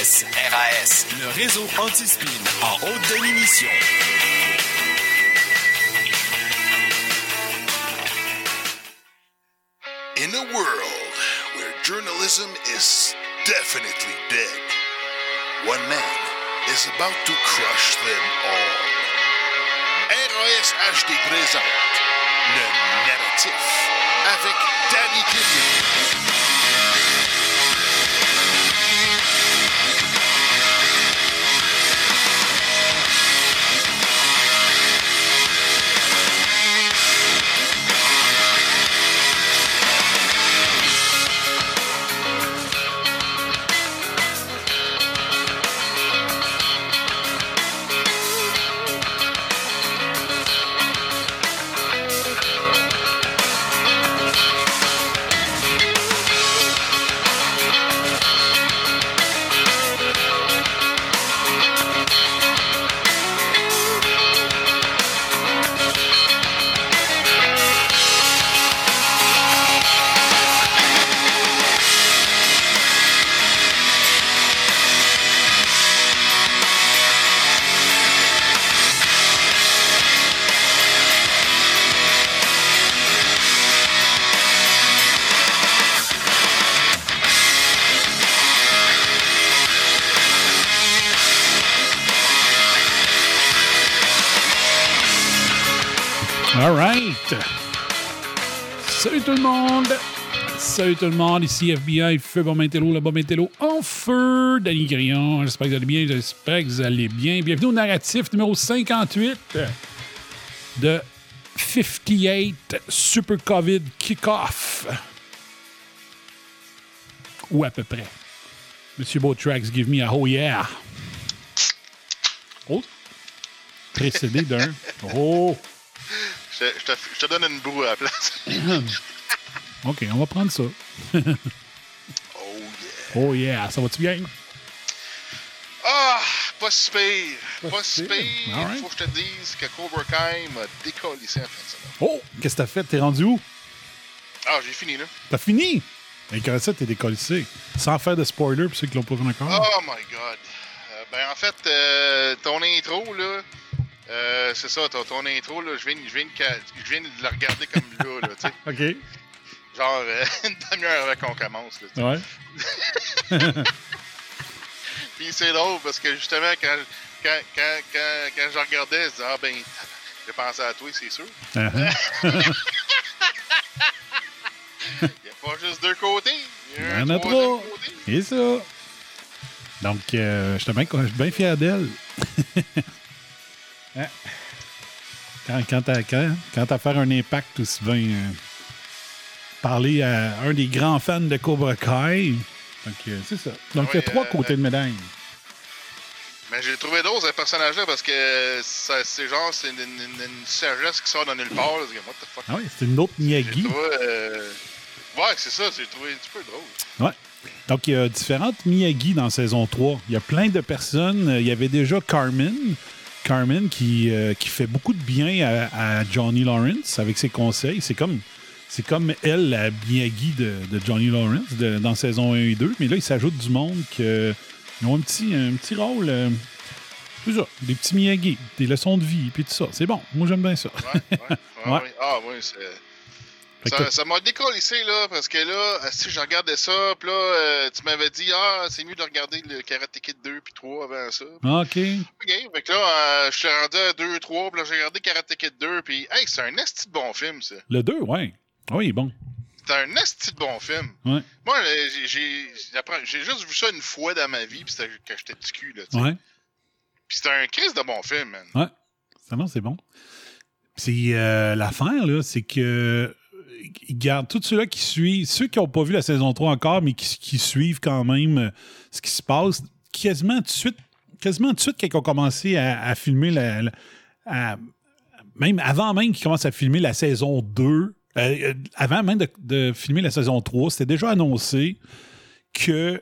RAS, le réseau anti-spin en haute définition. In a world where journalism is definitely dead, one man is about to crush them all. RAS HD présente le narratif avec Danny Kidman. Salut tout le monde. Ici FBI, Feu Bomintello, le Bomintello en feu. Danny Grillon. J'espère que vous allez bien. J'espère que vous allez bien. Bienvenue au narratif numéro 58 de 58 Super COVID Kickoff. Ou à peu près. Monsieur Botrax, give me a oh yeah. Oh. Précédé d'un oh. Je, je te, je te donne une boue à la place. OK, on va prendre ça. Oh yeah. Oh yeah, ça va-tu bien? Ah, pas si pire. Pas si pire. right. Faut que je te dise que Cobra Kai m'a décollé en fin de semaine. Oh, qu'est-ce que t'as fait? T'es rendu où? Ah, j'ai fini là. T'as fini? Et quand ça, t'es décollé. Sans faire de spoiler pour ceux qui l'ont pas vu encore. Oh my god. Euh, ben en fait, euh, ton intro là, euh, c'est ça, ton, ton intro là, je viens, je viens, de, ca- je viens de le regarder comme là, là, tu sais. OK. Genre euh, une demi-heure avant qu'on commence. Là. Ouais. Puis c'est drôle parce que justement, quand, quand, quand, quand, quand je regardais, je disais, ah ben, j'ai pensé à toi, c'est sûr. Uh-huh. Il n'y a pas juste deux côtés. Il y a en a trois. Et ça. Donc, euh, j'étais bien, j'étais bien fier d'elle. Hein? Quand, quand t'as quand, un impact aussi bien euh, parler à un des grands fans de Cobra Kai. Donc, euh, c'est ça. Donc, il y a trois euh, côtés de médaille. Mais j'ai trouvé drôle ce personnage-là parce que c'est genre, c'est une, une- une sagesse qui sort de nulle part. là. C'est comme, What the fuck? Ah oui, c'est une autre Miyagi. trouvé, euh, Ouais, c'est ça, j'ai trouvé un petit peu drôle. Ouais. Donc, il y a différentes Miyagi dans saison 3. Il y a plein de personnes. Il y avait déjà Carmen. Carmen qui, euh, qui fait beaucoup de bien à, à Johnny Lawrence avec ses conseils. C'est comme, c'est comme elle, la Miyagi de, de Johnny Lawrence de- dans saison 1 et 2. Mais là, il s'ajoute du monde qui ont un petit, un petit rôle. euh, c'est ça, des petits Miyagi, des leçons de vie, puis tout ça. C'est bon. Moi, j'aime bien ça. Ouais, ouais, ouais, Ouais. ouais. Ah, oui, c'est. Ça, ça m'a décollissé, là, parce que là, si je regardais ça, puis là, euh, tu m'avais dit, ah, c'est mieux de regarder le Karate Kid 2 puis 3 avant ça. Ah, OK. OK, fait que là, euh, je suis rendu à 2, 3, puis là, j'ai regardé Karate Kid 2, puis hey, c'est un esti de bon film, ça. Le 2, ouais. Ah Oui, bon. c'est un esti de bon film. Ouais. Moi, j'ai- j'ai après- j'ai juste vu ça une fois dans ma vie, puis c'était quand j'étais petit cul, là. Ouais. Puis c'était un crise de bon film, man. Ouais. C'est bon. Puis euh, l'affaire, là, c'est que ils gardent tous ceux-là qui suivent, ceux qui n'ont pas vu la saison 3 encore, mais qui, qui suivent quand même euh, ce qui se passe, quasiment tout de suite, quasiment tout de suite, quand ils ont commencé à, à filmer la. la- à- même avant même qu'ils commencent à filmer la saison 2, euh, euh, avant même de, filmer la saison 3, c'était déjà annoncé que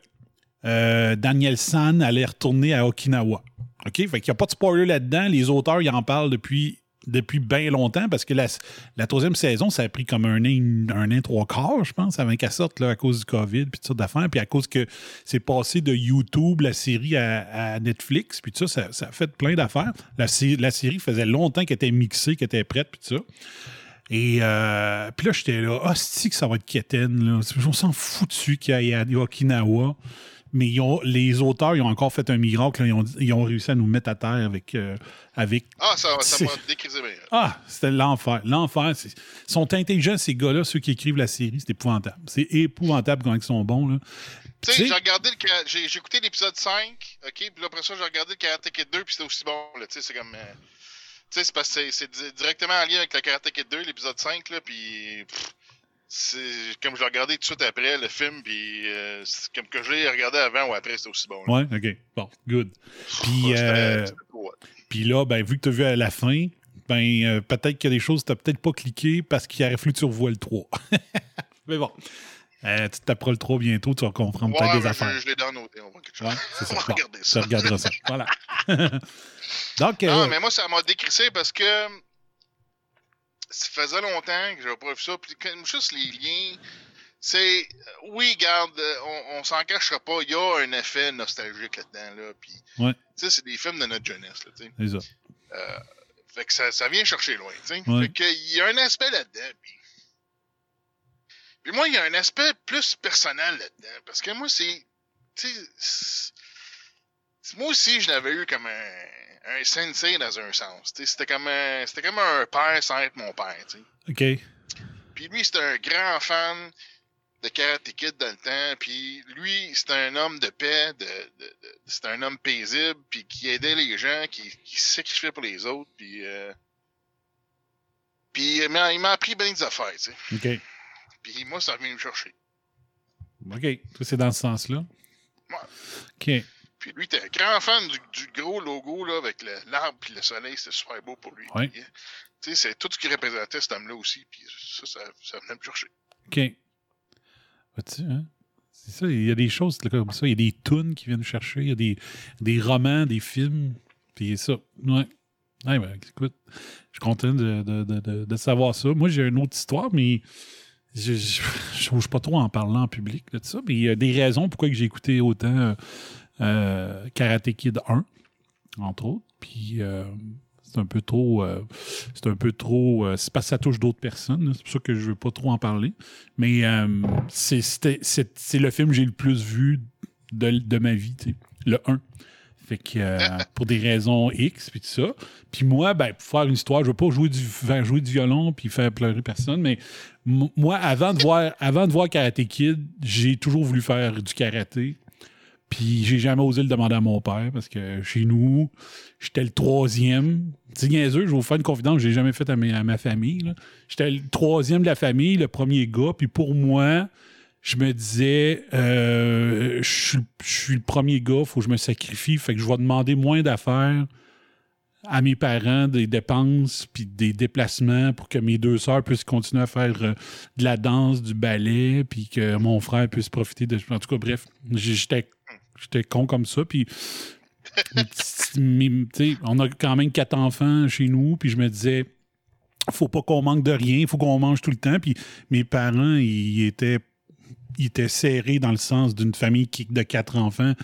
euh, Daniel San allait retourner à Okinawa. OK? Fait qu'il n'y a pas de spoiler là-dedans. Les auteurs, ils en parlent depuis, depuis bien longtemps parce que la, troisième saison, ça a pris comme un an, un an trois quarts, je pense, avant qu'elle sorte là, à cause du COVID, puis tout ça d'affaires. Puis à cause que c'est passé de YouTube, la série, à, Netflix, puis tout ça, ça, a fait plein d'affaires. La, la série faisait longtemps qu'elle était mixée, qu'elle était prête, puis tout ça. Et euh, puis là, j'étais là, ah, c'est que ça va être quétaine, là? On s'en foutu qu'il y ait Okinawa. Mais ils ont- les auteurs, ils ont encore fait un miracle. Ils, ont, ils ont réussi à nous mettre à terre avec. euh, avec Ah, ça ça m'a décrisé ah, c'était l'enfer. L'enfer. Ils sont intelligents, ces gars-là, ceux qui écrivent la série. C'est épouvantable. C'est épouvantable quand ils sont bons. Là. Tu sais, j'ai regardé le. J'ai écouté l'épisode 5, ok, puis après ça, j'ai regardé le Karate Kid 2, puis c'était aussi bon, là. Tu sais, c'est comme. euh, tu sais, c'est parce que c'est- c'est di- directement en lien avec le Karate Kid 2, l'épisode 5, là, puis. c'est comme je l'ai regardé tout de suite après le film, puis euh, comme que je l'ai regardé avant ou après, c'était aussi bon. là. Ouais, OK. Bon, good. Puis, euh, puis là, ben, vu que tu as vu à la fin, ben, euh, peut-être qu'il y a des choses que tu peut-être pas cliqué parce qu'il aurait fallu que tu revoies le 3. Mais bon. Euh, tu taperas le 3 bientôt, tu vas comprendre peut-être Ouais, des mais affaires. je, je l'ai downloadé, on va quelque chose. Ouais, c'est ça. on va Bon, regarder tu ça. regarderas ça. Voilà. Donc, Non, euh, mais moi, ça m'a décrissé parce que ça faisait longtemps que j'avais pas vu ça. Puis comme juste les liens, c'est. Oui, garde, on, on s'en cachera pas. Il y a un effet nostalgique là-dedans. Là, puis, Ouais. Tu sais, c'est des films de notre jeunesse. Là, c'est ça. Euh, fait que ça, ça vient chercher loin. tu sais. Fait que il y a un aspect là-dedans. Puis, puis moi, il y a un aspect plus personnel là-dedans. Parce que moi, c'est. Tu sais. Moi aussi, je l'avais eu comme un, un sensei dans un sens. tu sais. C'était comme un, c'était comme un père sans être mon père. tu sais. OK. Puis lui, c'était un grand fan de Karate Kid dans le temps. Puis lui, c'était un homme de paix, de, de- de- c'était un homme paisible, puis qui aidait les gens, qui, sacrifiait pour les autres. Puis, euh, puis il m'a il m'a appris bien des affaires, tu sais. OK. Puis moi, ça vient me chercher. OK. Toi, c'est dans ce sens-là. Ouais. OK. Puis lui, était un grand fan du, du gros logo là, avec l'arbre puis le soleil, c'était super beau pour lui. Ouais. Tu sais, c'est tout ce qui représentait cet homme-là aussi. Puis ça, ça, ça venait me chercher. OK. Vois-tu, hein? C'est ça, il y a des choses comme ça. Il y a des tunes qui viennent chercher. Il y a des, des romans, des films. Puis ça. Ouais. Ouais, ben, écoute, je suis content de, de, de- de savoir ça. Moi, j'ai une autre histoire, mais je n'ose pas trop en parler en public de ça. Il y a des raisons pourquoi j'ai écouté autant euh, euh, Karate Kid 1, entre autres. Puis euh, c'est un peu trop. c'est un peu trop. c'est parce que ça touche d'autres personnes. C'est pour ça que je ne veux pas trop en parler. Mais c'est, le film que j'ai le plus vu de, ma vie, le 1. Fait que euh, pour des raisons X puis tout ça. Puis moi, ben, pour faire une histoire, je veux pas jouer du, faire jouer du violon puis faire pleurer personne, mais moi, avant de voir, avant de voir Karate Kid, j'ai toujours voulu faire du karaté. Puis j'ai jamais osé le demander à mon père parce que chez nous, j'étais le troisième. C'est niaiseux, je vais vous faire une confidence que j'ai jamais faite à, à ma famille. J'étais le troisième de la famille, le premier gars. Puis pour moi, je me disais, euh, je suis- le premier gars, faut que je me sacrifie. Fait que je vais demander moins d'affaires à mes parents, des dépenses, puis des déplacements pour que mes deux sœurs puissent continuer à faire euh, de la danse, du ballet, puis que mon frère puisse profiter de... En tout cas, bref, j'étais con comme ça, puis... on a quand même quatre enfants chez nous, puis je me disais, faut pas qu'on manque de rien, faut qu'on mange tout le temps. Puis mes parents, ils étaient, ils étaient serrés dans le sens d'une famille qui, de quatre enfants.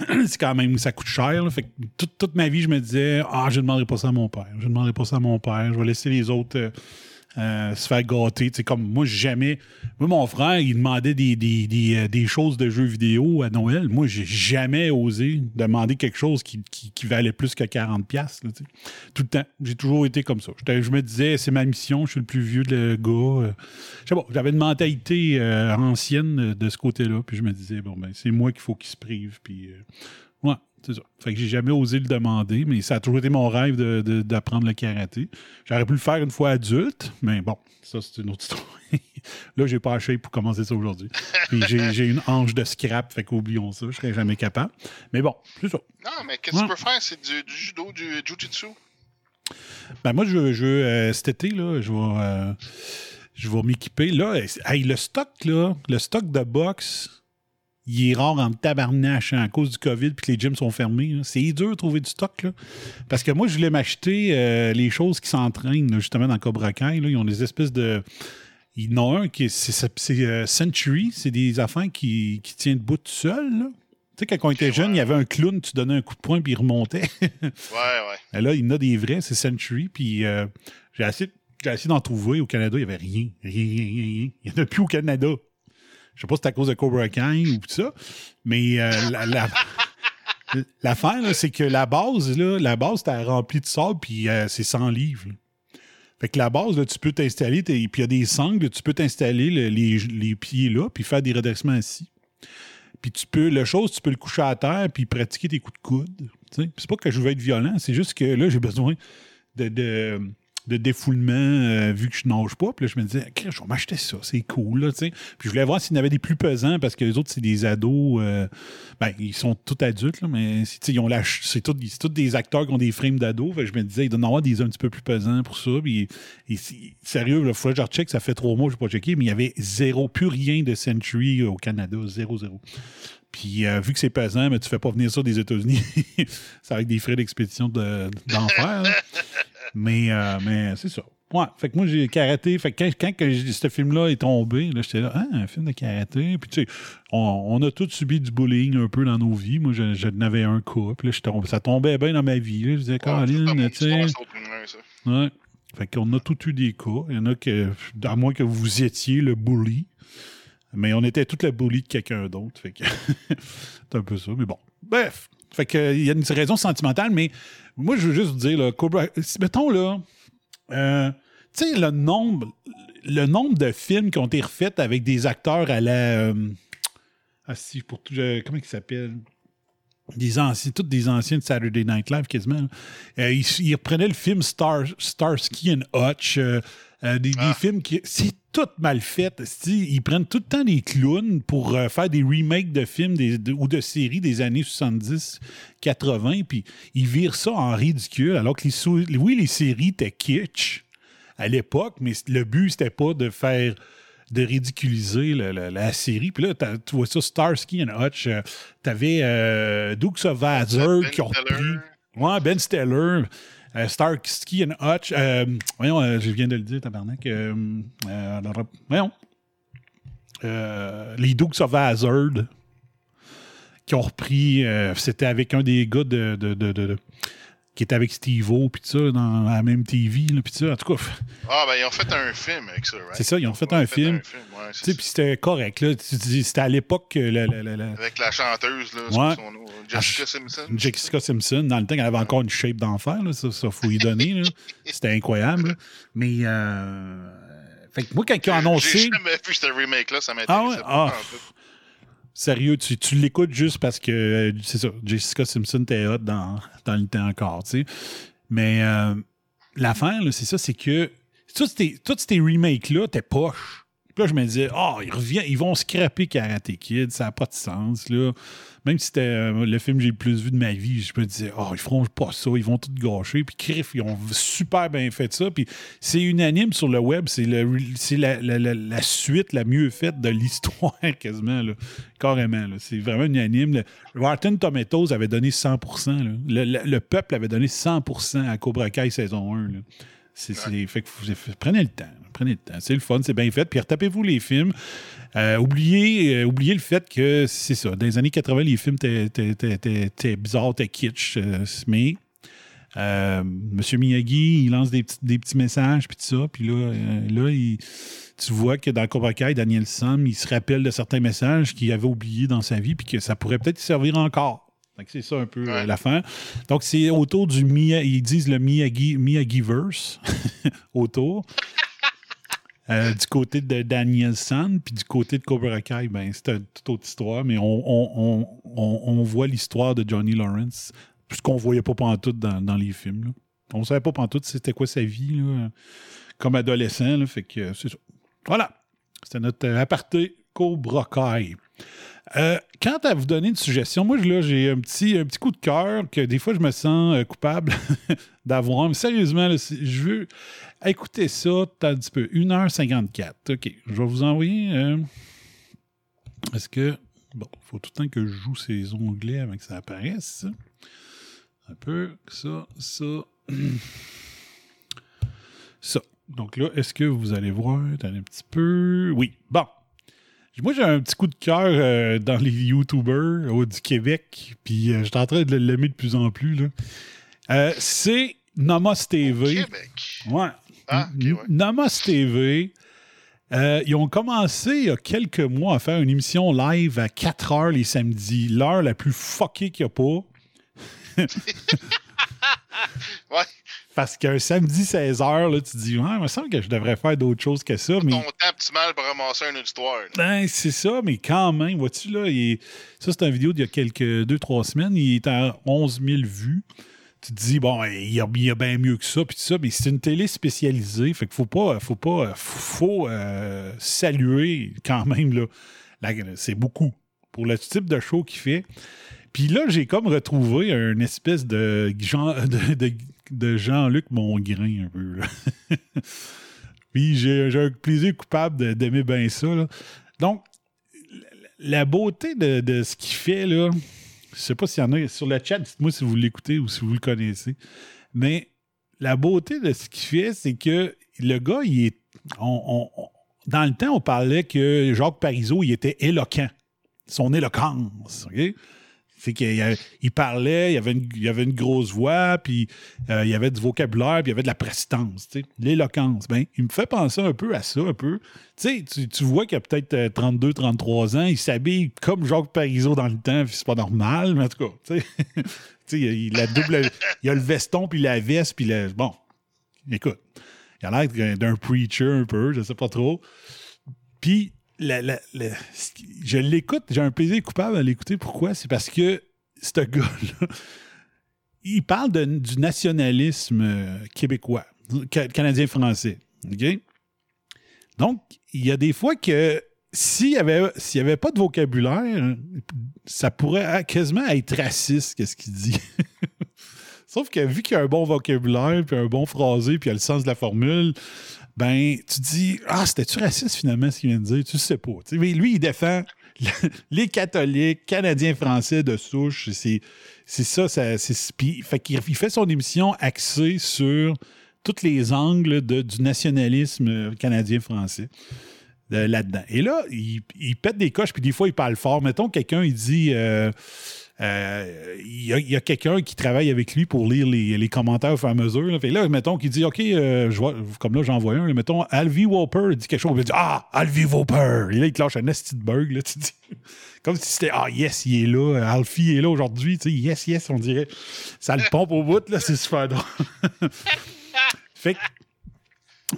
C'est quand même, ça coûte cher. Fait que toute, toute ma vie, je me disais, ah, je ne demanderai pas ça à mon père. Je ne demanderai pas ça à mon père. Je vais laisser les autres euh, euh, se faire gâter. Tu sais, comme moi, jamais. Moi, mon frère, il demandait des, des, euh, des choses de jeux vidéo à Noël. Moi, j'ai jamais osé demander quelque chose qui, qui, valait plus que 40$. piastres, là, tu sais. Tout le temps. J'ai toujours été comme ça. Je me disais, c'est ma mission, je suis le plus vieux de gars. euh. Je sais pas, j'avais une mentalité ancienne de ce côté-là. Puis je me disais, bon, ben, c'est moi qu'il faut qu'il se prive. Puis. Ouais, c'est ça. Fait que j'ai jamais osé le demander, mais ça a toujours été mon rêve de- de- d'apprendre le karaté. J'aurais pu le faire une fois adulte, mais bon, ça, c'est une autre histoire. Là, j'ai pas acheté pour commencer ça aujourd'hui. Puis j'ai j'ai une hanche de scrap, fait qu'oublions ça, je serais jamais capable. Mais bon, c'est ça. Non, mais qu'est-ce que Ouais. tu peux faire? C'est du, du judo, du jujitsu. Ben moi, je, je euh, cet été, là, je vais, euh, je vais m'équiper. Là, hey, le stock, là, le stock de boxe, il est rare en tabarnache hein, à cause du COVID puis que les gyms sont fermés. C'est dur de trouver du stock. Là. Parce que moi, je voulais m'acheter euh, les choses qui s'entraînent, justement, dans Cobra Kai. Là. Ils ont des espèces de. Il y en a un qui est, c'est, c'est, euh, Century, c'est des affaires qui, qui tiennent debout tout seul. là. Tu sais, quand on était jeune, il y avait un clown, tu donnais un coup de poing puis il remontait. Ouais, ouais. Et là, il y en a des vrais, c'est Century. Puis euh, j'ai essayé, j'ai essayé d'en trouver. Au Canada, il n'y avait rien. Rien, rien, rien, rien. Il n'y en a plus au Canada. Je sais pas si c'est à cause de Cobra Kai ou tout ça. Mais euh, la- la- l'affaire, c'est que la base, là, la base, t'as rempli de sable, puis euh, c'est 100 livres. là. Fait que la base, là, tu peux t'installer, puis il y a des sangles, tu peux t'installer le- les, les pieds là, puis faire des redressements assis. Puis tu peux, le chose, tu peux le coucher à terre, puis pratiquer tes coups de coude. C'est pas que je veux être violent, c'est juste que là, j'ai besoin de, de, de défoulement euh, vu que je nage pas. Puis là, je me disais, Crème, je vais m'acheter ça, c'est cool. Là, puis je voulais voir s'il y en avait des plus pesants parce que les autres, c'est des ados. euh, ben, ils sont tous adultes, là, mais ils ont la c'est tous des acteurs qui ont des frames d'ados. Je me disais, il doit en avoir des un petit peu plus pesants pour ça. Puis, sérieux, il faudrait que je recheck, ça fait trois mois que je n'ai pas checké, mais il y avait zéro, plus rien de Century au Canada, zéro, zéro. Puis euh, vu que c'est pesant, mais tu fais pas venir ça des États-Unis, c'est avec des frais d'expédition de- d'enfer. Mais euh, mais c'est ça. Ouais, fait que moi j'ai karaté. Fait que quand, ce film-là est tombé, là, j'étais là, ah, un film de karaté. Puis tu sais, on, on a tous subi du bullying un peu dans nos vies. Moi, je, je n'avais un cas. Puis là, je ça tombait bien dans ma vie. là. Je disais, Caroline, tu sais. Ouais. Fait qu'on a tous eu des cas. Il y en a que, à moins que vous étiez le bully. Mais on était tous le bully de quelqu'un d'autre. Fait que c'est un peu ça. Mais bon. Bref. Fait que il y a une raison sentimentale, mais moi, je veux juste vous dire, Cobra, mettons là, euh, tu sais, le nombre, le nombre de films qui ont été refaits avec des acteurs à la. euh, ah, si, pour tout. euh, comment il s'appelle? des anciens, tous des anciens de Saturday Night Live quasiment. ils, ils reprenaient le film Star, Starsky and Hutch, euh, des, des films qui. C'est tout mal fait. Ils prennent tout le temps des clowns pour euh, faire des remakes de films des- de- ou de séries des années 70, 80, puis ils virent ça en ridicule, alors que les, oui, les séries étaient kitsch à l'époque, mais le but, c'était pas de faire de ridiculiser le- le- la série. Puis là, tu vois ça, Starsky and Hutch, euh, t'avais euh, of Hazzard Ben qui ont repris. Ouais, Ben Stiller, euh, Starsky and Hutch. euh, voyons, euh, je viens de le dire, tabarnak. Voyons. Les Dukes of Hazzard qui ont repris. C'était avec un des gars de- qui était avec Steve-O, puis tout ça, dans la même TV, puis tout ça. En tout cas, Ah, ben, ils ont fait un film avec ça, right? c'est ça, ils ont fait Ils ont un film. ouais, c'est Tu sais, puis c'était correct. Là. C'était à l'époque que la- la- la- Avec la chanteuse, là, Ouais. quoi son nom? Jessica Simpson? Jessica Simpson, dans le temps, elle avait encore une shape d'enfer. là, Ça, ça faut y donner. là. C'était incroyable. là. Mais, euh... fait que moi, quand ils ont J'ai annoncé. jamais vu ce remake-là, ça Ah m'intéresse. ouais? Ah, Sérieux, tu, tu l'écoutes juste parce que, euh, c'est ça, Jessica Simpson était hot dans, dans le encore, tu sais. Mais euh, l'affaire, c'est ça, c'est que tous ces, remakes-là, t'es poche. Puis là, je me disais, ah, ils, reviennent, ils vont scraper Karate Kid, ça n'a pas de sens, là. Même si c'était euh, le film que j'ai le plus vu de ma vie, je me disais, oh, ils feront pas ça, ils vont tout gâcher. Puis, criff, ils ont super bien fait ça. Puis, c'est unanime sur le web, c'est la, la- la- la suite la mieux faite de l'histoire, quasiment, là. carrément. là. C'est vraiment unanime. Le Rotten Tomatoes avait donné 100 là. Le, le- le peuple avait donné 100% à Cobra Kai saison 1. là. C'est, c'est- fait que vous- prenez le temps. Prenez le temps. C'est le fun, c'est bien fait. Puis retapez-vous les films. Euh, oubliez, euh, oubliez le fait que c'est ça. Dans les années 80, les films étaient, bizarres, étaient kitsch. euh, mais Euh, Monsieur Miyagi, il lance des petits, des petits messages, puis tout ça. Puis là, euh, là il- tu vois que dans Cobra Kai, Daniel Sam, il se rappelle de certains messages qu'il avait oubliés dans sa vie, puis que ça pourrait peut-être servir encore. C'est ça un peu euh, Ouais. l'affaire. Donc, c'est autour du Miyagi, ils disent le Miyagi, Miyagi-verse autour. Euh, du côté de Daniel San, puis du côté de Cobra Kai, ben, c'est une toute autre histoire, mais on, voit l'histoire de Johnny Lawrence, puisqu'on ne voyait pas pantoute dans, dans les films. On ne savait pas pantoute c'était quoi sa vie comme adolescent. fait que. Voilà. C'était notre euh, aparté Cobra Kai. Euh, quant à vous donner une suggestion, moi, là, j'ai un petit, un petit coup de cœur que des fois, je me sens euh, coupable d'avoir. Mais sérieusement, je veux écouter ça un petit peu. 1h54. OK. Je vais vous envoyer. euh, Est-ce que. Bon, il faut tout le temps que je joue ces onglets avant que ça apparaisse. Un peu. Ça, ça. Ça. Donc là, est-ce que vous allez voir un petit peu. Oui. Bon. Moi, j'ai un petit coup de cœur euh, dans les YouTubers euh, du Québec, puis euh, je suis en train de l'aimer de plus en plus. Euh, c'est Nomos TV. Québec. Ouais. Ah, ouais. Nomos TV. ils ont commencé il y a quelques mois à faire une émission live à 4 heures les samedis, l'heure la plus fuckée qu'il n'y a pas. Ouais. Parce qu'un samedi 16h, là, tu te dis, ouais, il me semble que je devrais faire d'autres choses que ça. Mais... Ton temps optimal pour ramasser une auditoire. Ben, c'est ça, mais quand même, vois-tu, là, il ça, c'est une vidéo d'il y a quelques deux, trois semaines. Il est à 11 000 vues. Tu te dis, bon, il y a, il y a bien mieux que ça, puis tout ça, mais c'est une télé spécialisée. Fait qu'il faut pas, faut pas, faut euh, saluer quand même, là. C'est beaucoup pour le type de show qu'il fait. Puis là, j'ai comme retrouvé un espèce de Jean, de, de- de Jean-Luc Mongrain, un peu. Puis j'ai un plaisir coupable d'aimer bien ça. Donc, la beauté de, ce qu'il fait, là, je sais pas s'il y en a sur le chat, dites-moi si vous l'écoutez ou si vous le connaissez. Mais la beauté de ce qu'il fait, c'est que le gars, il est. dans le temps, on parlait que Jacques Parizeau, il était éloquent. Son éloquence. C'est qu'il parlait, il avait une, il avait une grosse voix, puis euh, il y avait du vocabulaire, puis il y avait de la prestance, l'éloquence. Ben, il me fait penser un peu à ça, un peu. Tu tu, vois qu'il a peut-être euh, 32, 33 ans, il s'habille comme Jacques Parizeau dans le temps, c'est pas normal, mais en tout cas, il, il a double, il a le veston, puis la veste, puis le... Bon, écoute, il a l'air d'un preacher un peu, je sais pas trop. Puis, je l'écoute, j'ai un plaisir coupable à l'écouter. Pourquoi? C'est parce que ce gars-là, il parle de- du nationalisme euh, québécois, ca- canadien-français. Donc, il y a des fois que s'il n'y avait, y avait pas de vocabulaire, ça pourrait quasiment être raciste, qu'est-ce qu'il dit. Sauf que vu qu'il a un bon vocabulaire, puis un bon phrasé, puis il a le sens de la formule, ben, tu dis, ah, c'était-tu raciste finalement ce qu'il vient de dire? Tu sais pas. Lui, il défend les catholiques, canadiens, français de souche. C'est, ça. ça puis, il fait son émission axée sur tous les angles de- du nationalisme canadien-français euh, là-dedans. Et là, il, il pète des coches, puis des fois, il parle fort. Mettons, quelqu'un, il dit. euh, euh, il y a, il y a quelqu'un qui travaille avec lui pour lire les, les commentaires au fur et à mesure. Là. Fait là, mettons qu'il dit OK, euh, je vois, comme là, j'en vois un. là, mettons, Alvi Whopper dit quelque chose. Il dit Ah, Alvi Whopper. Et là, il te lâche un bug. Là, tu dis, comme si c'était Ah, yes, il est là. Alfie est là aujourd'hui. Tu sais, yes, yes, on dirait. Ça le pompe au bout. là, C'est super drôle. fait que.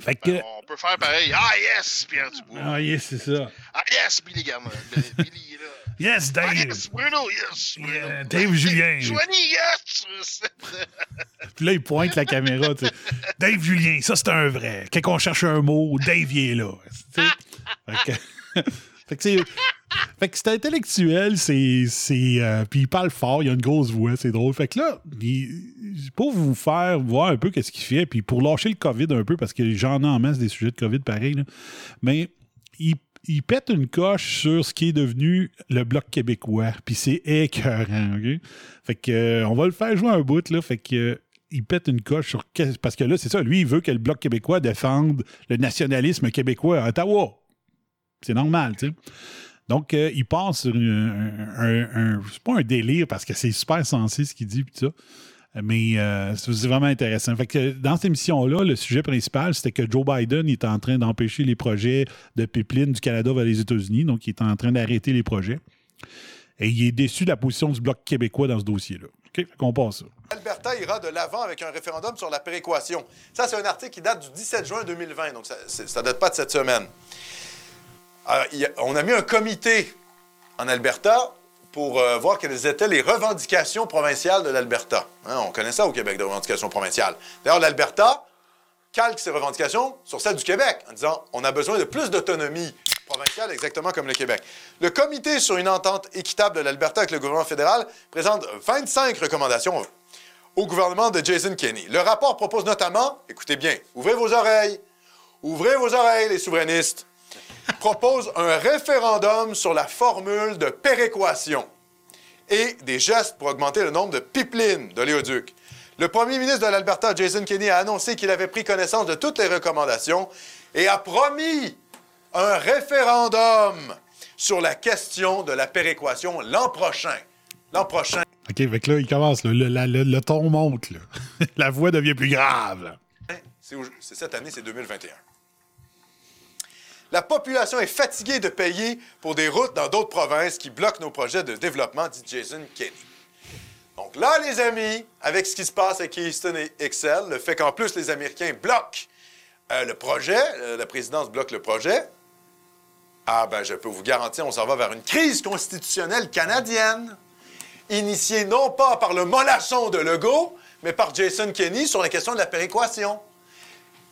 Fait que. On peut faire pareil. Ah yes, Pierre Dubois. Ah, yes, c'est ça. Ah yes, Billy Gamma. Le- Billy est là. Yes, Ah Dave. yes, Bruno, yes. Bruno. Yeah, Dave Julien. Joanie, yes. Puis là, il pointe la caméra. tu sais. Dave Julien, ça c'est un vrai. Quand on cherche un mot, Dave il est là. Tu sais. Fait que, fait que c'est. Fait que c'est intellectuel, c'est. c'est euh, puis il parle fort, il a une grosse voix, c'est drôle. Fait que là, il- pour vous faire voir un peu qu'est-ce qu'il fait, puis pour lâcher le COVID un peu, parce que j'en ai en masse des sujets de COVID pareil, là, mais il, il pète une coche sur ce qui est devenu le Bloc québécois, puis c'est écœurant, OK? Fait que, euh, on va le faire jouer un bout, là, fait que... euh, il pète une coche sur. Parce que là, c'est ça. Lui, il veut que le Bloc québécois défende le nationalisme québécois à Ottawa. C'est normal, tu sais. Donc, euh, il passe sur une- un. un- un- c'est pas un délire parce que c'est super sensé ce qu'il dit, tout ça. Mais euh, c'est vraiment intéressant. Fait que dans cette émission-là, le sujet principal, c'était que Joe Biden est en train d'empêcher les projets de pipeline du Canada vers les États-Unis. Donc, il est en train d'arrêter les projets. Et il est déçu de la position du Bloc québécois dans ce dossier-là. OK? Qu'on passe ça. L'Alberta ira de l'avant avec un référendum sur la péréquation. Ça, c'est un article qui date du 17 juin 2020, donc ça ne date pas de cette semaine. Euh, il y a- on a mis un comité en Alberta pour euh, voir quelles étaient les revendications provinciales de l'Alberta. Hein, on connaît ça au Québec, des revendications provinciales. D'ailleurs, l'Alberta calque ses revendications sur celles du Québec en disant on a besoin de plus d'autonomie provinciale, exactement comme le Québec. Le comité sur une entente équitable de l'Alberta avec le gouvernement fédéral présente 25 recommandations au gouvernement de Jason Kenney. Le rapport propose notamment, écoutez bien, ouvrez vos oreilles, ouvrez vos oreilles, les souverainistes, propose un référendum sur la formule de péréquation et des gestes pour augmenter le nombre de pipelines d'oléoducs. Le premier ministre de l'Alberta, Jason Kenney, a annoncé qu'il avait pris connaissance de toutes les recommandations et a promis un référendum sur la question de la péréquation l'an prochain. L'an prochain. OK, fait que là, il commence. là. Le, la- le- le ton monte. là. la voix devient plus grave. c'est cette année, c'est 2021. La population est fatiguée de payer pour des routes dans d'autres provinces qui bloquent nos projets de développement, dit Jason Kenney. Donc là, les amis, avec ce qui se passe avec Keystone et Excel, le fait qu'en plus les Américains bloquent euh, le projet, euh, la présidence bloque le projet, ah ben je peux vous garantir, on s'en va vers une crise constitutionnelle canadienne, initiée non pas par le mollasson de Legault, mais par Jason Kenney sur la question de la péréquation.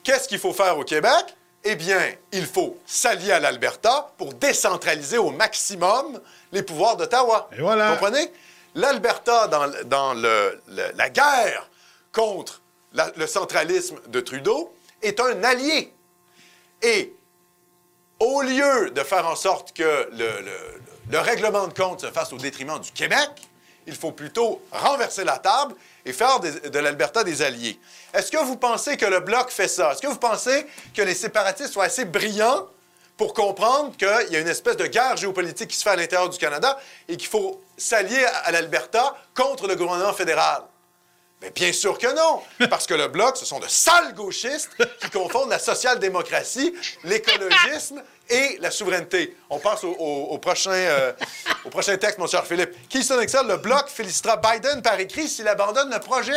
Qu'est-ce qu'il faut faire au Québec? Eh bien, il faut s'allier à l'Alberta pour décentraliser au maximum les pouvoirs d'Ottawa. Et voilà. Comprenez? L'Alberta, dans, l- dans le- le- la guerre contre la- le centralisme de Trudeau, est un allié. Et au lieu de faire en sorte que le règlement de compte se fasse au détriment du Québec, il faut plutôt renverser la table et faire de l'Alberta des alliés. Est-ce que vous pensez que le Bloc fait ça? Est-ce que vous pensez que les séparatistes sont assez brillants pour comprendre qu'il y a une espèce de guerre géopolitique qui se fait à l'intérieur du Canada et qu'il faut s'allier à l'Alberta contre le gouvernement fédéral? Mais bien sûr que non, parce que le Bloc, ce sont de sales gauchistes qui confondent la social-démocratie, l'écologisme et la souveraineté. On passe au, prochain, euh, au prochain texte, mon cher Philippe. Keystone Excel, le Bloc félicitera Biden par écrit s'il abandonne le projet.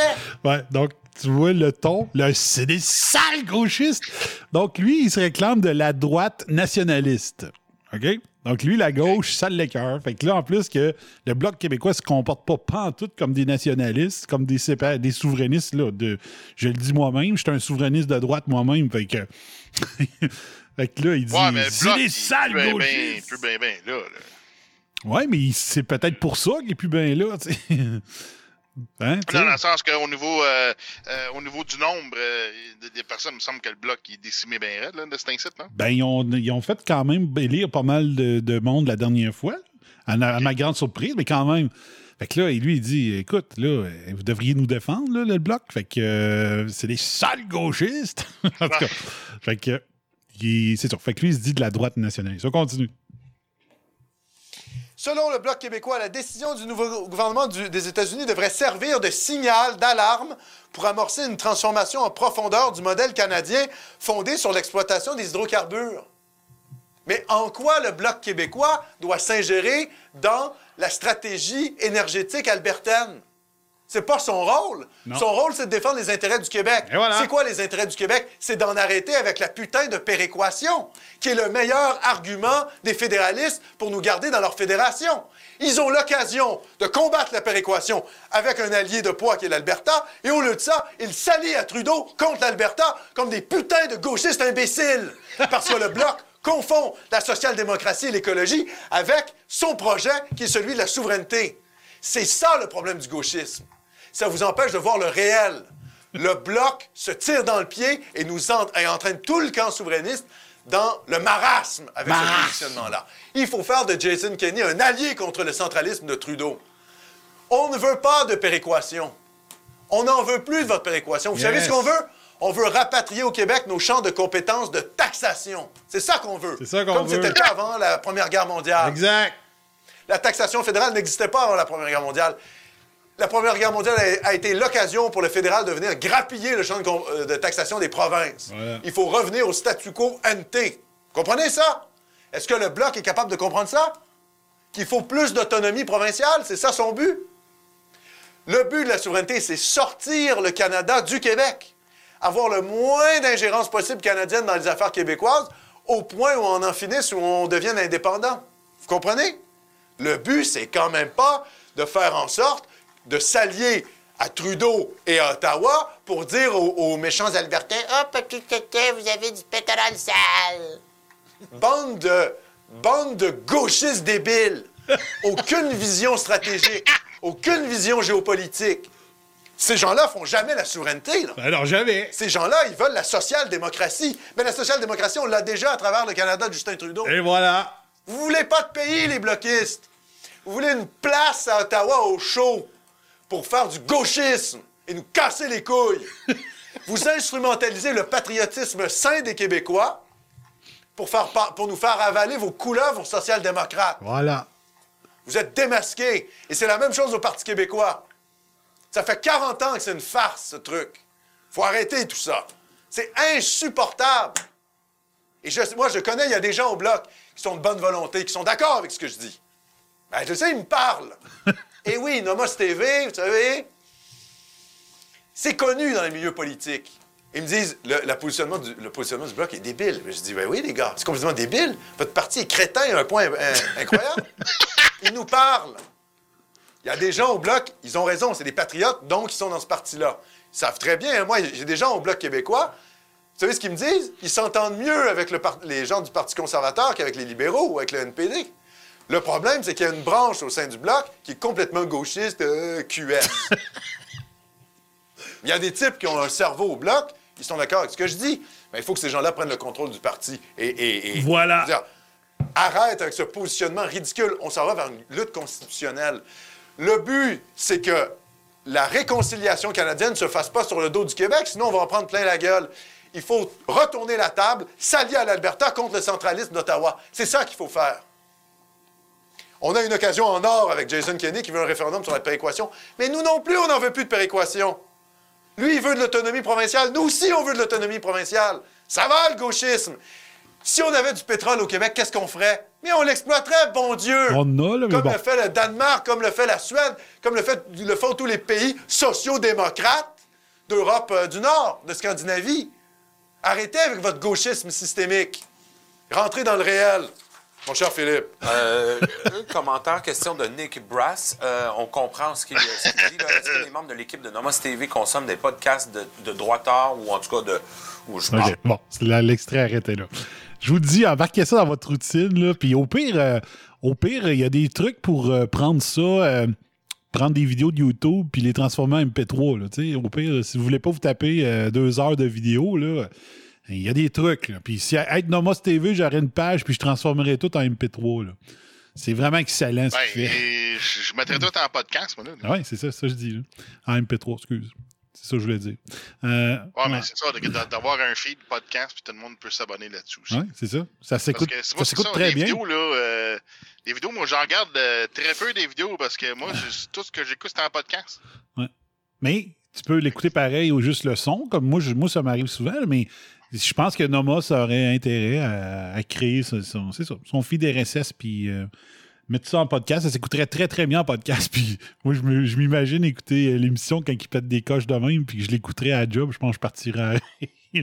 Ouais, donc, tu vois le ton. Là, c'est des sales gauchistes. Donc, lui, il se réclame de la droite nationaliste. OK? Donc, lui, la gauche, ça l'écœure. Fait que là, en plus, que le Bloc québécois se comporte pas pantoute comme des nationalistes, comme des, des souverainistes, là. De, je le dis moi-même, je suis un souverainiste de droite moi-même. Fait que. fait que là, il dit. Ouais, mais c'est Bloc, des il est sales plus ben, ben, gauchistes. plus ben, ben, là, là. Ouais, mais c'est peut-être pour ça qu'il est plus bien là, tu sais. Hein? Non, dans le sens qu'au niveau, euh, euh, au niveau du nombre euh, de- des personnes, il me semble que le bloc est décimé bien raide, là, de cet incite, là. Ben, ils ont, ils ont fait quand même élire pas mal de, de monde la dernière fois, à, ma grande surprise, mais quand même. Fait que là, lui, il dit écoute, là, euh, vous devriez nous défendre, là, le bloc. Fait que c'est des sales gauchistes. en tout cas, fait que c'est ça. Fait que lui, il se dit de la droite nationaliste. On continue. Selon le Bloc québécois, la décision du nouveau gouvernement des États-Unis devrait servir de signal d'alarme pour amorcer une transformation en profondeur du modèle canadien fondé sur l'exploitation des hydrocarbures. Mais en quoi le Bloc québécois doit s'ingérer dans la stratégie énergétique albertaine? C'est pas son rôle. Non. Son rôle, c'est de défendre les intérêts du Québec. Voilà. C'est quoi les intérêts du Québec? C'est d'en arrêter avec la putain de péréquation, qui est le meilleur argument des fédéralistes pour nous garder dans leur fédération. Ils ont l'occasion de combattre la péréquation avec un allié de poids qui est l'Alberta, et au lieu de ça, ils s'allient à Trudeau contre l'Alberta comme des putains de gauchistes imbéciles. Parce que le Bloc confond la social-démocratie et l'écologie avec son projet qui est celui de la souveraineté. C'est ça le problème du gauchisme. Ça vous empêche de voir le réel. Le bloc se tire dans le pied et nous en- et entraîne tout le camp souverainiste dans le marasme avec ce positionnement-là. Il faut faire de Jason Kenney un allié contre le centralisme de Trudeau. On ne veut pas de péréquation. On n'en veut plus de votre péréquation. Vous savez ce qu'on veut? On veut rapatrier au Québec nos champs de compétences de taxation. C'est ça qu'on veut. C'est ça qu'on Comme veut. c'était le cas avant la Première Guerre mondiale. Exact. La taxation fédérale n'existait pas avant la Première Guerre mondiale. La Première Guerre mondiale a, a été l'occasion pour le fédéral de venir grappiller le champ de, euh, de taxation des provinces. Voilà. Il faut revenir au statu quo ante. Comprenez ça? Est-ce que le Bloc est capable de comprendre ça? Qu'il faut plus d'autonomie provinciale? C'est ça son but? Le but de la souveraineté, c'est sortir le Canada du Québec. Avoir le moins d'ingérence possible canadienne dans les affaires québécoises, au point où on en finisse, où on devienne indépendant. Vous comprenez? Le but, c'est quand même pas de faire en sorte de s'allier à Trudeau et à Ottawa pour dire aux, aux méchants Albertains Ah, petit tété, vous avez du pétrole sale. Bande de, bande de gauchistes débiles. Aucune vision stratégique, aucune vision géopolitique. Ces gens-là font jamais la souveraineté. là. Alors, jamais. Ces gens-là, ils veulent la social-démocratie. Mais la social-démocratie, on l'a déjà à travers le Canada de Justin Trudeau. Et voilà. Vous voulez pas de pays, les bloquistes? Vous voulez une place à Ottawa au chaud? Pour faire du gauchisme et nous casser les couilles. Vous instrumentalisez le patriotisme sain des Québécois pour, faire pour nous faire avaler vos couleuvres social-démocrates. Voilà. Vous êtes démasqués. Et c'est la même chose au Parti québécois. Ça fait 40 ans que c'est une farce, ce truc. Faut arrêter tout ça. C'est insupportable. Et je- moi, je connais, il y a des gens au Bloc qui sont de bonne volonté, qui sont d'accord avec ce que je dis. Ben, je sais, ils me parlent. Et oui, Nomos TV, vous savez, c'est connu dans les milieux politiques. Ils me disent, le, la positionnement du, le positionnement du Bloc est débile. Je dis, ben oui, les gars, c'est complètement débile. Votre parti est crétin à un point euh, incroyable. Ils nous parlent. Il y a des gens au Bloc, ils ont raison, c'est des patriotes, donc ils sont dans ce parti-là. Ils savent très bien. hein. Moi, j'ai des gens au Bloc québécois. Vous savez ce qu'ils me disent? Ils s'entendent mieux avec le les gens du Parti conservateur qu'avec les libéraux ou avec le NPD. Le problème, c'est qu'il y a une branche au sein du Bloc qui est complètement gauchiste, euh, QS. Il y a des types qui ont un cerveau au Bloc, ils sont d'accord avec ce que je dis, mais il faut que ces gens-là prennent le contrôle du parti. Et, et- et- Voilà. dire, arrête avec ce positionnement ridicule. On s'en va vers une lutte constitutionnelle. Le but, c'est que la réconciliation canadienne ne se fasse pas sur le dos du Québec, sinon on va en prendre plein la gueule. Il faut retourner la table, s'allier à l'Alberta contre le centralisme d'Ottawa. C'est ça qu'il faut faire. On a une occasion en or avec Jason Kenney qui veut un référendum sur la péréquation. Mais nous non plus, on n'en veut plus de péréquation. Lui, il veut de l'autonomie provinciale. Nous aussi, on veut de l'autonomie provinciale. Ça va, le gauchisme? Si on avait du pétrole au Québec, qu'est-ce qu'on ferait? Mais on l'exploiterait, bon Dieu! On en a, là, mais Comme bon. le fait le Danemark, comme le fait la Suède, comme le, fait, le font tous les pays sociaux-démocrates d'Europe euh, du Nord, de Scandinavie. Arrêtez avec votre gauchisme systémique. Rentrez dans le réel, mon cher Philippe. Euh, un commentaire, question de Nick Brass. Euh, on comprend ce qu'il dit. Est-ce que les membres de l'équipe de Nomos TV consomment des podcasts de, de droitard ou en tout cas de. Ou je bon, l'extrait arrêté là. Je vous dis, embarquez ça dans votre routine, là, puis au pire, euh, au pire, il y a des trucs pour euh, prendre ça, prendre des vidéos de YouTube puis les transformer en MP3, là. Au pire, si vous voulez pas vous taper euh, deux heures de vidéo, là, il y a des trucs, là. Puis si être Nomos TV, j'aurais une page puis je transformerais tout en MP3, là. C'est vraiment excellent ce Ben, qu'il fait. je mettrais tout en podcast, moi, là. Ah ouais, c'est ça, ça que je dis, là. En MP3, excuse. C'est ça que je voulais dire. Euh, Ouais, mais ouais. c'est ça, d'avoir un feed podcast, puis tout le monde peut s'abonner là-dessus. Ouais, c'est ça. Ça s'écoute que ça s'écoute ça, très les bien. Vidéos, là, euh, les vidéos, moi, j'en regarde euh, très peu des vidéos parce que moi, tout ce que j'écoute, c'est en podcast. Mais tu peux l'écouter pareil ou juste le son, comme moi, je- moi ça m'arrive souvent, mais je pense que Nomos aurait intérêt à, à créer son, son- c'est ça, son feed RSS puis euh, mettre ça en podcast. Ça s'écouterait très, très bien en podcast. Puis moi, je m'imagine écouter euh, l'émission quand il pète des coches de même, puis que je l'écouterais à job. Je pense que je partirais à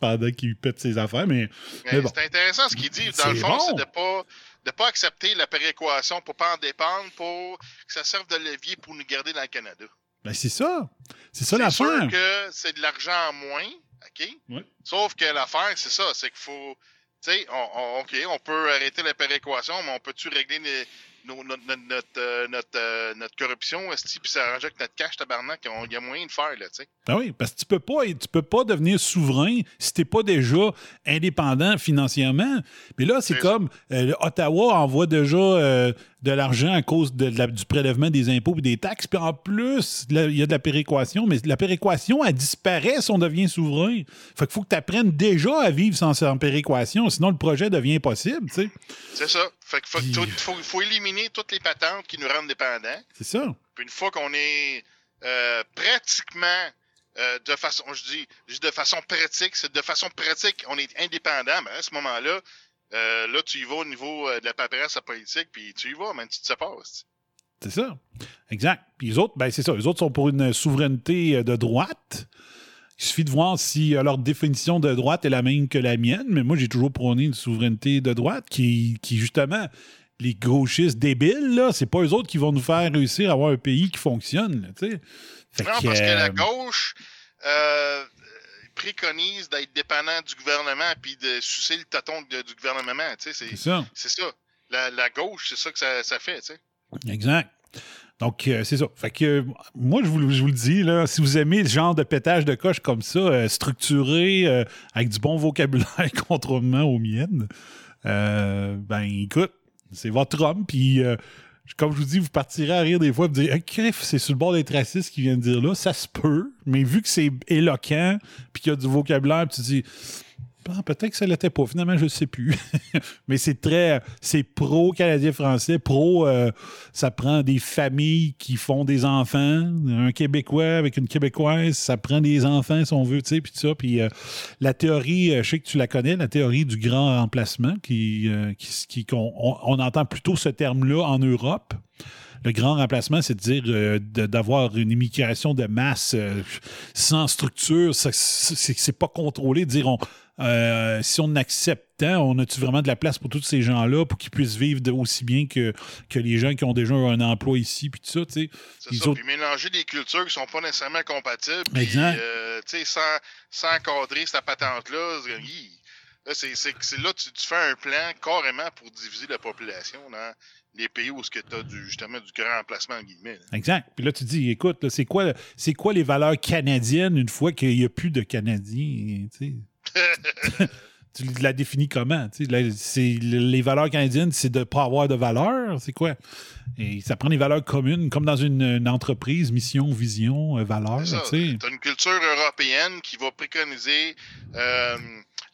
pendant qu'il pète ses affaires. Mais, Mais, mais bon. c'est intéressant ce qu'il dit. Dans le C'est fond, bon. c'est de pas de pas accepter la péréquation pour pas en dépendre, pour que ça serve de levier pour nous garder dans le Canada. Ben, c'est ça. C'est ça C'est l'affaire. sûr que c'est de l'argent en moins, OK? Ouais. Sauf que l'affaire, c'est ça, c'est qu'il faut... Tu sais, on, on- OK, on peut arrêter la péréquation, mais on peut-tu régler nos- notre, notre, notre, euh, notre, euh, notre corruption, esti, puis s'arranger avec notre cash, tabarnak? Il y a moyen de faire, là, tu sais. Ah oui, parce que tu peux pas, tu peux pas devenir souverain si tu n'es pas déjà indépendant financièrement. Mais là, c'est comme euh, Ottawa envoie déjà de l'argent à cause de la- du prélèvement des impôts et des taxes. Puis en plus, il y a de la péréquation, mais la péréquation, elle disparaît si on devient souverain. Fait qu'il faut que tu apprennes déjà à vivre sans, sans péréquation, sinon le projet devient impossible, tu sais. C'est ça. Fait qu'il faut, faut, faut éliminer toutes les patentes qui nous rendent dépendants. C'est ça. Puis une fois qu'on est euh, pratiquement euh, de façon, je dis, je dis de façon pratique, c'est de façon pratique, on est indépendant, mais à ce moment-là, euh, là, tu y vas au niveau euh, de la paperasse, la politique, puis tu y vas, même tu te sépares. c'est- C'est ça. Exact. Puis les autres, ben c'est ça. Les autres sont pour une souveraineté euh, de droite. Il suffit de voir si leur définition de droite est la même que la mienne, mais moi, j'ai toujours prôné une souveraineté de droite qui, qui justement, les gauchistes débiles, là, c'est pas eux autres qui vont nous faire réussir à avoir un pays qui fonctionne, là, tu sais. Non, parce que la gauche euh, préconise d'être dépendant du gouvernement puis de sucer le tâton de- du gouvernement. tu sais, C'est ça. C'est ça. La, la gauche, c'est ça que ça, ça fait. tu sais. Exact. Donc, euh, c'est ça. Fait que euh, moi, je vous, je vous le dis, là, si vous aimez le genre de pétage de coche comme ça, euh, structuré, avec du bon vocabulaire contrairement aux miennes, ben écoute, c'est votre homme. Puis, comme je vous dis, vous partirez à rire des fois et vous dire Ah, crif, c'est sur le bord d'être raciste qui vient de dire là. Ça se peut, mais vu que c'est éloquent, puis qu'il y a du vocabulaire, tu dis Ah, peut-être que ça l'était pas. Finalement, je ne sais plus. Mais c'est très. C'est pro-Canadien-Français, pro. euh, ça prend des familles qui font des enfants. Un Québécois avec une Québécoise, ça prend des enfants, si on veut, tu sais, puis ça. Puis euh, la théorie, euh, je sais que tu la connais, la théorie du grand remplacement, qui, qui, on, entend plutôt ce terme-là en Europe. Le grand remplacement, c'est de dire d'avoir une immigration de masse sans structure. C'est pas contrôlé. De dire on, euh, si on accepte tant, on a-tu vraiment de la place pour tous ces gens-là pour qu'ils puissent vivre de- aussi bien que, que les gens qui ont déjà un emploi ici, puis tout ça, tu sais? C'est ça. autres- Puis mélanger des cultures qui sont pas nécessairement compatibles. puis, Exact. euh, tu sais, sans, sans encadrer cette patente-là, c'est- là, c'est tu, tu fais un plan carrément pour diviser la population dans les pays où tu as du, justement du grand emplacement, en guillemets. là. Exact. Puis là, tu dis, écoute, c'est quoi, c'est quoi les valeurs canadiennes une fois qu'il n'y a plus de Canadiens, tu sais? tu la définis comment? c'est- les valeurs canadiennes, c'est de ne pas avoir de valeurs, c'est quoi? Et ça prend des valeurs communes, comme dans une, une entreprise, mission, vision, euh, sais. Tu as une culture européenne qui va préconiser euh,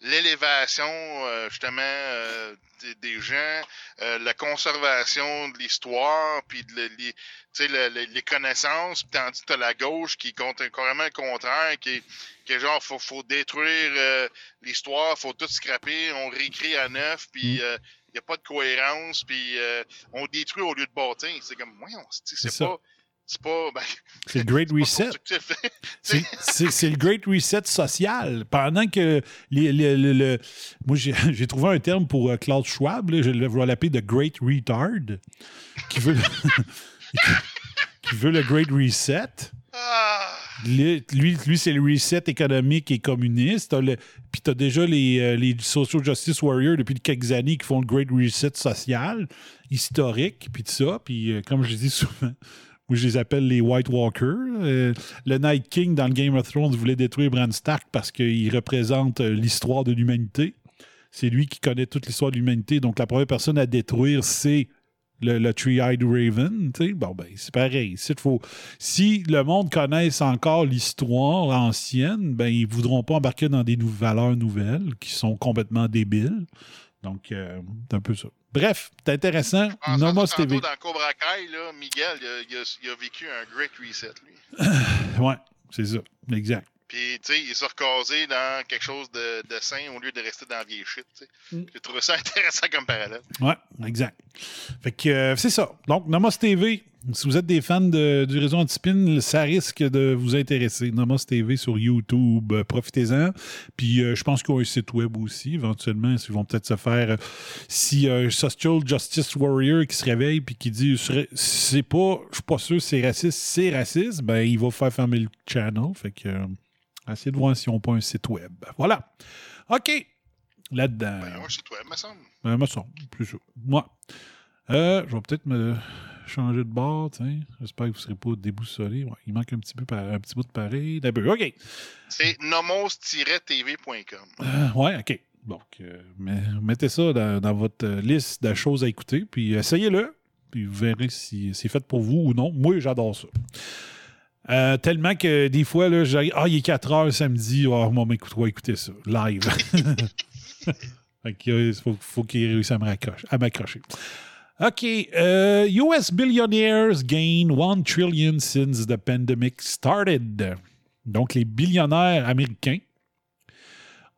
l'élévation, euh, justement, euh, des, des gens, euh, la conservation de l'histoire, puis de le- les, tu sais, le- le- les connaissances, puis tandis que la gauche qui compte carrément le contraire, qui est, qui est genre, faut, faut détruire euh, l'histoire, faut tout scraper, on réécrit à neuf, puis Mm. il n'y a pas de cohérence, puis euh, on détruit au lieu de bâtir. C'est comme, voyons, c'est pas... C'est pas... Ben, C'est le Great Reset. C'est- le Great Reset social. Pendant que les, les- le- le- moi, j'ai trouvé un terme pour euh, Klaus Schwab, là, je vais l'appeler The Great Retard, qui veut, le, qui veut le Great Reset. Lui, lui, lui, c'est le reset économique et communiste. T'as le- Puis tu as déjà les, euh, les social justice warriors depuis quelques années qui font le Great Reset social, historique, puis tout ça. Puis euh, comme je dis souvent, moi je les appelle les White Walkers. Euh, le Night King dans le Game of Thrones voulait détruire Bran Stark parce qu'il représente euh, l'histoire de l'humanité. C'est lui qui connaît toute l'histoire de l'humanité. Donc la première personne à détruire, c'est le, le Three-Eyed Raven, bon, ben, c'est pareil. Si, le monde connaisse encore l'histoire ancienne, ben, ils voudront pas embarquer dans des valeurs nouvelles qui sont complètement débiles. Donc, euh, c'est un peu ça. Bref, c'est intéressant. En Nomos TV. dans Cobra Kai, là, Miguel, il a, il a- il a vécu un great reset, lui. Ouais, c'est ça. Exact. Puis, tu sais, il s'est recasé dans quelque chose de, de sain au lieu de rester dans la vieille shit, tu sais. Mm. J'ai trouvé ça intéressant comme parallèle. Ouais, exact. Fait que euh, c'est ça. Donc, Nomos TV, si vous êtes des fans de- du réseau Antispin, ça risque de vous intéresser. Nomos TV sur YouTube, euh, profitez-en. Puis, euh, je pense qu'ils ont un site web aussi, éventuellement. Ils vont peut-être se faire. euh, si un Social Justice Warrior qui se réveille puis qui dit c'est pas, je suis pas sûr c'est raciste, c'est raciste, ben, il va faire fermer le channel. Fait que, euh, essayez de voir s'ils n'ont pas un site web. Voilà. OK. Là-dedans. Ben, ouais, c'est toi, me semble. Euh, me semble, plus sûr. Moi. Je vais peut-être me changer de bord, tiens. J'espère que vous ne serez pas déboussolés. Ouais, il manque un petit peu par- un petit bout de pareil. D'abord, OK. C'est nomos-tv.com. Euh, ouais, OK. Donc, euh, mettez ça dans, dans votre liste de choses à écouter, puis essayez-le. Puis vous verrez si c'est fait pour vous ou non. Moi, j'adore ça. Euh, tellement que des fois, là, j'ai Ah, il est 4 heures samedi. Oh, moi, écoute, on va écouter ça. Live. fait que, euh, faut, faut qu'il réussisse à m'accrocher. OK. euh, US billionaires gain 1 trillion since the pandemic started. Donc, les billionnaires américains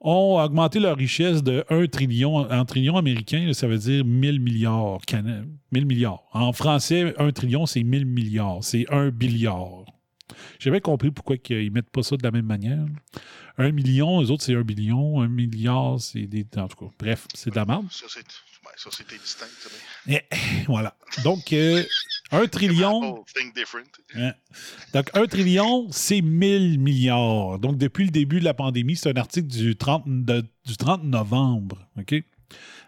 ont augmenté leur richesse de 1 trillion. En trillion américain, ça veut dire 1000 milliards. cana- 1000 milliards. En français, 1 trillion, c'est 1000 milliards. C'est 1 billiard. J'ai bien compris pourquoi ils mettent pas ça de la même manière. 1 million, les autres, c'est 1 billion. 1 milliard, c'est des. En tout cas, bref, c'est de la merde. Ça, c'est ouais, ça, c'était distinct. c'est bien. Et, voilà. Donc, euh, 1 trillion. Hein. Donc, 1 trillion, c'est 1000 milliards. Donc, depuis le début de la pandémie, c'est un article du 30, de- du 30 novembre. OK?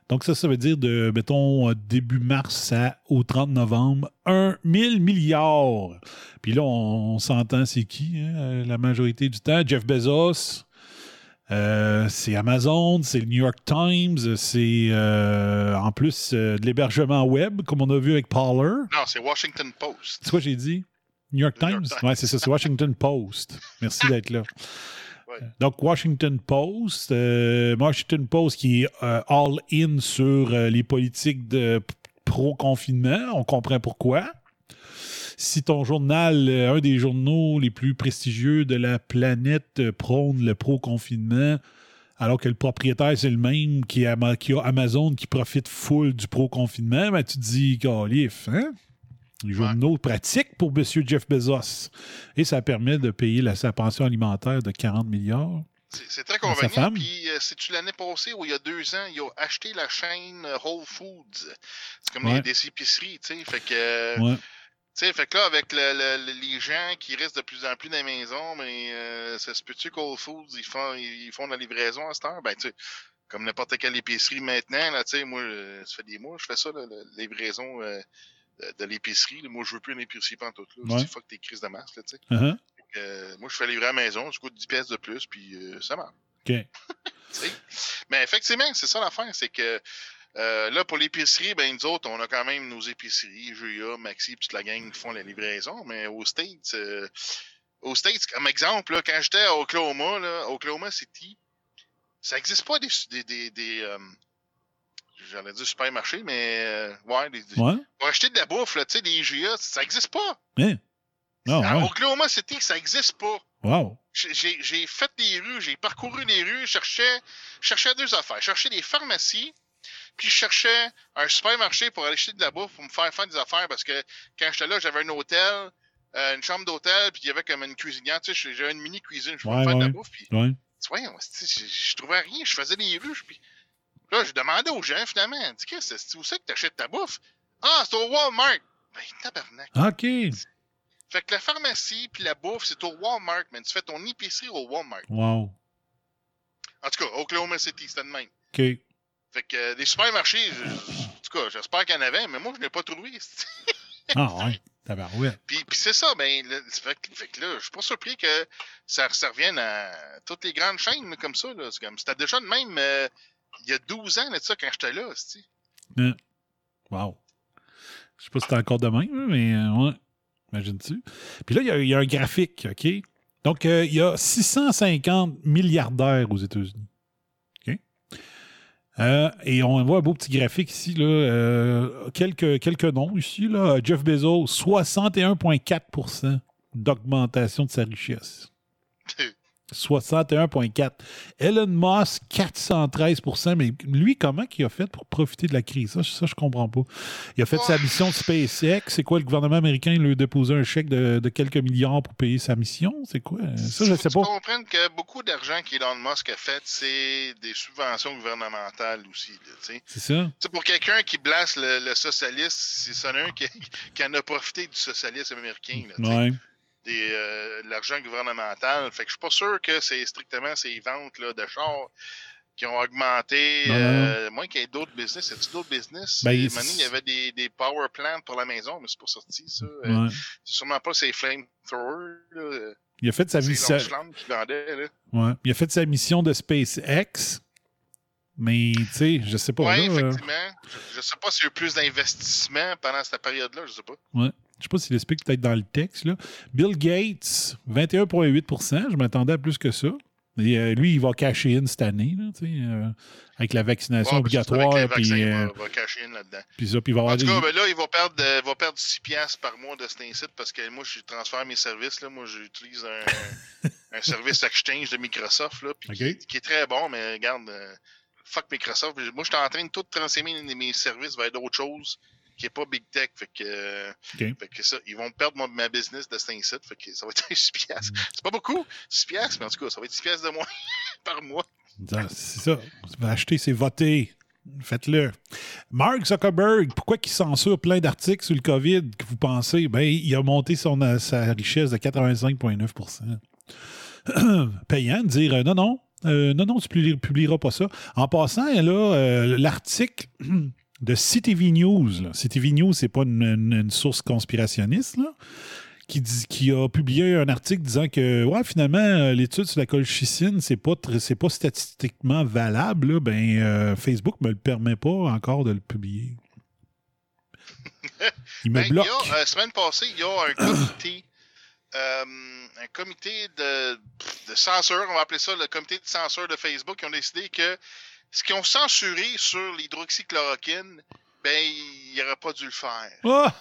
Donc, ça, ça veut dire de, mettons, euh, début mars à, au 30 novembre, 1 1000 milliards. Puis là, on, on s'entend, c'est qui, hein, la majorité du temps? Jeff Bezos. Euh, c'est Amazon, c'est le New York Times, c'est euh, en plus euh, de l'hébergement web, comme on a vu avec Parler. Non, c'est Washington Post. C'est quoi j'ai dit? New York New Times? York Times? Ouais, c'est ça, c'est Washington Post. Merci d'être là. Donc, Washington Post, Washington Post qui est all-in sur les politiques de pro-confinement. On comprend pourquoi. Si ton journal, euh, un des journaux les plus prestigieux de la planète, euh, prône le pro-confinement, alors que le propriétaire, c'est le même qui, Ama- qui a Amazon qui profite full du pro-confinement, ben, tu te dis, Calif, hein? Les journaux pratiques pour M. Jeff Bezos. Et ça permet de payer la, sa pension alimentaire de 40 milliards. C'est- très femme. Puis, euh, c'est-tu l'année passée ou il y a deux ans, ils ont acheté la chaîne euh, Whole Foods? C'est comme Ouais. des, des épiceries, tu sais. Fait que. euh, Ouais. Tu sais, fait que là, avec le- le- le- les gens qui restent de plus en plus dans les maisons, mais euh, ça se peut-tu qu'Whole Foods, ils font, ils font de la livraison à cette heure? Ben, tu sais, comme n'importe quelle épicerie maintenant, là, tu sais, moi, euh, ça fait des mois, je fais ça, la livraison euh, de, de l'épicerie. Moi, je veux plus une épicerie pantoute, là. Ouais. C'est fuck tes crises de masse, là, tu sais. Uh-huh. Euh, moi, je fais livrer à la maison, ça coûte 10 pièces de plus, puis euh, ça marche. OK. Mais effectivement, c'est ça l'affaire, c'est que euh, là, pour l'épicerie, ben nous autres, on a quand même nos épiceries, GA, Maxi, puis toute la gang qui font la livraison, mais aux States, euh, aux States, comme exemple, là, quand j'étais à Oklahoma, là, Oklahoma City, ça n'existe pas des, des, des, des, euh, j'allais dire supermarchés, mais ouais, des, Ouais. pour acheter de la bouffe, là, tu sais, des IGA, ça n'existe pas. À ouais. Oklahoma City, ça n'existe pas. Wow. J'ai- fait des rues, j'ai parcouru les rues, cherchais, cherchais deux affaires. Cherchais des pharmacies, puis je cherchais un supermarché pour aller acheter de la bouffe, pour me faire faire des affaires, parce que quand j'étais là, j'avais un hôtel, euh, une chambre d'hôtel, puis il y avait comme une cuisinière, tu sais, j'avais une mini cuisine, je pouvais Ouais, faire de la bouffe, puis Ouais. c'est- je, trouvais rien, je faisais des rues, puis là, je demandais aux gens, finalement, dis qu'est-ce que c'est où c'est que t'achètes ta bouffe? Ah, c'est au Walmart! Ben, tabarnak. OK. Fait que la pharmacie puis la bouffe, c'est au Walmart, man. Tu fais ton épicerie au Walmart. Wow. En tout cas, Oklahoma City, c'était de même. OK. Fait que euh, des supermarchés, je- en tout cas, j'espère qu'il y en avait, mais moi, je n'ai pas trouvé. Ah, ouais. Tabarouette. puis, puis c'est ça, ben, le- fait, que- fait que là, je suis pas surpris que ça, ça revienne à toutes les grandes chaînes là, comme ça. Là. C'est comme, c'était déjà de même euh, il y a 12 ans, là, de ça, quand j'étais là. c'ti. Hein. Wow. Je sais pas si c'est encore de même, mais euh, ouais. Imagine-tu. Puis là, il y a- il y, a un graphique, OK? Donc, euh, il y a 650 milliardaires aux États-Unis. Euh, et on voit un beau petit graphique ici, euh, quelques, quelques noms ici, là. Jeff Bezos, 61,4% d'augmentation de sa richesse. 61,4. Elon Musk, 413% Mais lui, comment il a fait pour profiter de la crise? Ça, ça je comprends pas. Il a fait sa mission de SpaceX. C'est quoi, le gouvernement américain lui a déposé un chèque de, de quelques milliards pour payer sa mission? C'est quoi? Ça, je sais pas. comprennes que beaucoup d'argent qu'Elon Musk a fait, c'est des subventions gouvernementales aussi. C'est ça? Pour quelqu'un qui blasse le, le socialiste, c'est ça un qui, qui en a profité du socialisme américain. Là. Des, euh, de l'argent gouvernemental. Fait que je suis pas sûr que c'est strictement ces ventes là, de chars qui ont augmenté. Non, non, euh, moins qu'il y ait d'autres business. Y d'autres business? Ben, Euh, il- y avait des, des power plants pour la maison, mais c'est pas sorti, ça. Euh. C'est sûrement pas ces flamethrowers. Il a fait sa mission. Ouais. Il a fait sa mission de SpaceX. Mais, tu sais, je sais pas. Oui, euh, effectivement. Je, je sais pas s'il y a eu plus d'investissement pendant cette période-là, je sais pas. ouais. Je sais pas s'il explique peut-être dans le texte. Là. Bill Gates, 21,8% Je m'attendais à plus que ça. Et, euh, lui, il va cacher in cette année, là, euh, avec la vaccination Ouais, obligatoire. Puis, il euh, va, va cacher une là-dedans. puis ça, puis il va avoir En tout des- cas, ben là, il va perdre, euh, va perdre 6 piastres par mois de cet incite parce que moi, je transfère mes services. Là. Moi, j'utilise un, un service exchange de Microsoft là, puis qui, qui est très bon, mais regarde, fuck Microsoft. Moi, je suis en train de tout transformer mes, mes services vers d'autres choses qui n'est pas Big Tech. Fait que, fait que ça, ils vont perdre mon- ma business de cet incite. Fait que ça va être 6 piastres. C'est pas beaucoup, 6 piastres, mais en tout cas, ça va être 6 piastres de moins par mois. C'est ça. Vous pouvez acheter, c'est voter. Faites-le. Mark Zuckerberg, pourquoi il censure plein d'articles sur le COVID que vous pensez? Ben, il a monté son, euh, sa richesse de 85,9% Payant de dire euh, non, non, euh, non, non, tu publi- publieras pas ça. En passant, là, euh, l'article de CTV News, là, CTV News, c'est pas une, une- une source conspirationniste, là, qui, dit, qui a publié un article disant que ouais, finalement, euh, l'étude sur la colchicine, c'est pas, c'est pas statistiquement valable. là. ben, euh, Facebook me le permet pas encore de le publier. Il me Ben, bloque. Il y a, euh, semaine passée, il y a un comité, euh, un comité de, de censure, on va appeler ça le comité de censure de Facebook, qui ont décidé que ce qu'ils ont censuré sur l'hydroxychloroquine, ben, il n'aurait pas dû le faire. Ah,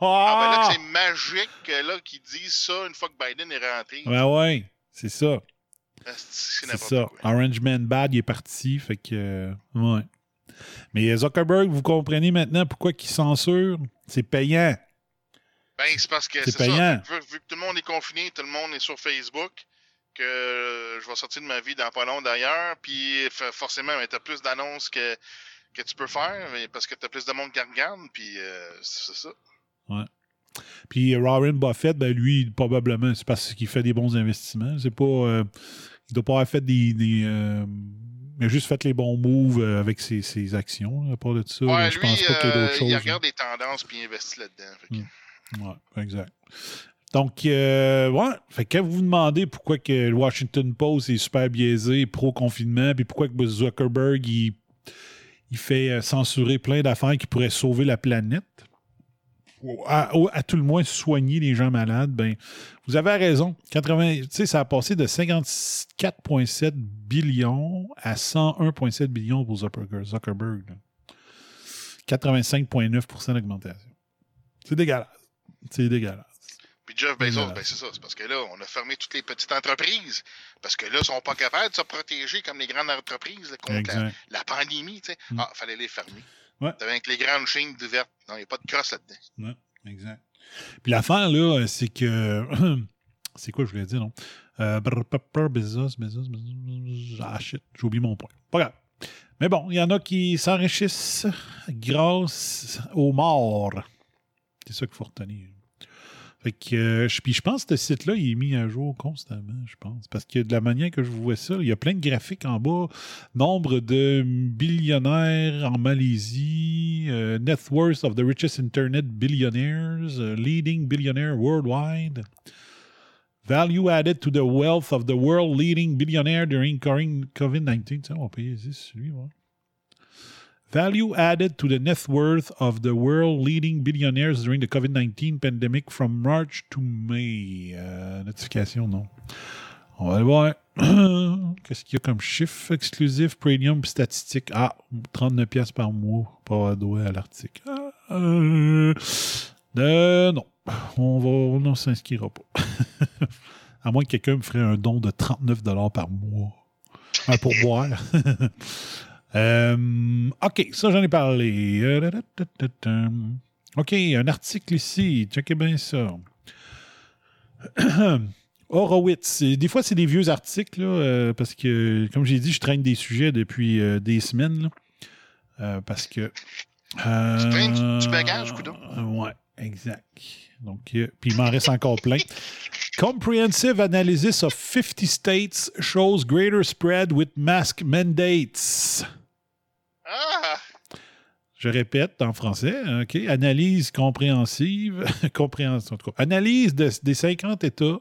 Ah, ben là, c'est magique euh, là, qu'ils disent ça une fois que Biden est rentré. Ouais, ouais, c'est ça. C'est ça. Orange Man Bad, il est parti. Fait que. euh, ouais. Mais Zuckerberg, vous comprenez maintenant pourquoi il censure? C'est payant. Ben, c'est parce que C'est ça. payant. Vu, vu que tout le monde est confiné, tout le monde est sur Facebook, que je vais sortir de ma vie dans pas long d'ailleurs, puis forcément, tu as plus d'annonces que, que tu peux faire, mais parce que tu as plus de monde qui regarde, puis euh, c'est ça. Ouais. Puis Warren Buffett, ben lui, probablement, c'est parce qu'il fait des bons investissements. C'est pas. euh, il doit pas avoir fait des. des, euh, il a juste fait les bons moves avec ses, ses actions. À part de ça, Ouais, je lui, pense pas qu'il y ait d'autres choses. il là. regarde des tendances, puis il investit là-dedans. que- Ouais, exact. Donc, euh, ouais. Fait que vous vous demandez pourquoi que le Washington Post est super biaisé, pro-confinement, puis pourquoi que Zuckerberg, il, fait euh, censurer plein d'affaires qui pourraient sauver la planète, ou à, ou à tout le moins soigner les gens malades, ben, vous avez raison. 80, tu sais, ça a passé de 54,7 billions à 101,7 billions pour Zuckerberg. Zuckerberg là. 85,9% d'augmentation. C'est dégueulasse. C'est dégueulasse. Jeff Bezos, ben c'est ça. C'est parce que là, on a fermé toutes les petites entreprises. Parce que là, ils sont pas capables de se protéger comme les grandes entreprises là, contre la, pandémie. tu sais. Mm. Ah, fallait les fermer. Ouais. Avec les grandes chaînes d'ouvertes. Non, il n'y a pas de crosse là-dedans. Ouais, exact. Puis l'affaire, là, c'est que. c'est quoi, je voulais dire, non? Euh, Bezos, Bezos, Bezos. Ah, shit, j'ai oublié mon point. Pas grave. Mais bon, il y en a qui s'enrichissent grâce aux morts. C'est ça qu'il faut retenir. Fait que, euh, je- pense que ce site-là, il est mis à jour constamment, je pense. Parce que de la manière que je vois ça, il y a plein de graphiques en bas. Nombre de billionnaires en Malaisie, euh, net worth of the richest internet billionaires, euh, leading billionaire worldwide. Value added to the wealth of the world leading billionaire during coring- COVID-19. Tiens, on va payer celui, ouais. Value added to the net worth of the world leading billionaires during the COVID-19 pandemic from March to May. Euh, notification, non. On va le voir. Qu'est-ce qu'il y a comme chiffre exclusif, premium, statistique? Ah, 39 pièces par mois avoir droit à l'article. Ah, euh, euh, non. On va, on ne s'inscrira pas. à moins que quelqu'un me ferait un don de 39 par mois. Un pourboire. Euh, OK, ça, j'en ai parlé. Euh. OK, un article ici. Checkez bien ça. Horowitz. Des fois, c'est des vieux articles, là, euh, parce que, comme j'ai dit, je traîne des sujets depuis euh, des semaines. là. Euh, parce que. Tu traînes du- bagage, Ouais, exact. Donc, puis il m'en reste encore plein. Comprehensive analysis of 50 states shows greater spread with mask mandates. Ah! Je répète en français, OK? Analyse compréhensive, compréhension, en tout cas, analyse de- des 50 États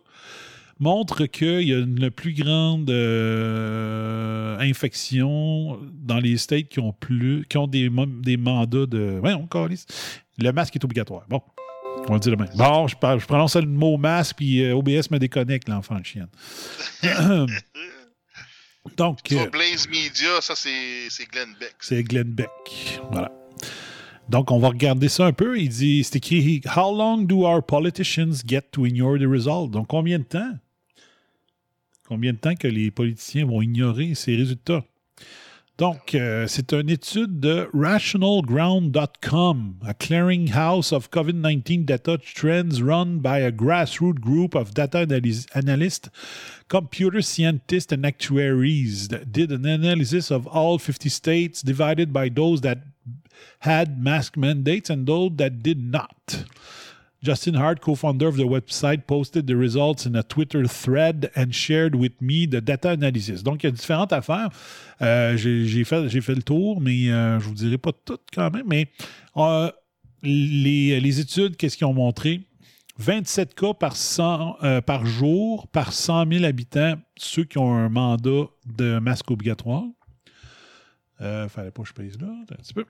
montre qu'il y a une plus grande euh, infection dans les states qui ont plus qui ont des, mandats de. Ouais, on. Le masque est obligatoire. Bon. On le dire demain. Bon, je, prononce le mot masque, puis euh, OBS me déconnecte, l'enfant chienne. Donc, Sur euh, Blaze Media, ça, c'est Glenn Beck. c'est Glenn Beck. Voilà. Donc, on va regarder ça un peu. Il dit, c'est écrit How long do our politicians get to ignore the result? Donc, combien de temps? Combien de temps que les politiciens vont ignorer ces résultats? Donc, euh, c'est une étude de rationalground.com, a clearinghouse of COVID-19 data trends run by a grassroots group of data analys- analysts, computer scientists, and actuaries did an analysis of all 50 states divided by those that had mask mandates and those that did not. Justin Hart, co-founder of the website, posted the results in a Twitter thread and shared with me the data analysis. Donc, il y a différentes affaires. Euh, J'ai fait, le tour, mais euh, je vous dirai pas toutes quand même. Mais euh, les, les études, qu'est-ce qu'ils ont montré? 27 cas par, 100, euh, par jour par 100 000 habitants, ceux qui ont un mandat de masque obligatoire. Euh, fallait pas que je pèse là, un petit peu.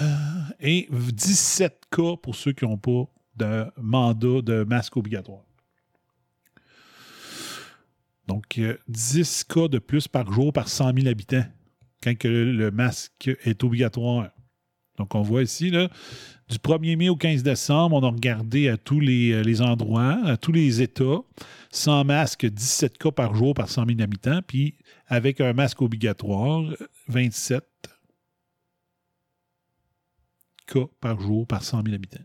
Euh, et 17 cas pour ceux qui n'ont pas de mandat de masque obligatoire. Donc, euh, 10 cas de plus par jour par 100 000 habitants quand le masque est obligatoire. Donc, on voit ici, là, du 1er mai au 15 décembre, on a regardé à tous les, euh, endroits, à tous les États, sans masque, 17 cas par jour par 100 000 habitants, puis avec un masque obligatoire, 27 cas par jour par 100 000 habitants.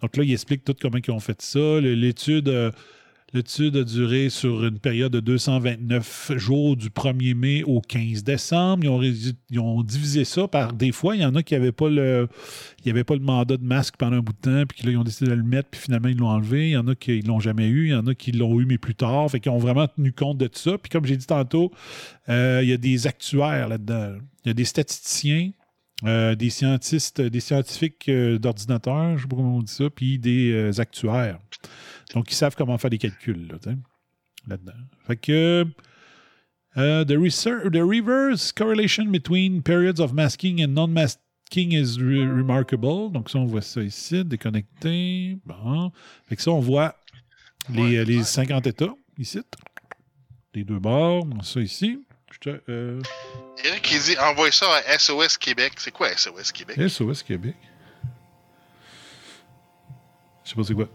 Donc là, il explique tout comment ils ont fait ça. L'étude euh, l'étude a duré sur une période de 229 jours du 1er mai au 15 décembre. Ils ont, divisé ça par des fois. Il y en a qui n'avaient pas le mandat de masque pendant un bout de temps, puis là, ils ont décidé de le mettre, puis finalement, ils l'ont enlevé. Il y en a qui ne l'ont jamais eu. Il y en a qui l'ont eu, mais plus tard. Fait qu'ils ont vraiment tenu compte de tout ça. Puis comme j'ai dit tantôt, euh, il y a des actuaires là-dedans. Il y a des statisticiens, euh, des scientistes, des scientifiques euh, d'ordinateur, je ne sais pas comment on dit ça, puis des euh, actuaires. Donc, ils savent comment faire des calculs là, là-dedans. Fait que uh, the, research, the reverse correlation between periods of masking and non-masking is re- remarkable. Donc, ça, on voit ça ici, déconnecté. Bon. Fait que ça, on voit les, euh, les 50 États ici. Les deux bords. Ça ici. Je te, euh, Eric, il dit envoie ça à SOS Québec. C'est quoi SOS Québec? SOS Québec. Je sais pas c'est quoi.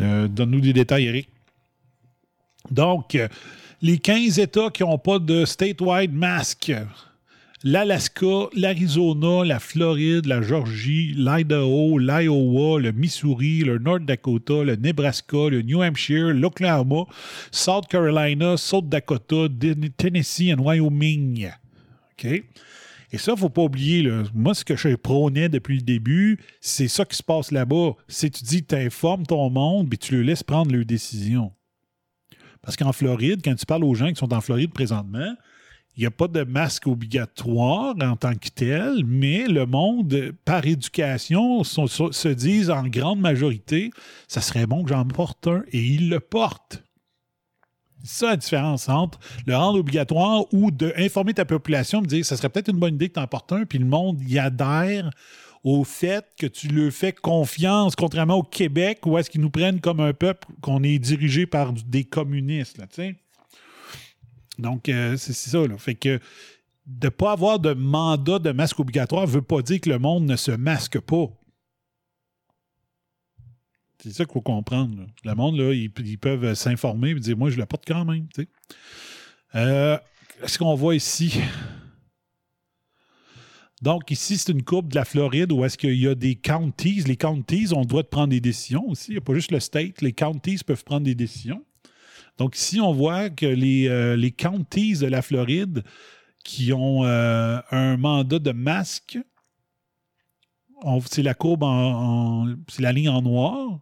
Euh, Donne-nous des détails, Eric. Donc, euh, les 15 États qui n'ont pas de statewide mask. L'Alaska, l'Arizona, la Floride, la Georgie, l'Idaho, l'Iowa, le Missouri, le North Dakota, le Nebraska, le New Hampshire, l'Oklahoma, South Carolina, South Dakota, Tennessee et Wyoming. OK? Et ça, il ne faut pas oublier, moi, ce que je prônais depuis le début, c'est ça qui se passe là-bas. C'est tu dis, tu informes ton monde, puis tu le laisses prendre leurs décisions. Parce qu'en Floride, quand tu parles aux gens qui sont en Floride présentement, il n'y a pas de masque obligatoire en tant que tel, mais le monde, par éducation, se disent en grande majorité, ça serait bon que j'en porte un, et ils le portent. C'est ça la différence entre le rendre obligatoire ou d'informer ta population, de dire ça serait peut-être une bonne idée que tu en portes un, puis le monde y adhère au fait que tu leur fais confiance, contrairement au Québec, où est-ce qu'ils nous prennent comme un peuple qu'on est dirigé par des communistes, là. Donc, euh, c'est c'est ça, là. Fait que de ne pas avoir de mandat de masque obligatoire ne veut pas dire que le monde ne se masque pas. C'est ça qu'il faut comprendre. Le monde, là, ils, peuvent s'informer et dire Moi, je le porte quand même. sais. Euh, qu'on voit ici. Donc, ici, c'est une courbe de la Floride où est-ce qu'il y a des counties. Les counties ont le droit de prendre des décisions aussi. Il n'y a pas juste le state. Les counties peuvent prendre des décisions. Donc, ici, on voit que les, euh, les counties de la Floride qui ont euh, un mandat de masque, c'est la courbe en, c'est la ligne en noir.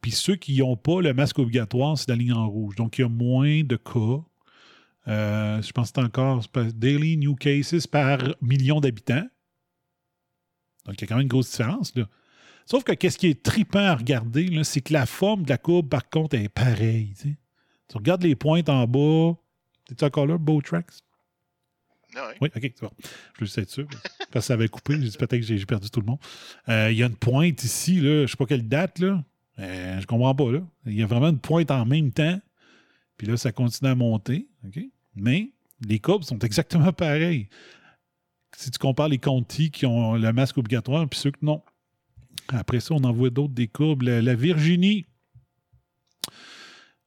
Puis ceux qui n'ont pas le masque obligatoire, c'est la ligne en rouge. Donc, il y a moins de cas. Euh, je pense que c'est encore daily new cases par million d'habitants. Donc, il y a quand même une grosse différence. Sauf que qu'est-ce qui est trippant à regarder, c'est que la forme de la courbe, par contre, est pareille. tu regardes les pointes en bas. T'es-tu encore là, Beau? Ah. Oui, OK, c'est bon. Je veux juste être sûr. Parce que ça avait coupé. J'ai dit peut-être que j'ai perdu tout le monde. Euh, Il y a une pointe ici, je ne sais pas quelle date, là. Euh, je comprends pas, là. Il y a vraiment une pointe en même temps. Puis là, ça continue à monter. OK? Mais les courbes sont exactement pareilles. Si tu compares les Conti qui ont le masque obligatoire, puis ceux que non. Après ça, on en voit d'autres des courbes. La, Virginie,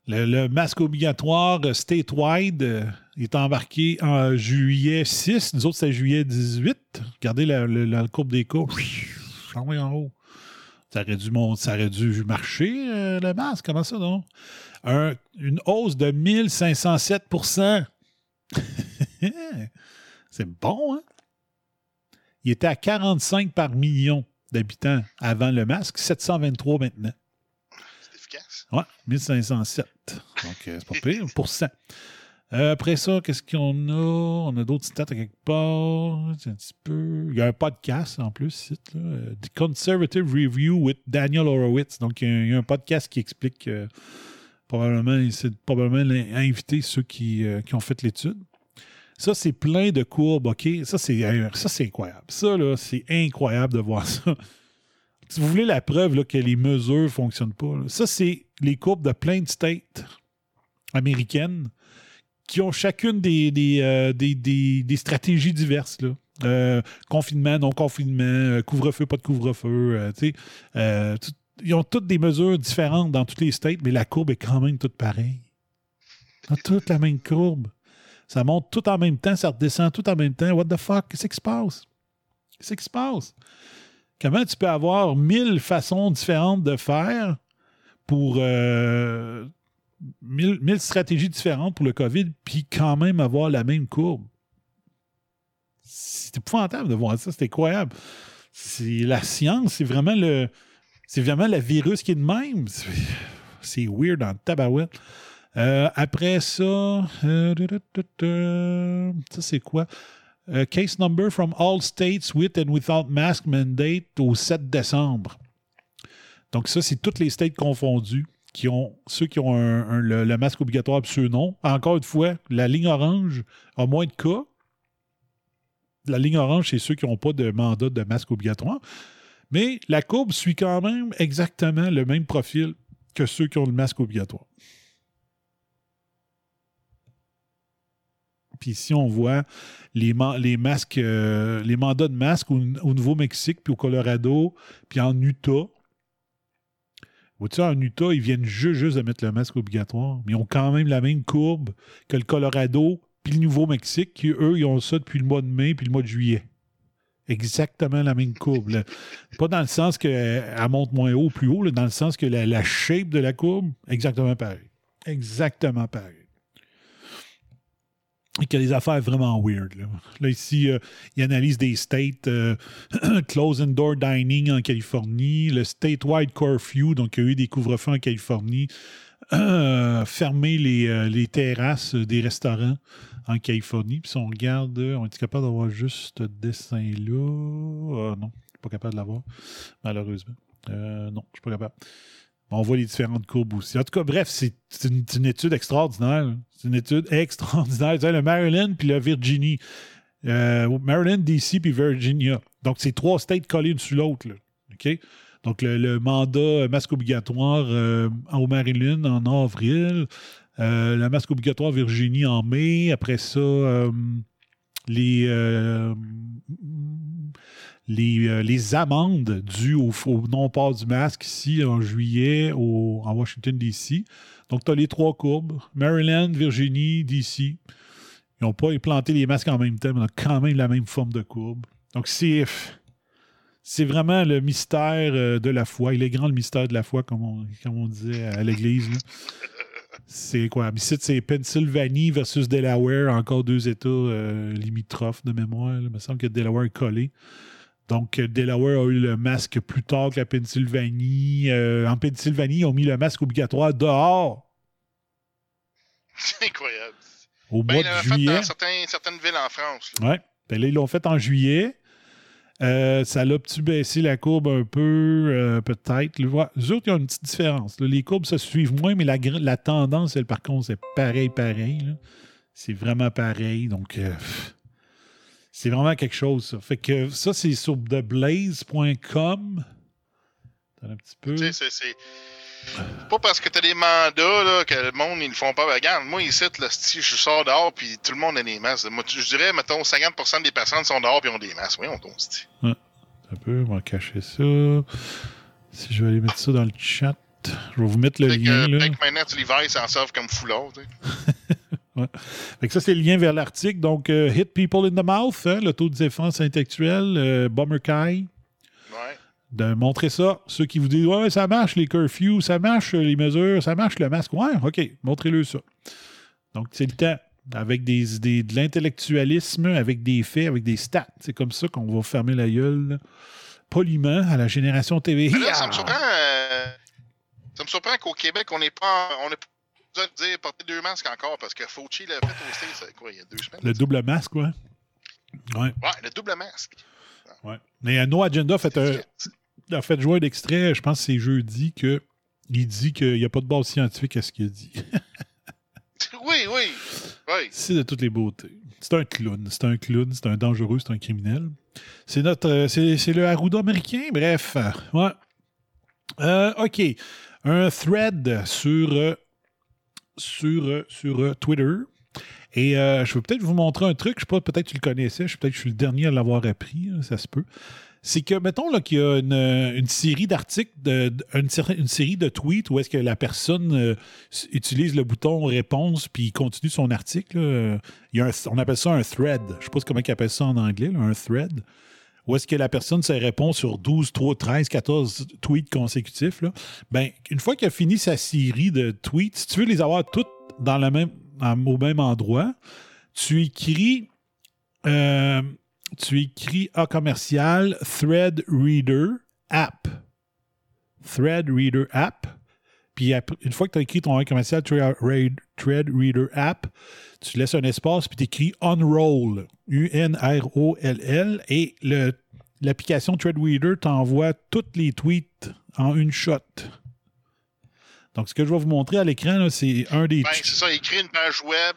le, le masque obligatoire euh, statewide euh, est embarqué en juillet 6. Nous autres, c'est juillet 18. Regardez la, la- la courbe des courbes. En haut. Ça aurait dû, mon- ça aurait dû marcher, euh, le masque. Comment ça? Un- une hausse de 1507% C'est bon, hein? Il était à 45 par million d'habitants avant le masque, 723 maintenant. C'est efficace. Ouais, 1507. Donc, euh, c'est pas pire, pour cent. Euh, après ça, qu'est-ce qu'on a? On a d'autres stats à quelque part. Un petit peu. Il y a un podcast en plus, là, euh, The Conservative Review with Daniel Horowitz. Donc, il y a, un podcast qui explique euh, probablement, c'est probablement inviter ceux qui, qui ont fait l'étude. Ça, c'est plein de courbes, OK? Ça, c'est ça, c'est incroyable. Ça, là, c'est incroyable de voir ça. Si vous voulez la preuve que les mesures ne fonctionnent pas, ça, c'est les courbes de plein de states américaines qui ont chacune des, euh, des- des- des stratégies diverses. Là. Euh, confinement, non-confinement, euh, couvre-feu, pas de couvre-feu. ils ont toutes des mesures différentes dans tous les states, mais la courbe est quand même toute pareille. Ils ont toute la même courbe. Ça monte tout en même temps, ça redescend tout en même temps. What the fuck? Qu'est-ce qui se passe? Qu'est-ce qui se passe? Comment tu peux avoir mille façons différentes de faire pour mille, mille stratégies différentes pour le COVID, puis quand même avoir la même courbe? C'est épouvantable de voir ça, c'est incroyable. C'est la science, c'est vraiment le. C'est vraiment le virus qui est de même. C'est- weird en tabarouette. Euh, après ça, euh, ça c'est quoi? Euh, case number from all states with and without mask mandate au 7 décembre. Donc ça, c'est toutes les states confondus qui ont ceux qui ont un- le, masque obligatoire et ceux non. Encore une fois, la ligne orange a moins de cas. La ligne orange, c'est ceux qui n'ont pas de mandat de masque obligatoire. Mais la courbe suit quand même exactement le même profil que ceux qui ont le masque obligatoire. Puis ici, on voit les, ma- les masques, euh, les mandats de masques au, au Nouveau-Mexique, puis au Colorado, puis en Utah. Vois-tu, en Utah, ils viennent juste, juste de mettre le masque obligatoire, mais ils ont quand même la même courbe que le Colorado, puis le Nouveau-Mexique, qui, eux, ils ont ça depuis le mois de mai, puis le mois de juillet. Exactement la même courbe. Pas dans le sens qu'elle monte moins haut ou plus haut, dans le sens que la, la shape de la courbe, exactement pareil. Exactement pareil. Qu'il y a des affaires vraiment weird. Là, ici, euh, il analyse des states. euh, close indoor dining en Californie, le statewide curfew, donc il y a eu des couvre-feux en Californie, euh, fermer les, euh, les terrasses des restaurants en Californie. Puis si on regarde, on est capable d'avoir juste ce dessin-là? Non, je suis pas capable de l'avoir, malheureusement. Non, je suis pas capable. On voit les différentes courbes aussi. En tout cas, bref, c'est une, étude extraordinaire. C'est une étude extraordinaire. Tu le Maryland puis le Virginie. Euh, Maryland, DC puis Virginia. Donc, c'est trois states collés une sur l'autre. OK? Donc, le, mandat masque obligatoire euh, au Maryland en avril. Euh, le masque obligatoire Virginie en mai. Après ça, euh, les, euh, les, euh, les amendes dues au, non-port du masque ici en juillet au, en Washington, D.C. Donc, tu as les trois courbes Maryland, Virginie, D.C. Ils n'ont pas implanté les masques en même temps, mais ils ont quand même la même forme de courbe. Donc, c'est. Vraiment le mystère euh, de la foi. Il est grand le mystère de la foi, comme on, on disait à l'église. C'est quoi? C'est Pennsylvanie versus Delaware, encore deux États euh, limitrophes de mémoire. Il me semble que Delaware est collé. Donc, euh, Delaware a eu le masque plus tard que la Pennsylvanie. Euh, en Pennsylvanie, ils ont mis le masque obligatoire dehors C'est incroyable. au Ben, mois de fait juillet. dans certains- certaines villes en France. Ouais. Ben là, ils l'ont fait en juillet. Euh, ça l'a-tu baissé la courbe un peu? Euh, peut-être. Les autres, il y a une petite différence. là. Les courbes se suivent moins, mais la, la tendance, elle, par contre, c'est pareil, pareil. C'est vraiment pareil. Donc, euh, pff, c'est vraiment quelque chose, ça. Fait que ça, c'est sur theblaze.com. Un petit peu. Tu sais, c'est- Pas parce que t'as des mandats là, que le monde ils le font pas. Ben, Regarde, moi ici, là, si je sors dehors puis tout le monde a des masques. Moi, je dirais, mettons, 50% des personnes sont dehors puis ont des masques. Oui, on tombe. Ouais. Un peu, on va cacher ça. Si je vais aller mettre ça dans le chat, je vais vous mettre le Fait que, lien. Là. peut-être que maintenant, tu ils s'en servent comme foulard. tu sais. Ouais. Fait que ça, c'est le lien vers l'article. Donc, euh, Hit People in the Mouth, hein, le taux de défense intellectuelle, euh, Bomber Kai. Ouais. De montrer ça. Ceux qui vous disent Ouais, ça marche les curfews, ça marche les mesures, ça marche le masque. Ouais, OK, montrez-le ça. Donc, c'est le temps. Avec des, des- de l'intellectualisme, avec des faits, avec des stats. C'est comme ça qu'on va fermer la gueule là, poliment à la génération TV. Là, ça me surprend. euh, surprend qu'au Québec, on n'est pas. On n'a pas besoin de dire porter deux masques encore parce que Fauci l'a fait au States, c'est quoi, il y a deux semaines? Le double masque, ouais. Ouais. Ouais, le double masque. Ouais. Mais No Agenda fait, un, a fait jouer un extrait, je pense que c'est jeudi, que il dit qu'il n'y a pas de base scientifique à ce qu'il a dit. Oui, oui. Oui. c'est de toutes les beautés. C'est un clown. C'est un clown, c'est un dangereux, c'est un criminel. C'est notre. euh, c'est, c'est le Arruda américain, bref. Ouais. Euh, OK. Un thread sur, euh, sur, euh, euh, Twitter. Et euh, je vais peut-être vous montrer un truc. Je sais pas, peut-être tu le connaissais. Je peut-être je suis le dernier à l'avoir appris. hein, ça se peut. C'est que, mettons qu'il y a une, série d'articles, une, une série de tweets où est-ce que la personne utilise le bouton réponse puis continue son article. on appelle ça un thread. Je sais pas comment ils appellent ça en anglais, un thread. Où est-ce que la personne se répond sur 12, 3, 13, 14 tweets consécutifs. Là? Ben, une fois qu'il a fini sa série de tweets, si tu veux les avoir toutes dans même, au même endroit, tu écris euh, tu écris A commercial Thread Reader App. Thread Reader App. Puis une fois que tu as écrit ton A commercial Thread Reader App, tu laisses un espace puis tu écris Unroll. U-N-R-O-L-L. Et l'application Thread Reader t'envoie tous les tweets en une shot. Donc, ce que je vais vous montrer à l'écran, c'est un des. Ben, c'est ça, écrit une page web.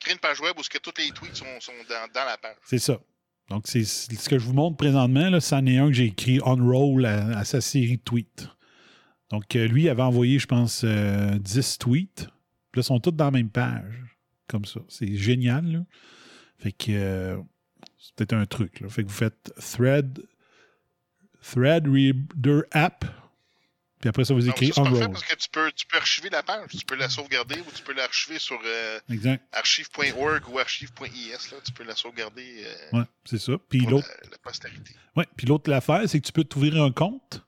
Écrit une page web où ce que tous les tweets sont, sont dans, dans la page. C'est ça. Donc, c'est ce que je vous montre présentement. Là, c'en est un que j'ai écrit on roll à, à sa série de tweets. Donc, euh, lui avait envoyé, je pense, euh, 10 tweets. Puis là, ils sont tous dans la même page. Comme ça. C'est génial. Là. Fait que euh, c'est peut-être un truc. Là. Fait que vous faites thread, thread reader app. Puis après ça, vous écrivez on parfait parce que tu peux, tu peux archiver la page. Tu peux la sauvegarder ou tu peux l'archiver sur euh, archive.org ou archive.is. là. Tu peux la sauvegarder euh, Ouais, c'est ça. Puis l'autre. la, la postérité. Ouais. Puis l'autre l'affaire, c'est que tu peux t'ouvrir un compte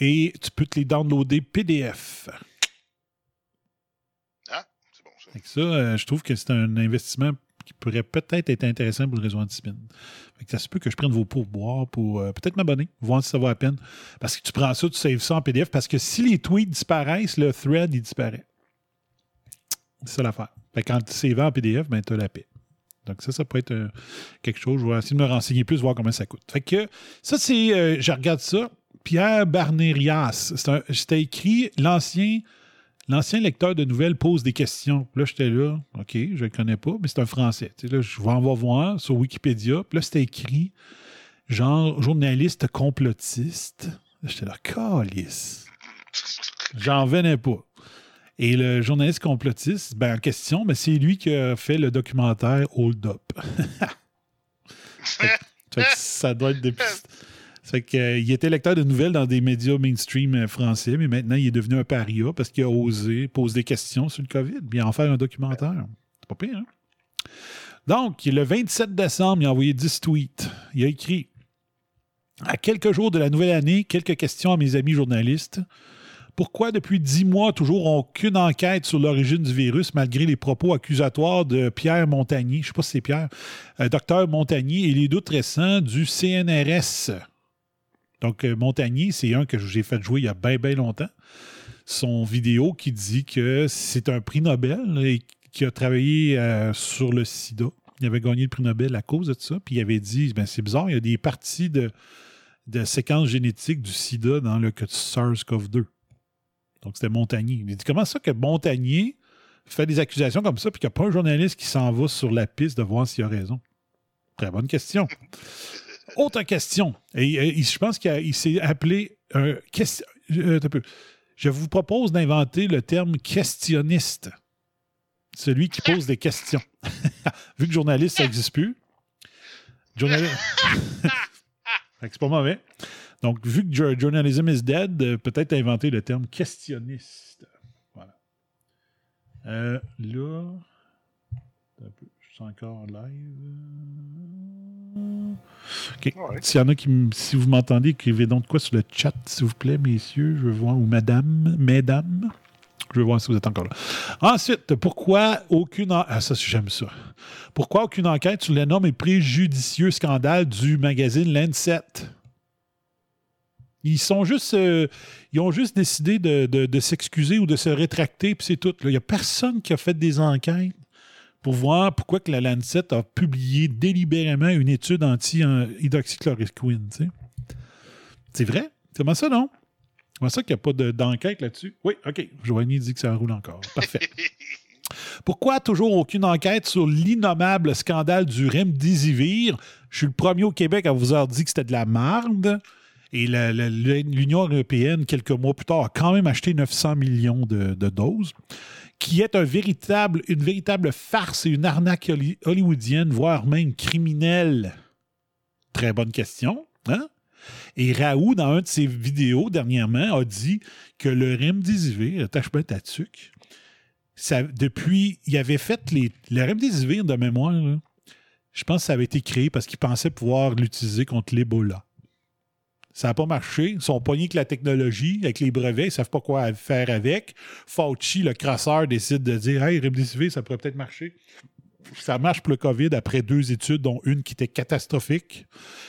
et tu peux te les downloader PDF. Ah, c'est bon ça. Ça, euh, je trouve que c'est un investissement qui pourrait peut-être être intéressant pour le réseau anti-spin. Ça se peut que je prenne vos pourboires pour euh, peut-être m'abonner, voir si ça vaut la peine. Parce que tu prends ça, tu saves ça en PDF, parce que si les tweets disparaissent, le thread, il disparaît. C'est ça l'affaire. Quand tu saves en PDF, ben, tu as la paix. Donc ça, ça peut être euh, quelque chose. Je vais essayer de me renseigner plus, voir combien ça coûte. Fait que ça, c'est... je regarde ça. Pierre Barnérias. C'était écrit l'ancien... L'ancien lecteur de nouvelles pose des questions. Là, j'étais là, OK, je ne le connais pas, mais c'est un français. Là, je vais en voir sur Wikipédia. Puis là, c'était écrit genre journaliste complotiste. J'étais là, calice. J'en venais pas. Et le journaliste complotiste, ben, en question, ben, c'est lui qui a fait le documentaire Hold Up. Ça doit être depuis. Fait que, euh, il était lecteur de nouvelles dans des médias mainstream euh, français, mais maintenant il est devenu un paria parce qu'il a osé poser des questions sur le COVID, puis en faire un documentaire. C'est pas pire, hein? Donc, le 27 décembre, il a envoyé 10 tweets. Il a écrit À quelques jours de la nouvelle année, quelques questions à mes amis journalistes. Pourquoi depuis dix mois toujours aucune enquête sur l'origine du virus malgré les propos accusatoires de Pierre Montagny, je ne sais pas si c'est Pierre, euh, docteur Montagny et les doutes récents du CNRS. Donc euh, Montagny, c'est un que j'ai fait jouer il y a bien bien longtemps. Son vidéo qui dit que c'est un prix Nobel et qui a travaillé euh, sur le sida. Il avait gagné le prix Nobel à cause de ça. Puis il avait dit ben, c'est bizarre, il y a des parties de, de séquences génétiques du sida dans le SARS-CoV-2. Donc c'était Montagnier. Il dit comment ça que Montagnier fait des accusations comme ça, puis qu'il n'y a pas un journaliste qui s'en va sur la piste de voir s'il a raison? Très bonne question. Autre question. Et, je pense qu'il s'est appelé un question. euh, un peu. Je vous propose d'inventer le terme questionniste. Celui qui pose des questions. Vu que journaliste, ça n'existe plus. Journaliste. c'est pas mauvais. Donc, vu que jo- journalism is dead, euh, peut-être inventer le terme questionniste. Voilà. Euh, là. Un peu, encore en live. S'il y en a qui, si vous m'entendez, écrivez donc quoi sur le chat, s'il vous plaît, messieurs. Je veux voir, ou madame, mesdames. Je veux voir si vous êtes encore là. Ensuite, pourquoi aucune. en- Ah, ça, j'aime ça. Pourquoi aucune enquête sur l'énorme et préjudicieux scandale du magazine Lancet? Ils sont juste. euh, ils ont juste décidé de, de- de s'excuser ou de se rétracter, puis c'est tout. Il n'y a personne qui a fait des enquêtes pour voir pourquoi que la Lancet a publié délibérément une étude anti-hydroxychloroquine. tu sais. C'est vrai? Comment ça, non? Comment ça qu'il n'y a pas de- d'enquête là-dessus? Oui, OK. Joanie dit que ça roule encore. Parfait. Pourquoi toujours aucune enquête sur l'innommable scandale du Remdesivir? Je suis le premier au Québec à vous avoir dit que c'était de la marde. Et l'Union européenne, quelques mois plus tard, a quand même acheté 900 millions de, de doses, qui est une véritable farce et une arnaque holly- hollywoodienne, voire même criminelle? Très bonne question. Hein? Et Raoult, dans un de ses vidéos dernièrement, a dit que le Remdesivir, attache bien ta tuque, ça, depuis, il avait fait les, le Remdesivir de mémoire, je pense que ça avait été créé parce qu'il pensait pouvoir l'utiliser contre l'Ebola. Ça n'a pas marché. Ils sont pognés avec la technologie, avec les brevets, ils ne savent pas quoi faire avec. Fauci, le crasseur, décide de dire Hey, Remdesivir, ça pourrait peut-être marcher. Ça marche pour le COVID après deux études, dont une qui était catastrophique,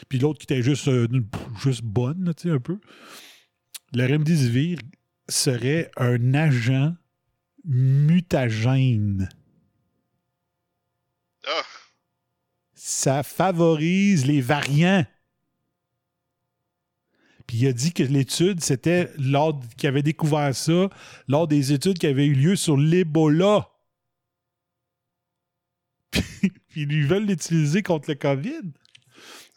puis l'autre qui était juste, euh, juste bonne, là, tu sais, un peu. Le Remdesivir serait un agent mutagène. Ah, Ça favorise les variants. Puis il a dit que l'étude, c'était lors qu'il avait découvert ça, lors des études qui avaient eu lieu sur l'Ebola. Puis ils veulent l'utiliser contre le COVID.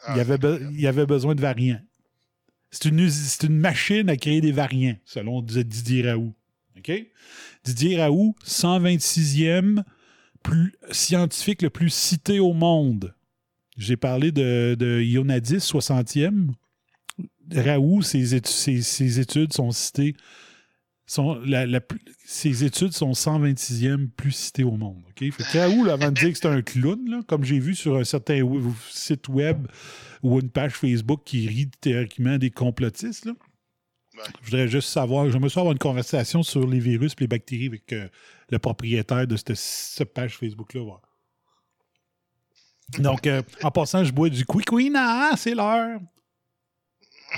ah, il, avait il avait besoin de variants. C'est une, machine à créer des variants, selon Didier Raoult. Didier Raoult, 126e plus scientifique le plus cité au monde. J'ai parlé de, de Ionadis, 60e. Raoult, ses, étu- ses- ses études sont citées. Sont la- la plus- ses études sont 126e plus citées au monde. OK? Fait que Raoult, là, avant de dire que c'est un clown, là, comme j'ai vu sur un certain site web ou une page Facebook qui rit théoriquement des complotistes, là, je voudrais juste savoir, j'aimerais ça avoir une conversation sur les virus et les bactéries avec euh, le propriétaire de cette, cette page Facebook-là. Donc, euh, en passant, je bois du Quick c'est l'heure.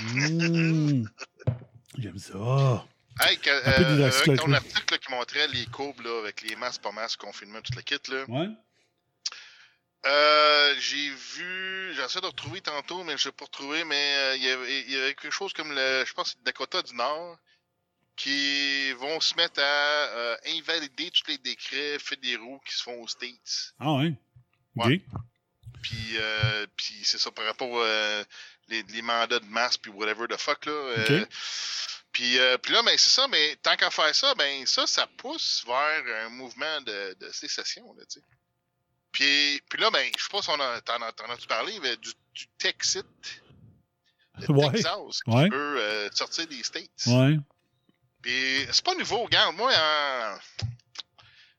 Mmh. J'aime ça. Hey, que, Un peu euh, avec ton article là, qui montrait les courbes là, avec les masques, pas masques, confinement, tout le kit, là. Ouais. Euh, j'ai vu, j'essaie de retrouver tantôt, mais je l'ai pas retrouvé, mais euh, il y avait- il y, avait quelque chose comme le, je pense, le Dakota du Nord, qui vont se mettre à euh, invalider tous les décrets fédéraux qui se font aux States. Ah ouais. OK. Ouais. Puis, puis c'est ça par rapport les, les mandats de masse puis whatever the fuck là. euh. Puis, euh, puis là, ben c'est ça, mais tant qu'à faire ça, ben ça, ça pousse vers un mouvement de, de sécession, là, tu sais. Puis, puis là, ben, je sais pas si on a, t'en, as- t'en as-tu parlé, mais du, du Texit, le Ouais. Texas, qui Ouais. veut euh, sortir des States. Ouais. Puis c'est pas nouveau, regarde, moi, en-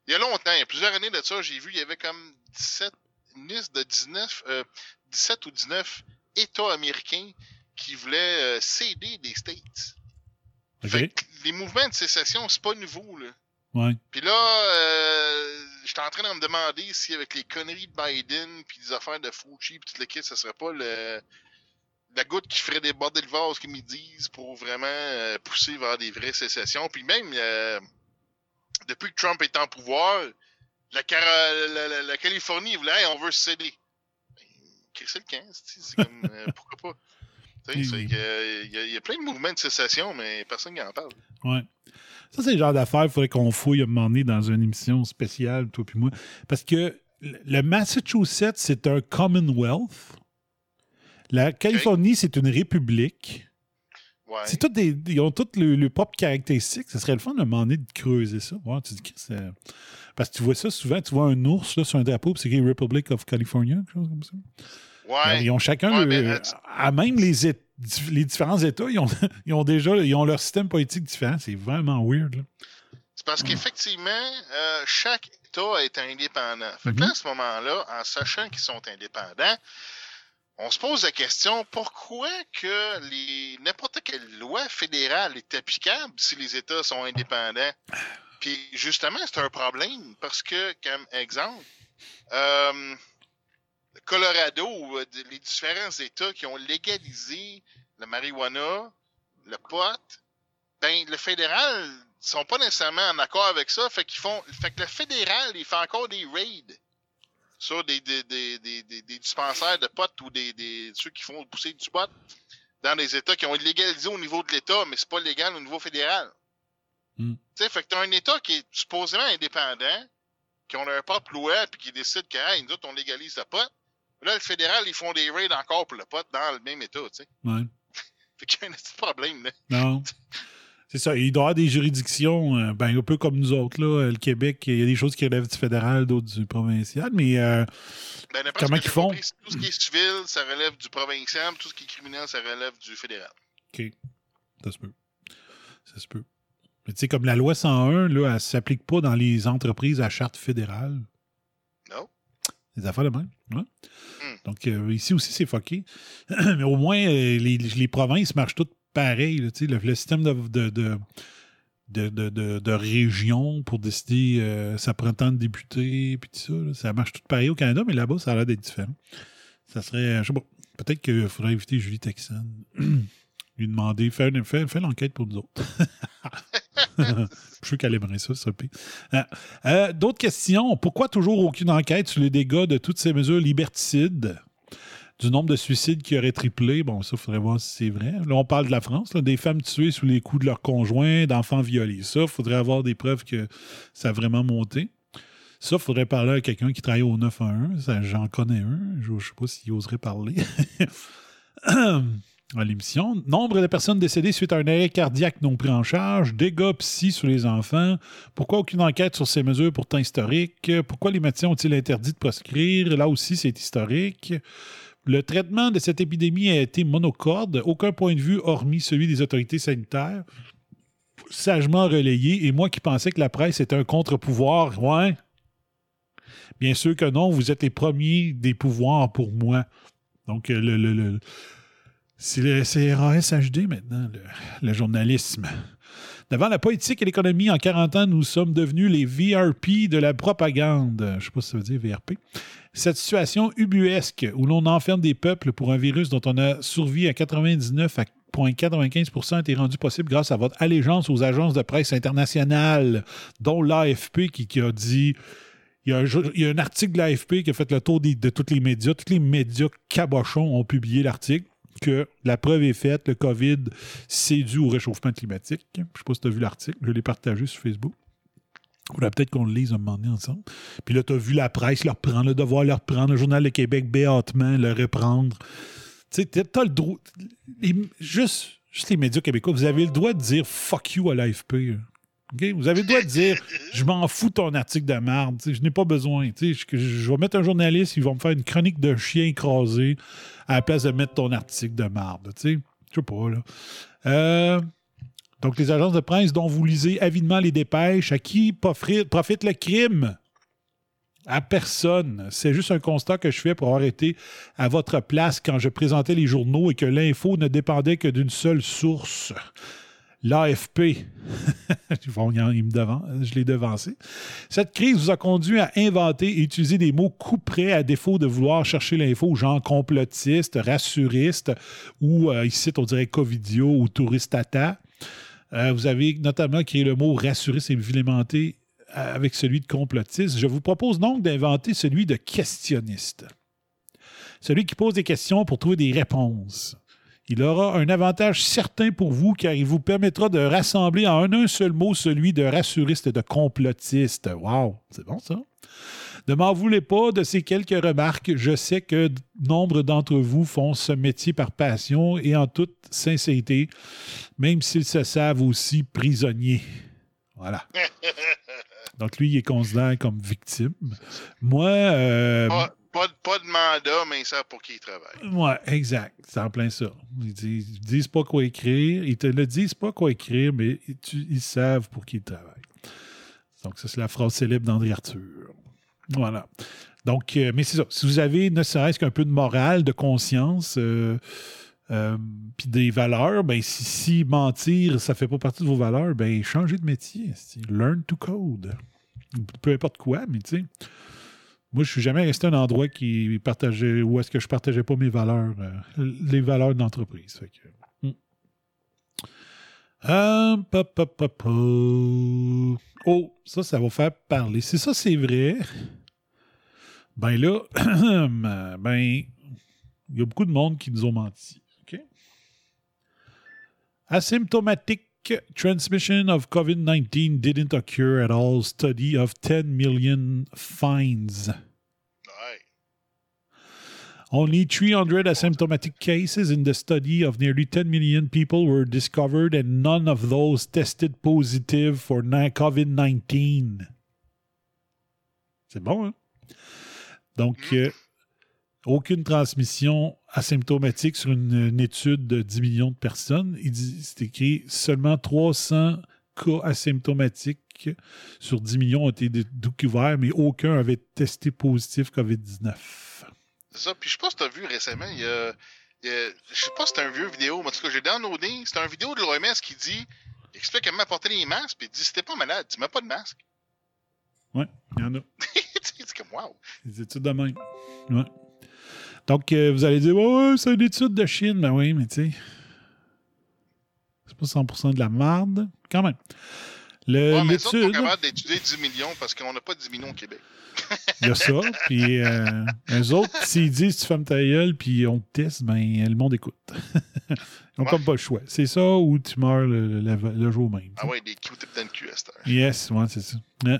il y a longtemps, il y a plusieurs années de ça, j'ai vu, il y avait comme 17, une liste de 19, euh, 17 ou 19 États américains qui voulaient euh, céder des States. Les mouvements de sécession, c'est pas nouveau, là. Ouais. Puis là, euh, j'étais en train de me demander si avec les conneries de Biden puis des affaires de Fauci puis tout le kit, ça serait pas le la goutte qui ferait des bordels de vase qu'ils me disent pour vraiment euh, pousser vers des vraies sécessions. Puis même euh, depuis que Trump est en pouvoir, la, Cara- la, la- la Californie, ils voulaient, Hey, on veut se céder. Crisser le 15, c'est comme, euh, pourquoi pas? Que, euh, Il y, a- il y a plein de mouvements de sécession, mais personne qui en parle. Ouais. Ça, c'est le genre d'affaires qu'il faudrait qu'on fouille à un moment donné dans une émission spéciale, toi puis moi. Parce que le Massachusetts, c'est un Commonwealth. La Californie, c'est une république. Ouais. C'est toutes des, ils ont toutes le, le propre caractéristiques. Ce serait le fun de demander de creuser ça. Ouais, tu dis que c'est- Parce que tu vois ça souvent, tu vois un ours là, sur un drapeau, puis c'est écrit Republic of California, quelque chose comme ça. Ouais. Ils ont chacun, Ouais, le- mais, euh, à même les, les différents États, ils ont, ils ont déjà ils ont leur système politique différent. C'est vraiment weird. là. C'est parce qu'effectivement, euh, chaque État est indépendant. Fait que là, à ce moment-là, en sachant qu'ils sont indépendants, on se pose la question pourquoi que les n'importe quelle loi fédérale est applicable si les États sont indépendants? Puis justement, c'est un problème parce que, comme exemple, euh, le Colorado, ou, euh, les différents États qui ont légalisé la marijuana, le pot, ben, le fédéral sont pas nécessairement en accord avec ça. Fait qu'ils font. Fait que le fédéral, il fait encore des raids sur des, des, des, des, dispensaires de pot ou des, des ceux qui font pousser du pot dans des États qui ont légalisé au niveau de l'État, mais c'est pas légal au niveau fédéral. Mm. Tu sais, fait que t'as un État qui est supposément indépendant, qui ont leur propre loi, puis qui décide que, hey, nous autres, on légalise le pot. Là, le fédéral, ils font des raids encore pour le pot dans le même État, tu sais. Ouais. Fait qu'il y a un petit problème, là. Non. C'est ça. Il doit y avoir des juridictions, euh, ben, un peu comme nous autres, là, euh, le Québec, il y a des choses qui relèvent du fédéral, d'autres du provincial, mais euh, Ben, comment ils font? compris, tout ce qui est civil, ça relève du provincial, tout ce qui est criminel, ça relève du fédéral. OK. Ça se peut. Ça se peut. Mais tu sais, comme la loi 101, là, elle ne s'applique pas dans les entreprises à charte fédérale. Non. Les affaires de même. Ouais. Donc, euh, ici aussi, c'est fucké. Mais au moins, euh, les, les provinces marchent toutes pareil. là, tu sais, le, le système de, de, de, de, de- de- de région pour décider euh, ça prend de puis tout ça, là, ça marche tout pareil au Canada, mais là-bas, ça a l'air d'être différent. Ça serait, je sais pas, peut-être qu'il faudrait inviter Julie Texan, lui demander, faire, faire l'enquête pour nous autres. je suis qu'elle ça, ça pire. Euh, D'autres questions. Pourquoi toujours aucune enquête sur les dégâts de toutes ces mesures liberticides? Du nombre de suicides qui auraient triplé? Bon, ça, il faudrait voir si c'est vrai. Là, on parle de la France, des femmes tuées sous les coups de leurs conjoints, d'enfants violés. Ça, il faudrait avoir des preuves que ça a vraiment monté. Ça, il faudrait parler à quelqu'un qui travaille au 911. Ça, J'en connais un. Je ne sais pas s'il oserait parler. à l'émission. Nombre de personnes décédées suite à un arrêt cardiaque non pris en charge, dégâts psy sur les enfants, pourquoi aucune enquête sur ces mesures pourtant historiques, pourquoi les médecins ont-ils interdit de proscrire, là aussi c'est historique. Le traitement de cette épidémie a été monocorde, aucun point de vue hormis celui des autorités sanitaires, sagement relayé, et moi qui pensais que la presse était un contre-pouvoir, ouais. Bien sûr que non, vous êtes les premiers des pouvoirs pour moi. Donc, le, le- le- c'est le RASHD maintenant, le, journalisme. Devant la politique et l'économie, en 40 ans, nous sommes devenus les VRP de la propagande. Je ne sais pas si ça veut dire VRP. Cette situation ubuesque où l'on enferme des peuples pour un virus dont on a survécu à 99 à 0,95% a été rendu possible grâce à votre allégeance aux agences de presse internationales, dont l'AFP qui, a dit il y, a un, article de l'AFP qui a fait le tour des- de tous les médias. Tous les médias cabochons ont publié l'article que la preuve est faite, le COVID, c'est dû au réchauffement climatique. Je ne sais pas si tu as vu l'article, je l'ai partagé sur Facebook. Va peut-être qu'on le lise un moment donné ensemble. Puis là, tu as vu la presse le reprendre, le devoir le reprendre, le Journal de Québec béatement le reprendre. Tu sais, tu as le droit. juste, juste les médias québécois, vous avez le droit de dire fuck you à l'AFP. Vous avez le droit de dire je m'en fous ton article de merde, je n'ai pas besoin. Je, vais mettre un journaliste, il va me faire une chronique de chien écrasé à la place de mettre ton article de merde. Je sais pas, là. Euh, donc, les agences de presse dont vous lisez avidement les dépêches, à qui profite le crime? À personne. C'est juste un constat que je fais pour avoir été à votre place quand je présentais les journaux et que l'info ne dépendait que d'une seule source. L'AFP. Je l'ai devancé. Cette crise vous a conduit à inventer et utiliser des mots couperets à défaut de vouloir chercher l'info, genre complotiste, rassuriste, ou euh, ici, on dirait covidio ou touristata. Euh, vous avez notamment créé le mot rassuriste et vilémenté avec celui de complotiste. Je vous propose donc d'inventer celui de questionniste. Celui qui pose des questions pour trouver des réponses. Il aura un avantage certain pour vous car il vous permettra de rassembler en un seul mot celui de rassuriste et de complotiste. Wow, c'est bon ça? Ne m'en voulez pas de ces quelques remarques. Je sais que nombre d'entre vous font ce métier par passion et en toute sincérité, même s'ils se savent aussi prisonniers. Voilà. Donc lui, il est considéré comme victime. Moi... Euh, pas, de mandat, mais ils savent pour qui ils travaillent. Ouais, exact. C'est en plein ça. Ils disent, ils disent pas quoi écrire. Ils te le disent pas quoi écrire, mais ils savent pour qui ils travaillent. Donc, ça, c'est la phrase célèbre d'André Arthur. Voilà. Donc, euh, mais c'est ça. Si vous avez ne serait-ce qu'un peu de morale, de conscience, euh, euh, puis des valeurs, ben si, si, mentir, ça fait pas partie de vos valeurs, ben changez de métier. Learn to code. Peu importe quoi, mais tu sais. Moi, je suis jamais resté un endroit qui partageait où est-ce que je partageais pas mes valeurs, les valeurs d'entreprise. Hmm. Oh, ça, ça va faire parler. Si ça, c'est vrai, ben là, ben, il y a beaucoup de monde qui nous ont menti. OK? Asymptomatic transmission of COVID-19 didn't occur at all. Study of 10 million fines. Only 300 asymptomatic cases in the study of nearly 10 million people were discovered, and none of those tested positive for COVID 19. C'est bon, hein? Donc, mm-hmm. euh, aucune transmission asymptomatique sur une, une, étude de 10 millions de personnes. C'est écrit seulement 300 cas asymptomatiques sur 10 millions ont été découverts, mais aucun avait testé positif COVID-19. C'est ça. Puis je sais pas si tu as vu récemment, il y a, il y a, je sais pas si c'est un vieux vidéo, mais en tout cas, j'ai downloadé. C'est un vidéo de l'OMS qui dit, il explique comment porter les masques, puis il dit, si t'es pas malade, tu mets pas de masque. Ouais, il y en a. c'est comme, wow. Des études de même. Ouais. Donc, euh, vous allez dire, ouais, c'est une étude de Chine. Ben oui, mais tu sais, c'est pas 100% de la marde, quand même. Le, ouais, mais ça, on est capable d'étudier 10 millions parce qu'on n'a pas 10 millions au Québec. Il y a ça. Puis euh, eux autres, s'ils disent tu fermes ta gueule puis on te teste, ben le monde écoute. Ils n'ont ouais. comme pas le choix. C'est ça ou tu meurs le, le, le jour même. Ah ouais, des Q-tips dans le cul Yes, ouais, c'est ça. Ouais.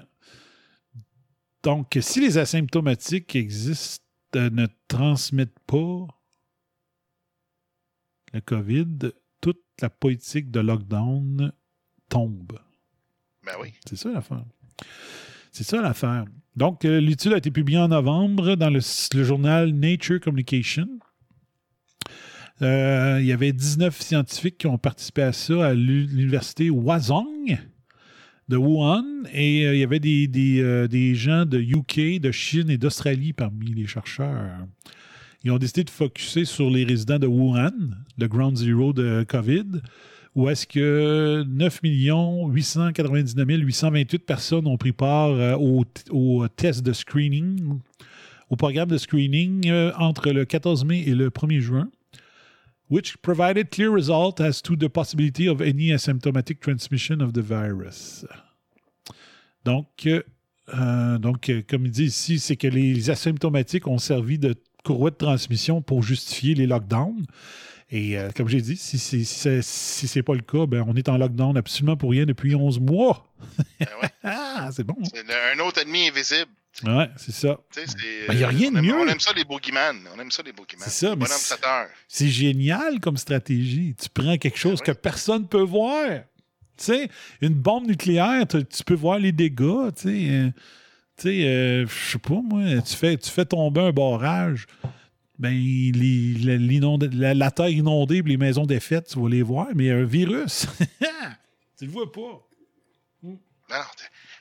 Donc, si les asymptomatiques existent, euh, ne transmettent pas le COVID, toute la politique de lockdown tombe. Ben oui. C'est ça l'affaire. C'est ça l'affaire. Donc, euh, l'étude a été publiée en novembre dans le, le journal Nature Communication. Euh, il y avait 19 scientifiques qui ont participé à ça à l'université Wazong de Wuhan et euh, il y avait des, des, euh, des, gens de UK, de Chine et d'Australie parmi les chercheurs. Ils ont décidé de focuser sur les résidents de Wuhan, le ground zero de COVID, où est-ce que 9 899 828 personnes ont pris part euh, au, au, test de screening, au programme de screening entre le 14 mai et le 1er juin, which provided clear results as to the possibility of any asymptomatic transmission of the virus. Donc, euh, donc comme il dit ici, c'est que les asymptomatiques ont servi de courroie de transmission pour justifier les lockdowns. Et euh, comme j'ai dit, si, si, si, si c'est pas le cas, ben, on est en lockdown absolument pour rien depuis 11 mois. Ben ouais. ah, c'est bon. C'est un autre ennemi invisible. Ouais, c'est ça. Il ben, n'y a rien de mieux. On aime ça, les boogeyman. On aime ça, les boogeyman. C'est ça, mais c'est génial comme stratégie. Tu prends quelque chose ben ouais. que personne ne peut voir. Tu sais, une bombe nucléaire, tu, peux voir les dégâts. Tu sais, euh, euh, je sais pas, moi, tu fais, tu fais tomber un barrage ben, les, la, la, terre inondée les maisons défaites, tu vas les voir, mais un virus, tu le vois pas. Non,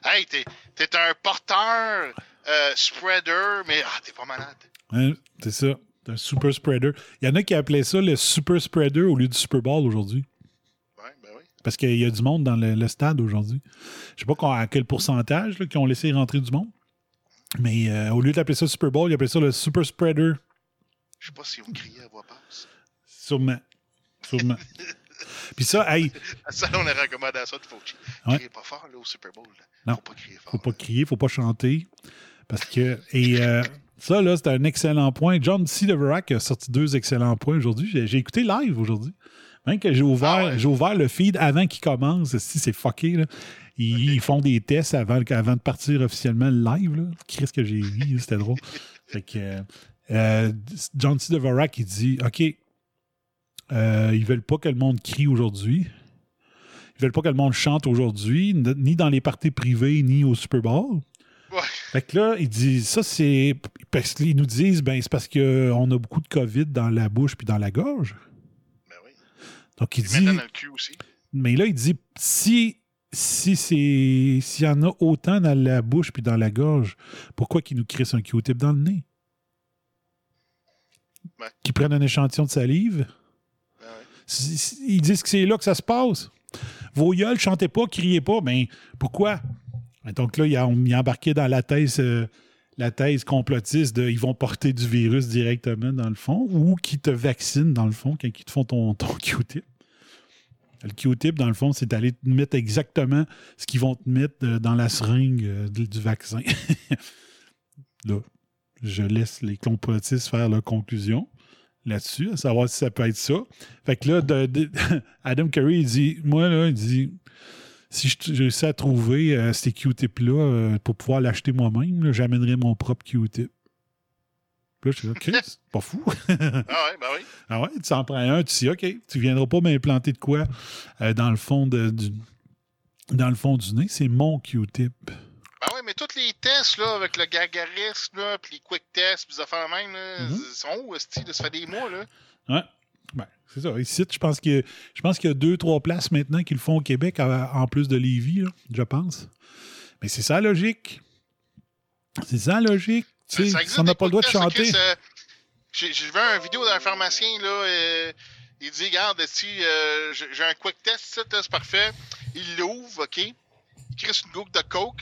hey, t'es, t'es un porteur euh, spreader, mais ah, t'es pas malade. Hein, c'est ça, t'es un super spreader. Il y en a qui appelaient ça le super spreader au lieu du Super Bowl aujourd'hui. Ouais, ben oui. Parce qu'il y a du monde dans le, le stade aujourd'hui. Je sais pas à quel pourcentage là, qui ont laissé rentrer du monde. Mais euh, au lieu d'appeler ça Super Bowl, ils appelaient ça le super spreader. Je sais pas si on criait à voix basse. Sûrement. Sûrement. Puis ça, hey, Ça, on a recommandé à ça de faut Ouais. crier pas fort là, au Super Bowl. là. Non. Faut pas crier fort. faut pas crier, faut pas chanter. Parce que. Et euh, ça, là, c'est un excellent point. John C. Deverak a sorti deux excellents points aujourd'hui. J'ai, écouté live aujourd'hui. Même que j'ai ouvert, Ah ouais? j'ai ouvert le feed avant qu'il commence. Si c'est fucké, là. Ils, ils font des tests avant, avant de partir officiellement le live. Là. Qu'est-ce que j'ai ri, c'était drôle. Fait que euh, euh, John C. Deverak, il dit OK, euh, ils veulent pas que le monde crie aujourd'hui. Ils veulent pas que le monde chante aujourd'hui, ni dans les parties privées, ni au Super Bowl. Ouais. Fait que là, ils disent ça, c'est. Parce qu'ils nous disent, ben, c'est parce qu'on a beaucoup de COVID dans la bouche puis dans la gorge. Ben oui. Donc, il dit. maintenant dans le cul aussi. Mais là, il dit si. Si c'est. S'il y en a autant dans la bouche puis dans la gorge, pourquoi qu'ils nous crissent un Q-tip dans le nez? Ouais. Qu'ils prennent un échantillon de salive? Ben ouais. Si- si- Ils disent que c'est là que ça se passe. Vos gueules, chantez pas, criez pas. Mais pourquoi? Et Donc là, il a, embarqué dans la thèse, euh, la thèse complotiste de ils vont porter du virus directement dans le fond ou qui te vaccinent dans le fond quand ils te font ton, ton Q-tip. Le Q-tip, dans le fond, c'est d'aller te mettre exactement ce qu'ils vont te mettre euh, dans la seringue euh, du vaccin. là, je laisse les complotistes faire leur conclusion là-dessus, à savoir si ça peut être ça. Fait que là, de- de- Adam Curry, il dit Moi, là, il dit si je je réussis à trouver euh, ces Q-tips-là euh, pour pouvoir l'acheter moi-même, j'amènerai mon propre Q-tip. Là, je suis là, OK, c'est pas fou. Ah ouais, ben oui. Ah ouais, tu s'en prends un, tu dis OK, tu viendras pas m'implanter de quoi euh, dans le fond de- du dans le fond du nez, c'est mon Q-tip. Ben ouais, mais tous les tests là, avec le gargarisme, là, puis les quick tests, puis les affaires même, là, Mhm. ils sont où, esti, là, ça fait des mois, là. Ouais. Ben, c'est ça. Ici, je pense que je pense qu'il y a deux, trois places maintenant qui le font au Québec en plus de Lévis, là, je pense. Mais c'est ça logique. C'est ça logique. Tu Ben, sais, ça on n'a pas le droit de chanter. J'ai vu une vidéo d'un pharmacien, là, euh, il dit, regarde, si euh, j'ai un quick test, c'est parfait. Il l'ouvre, OK? Il crée une goutte de coke,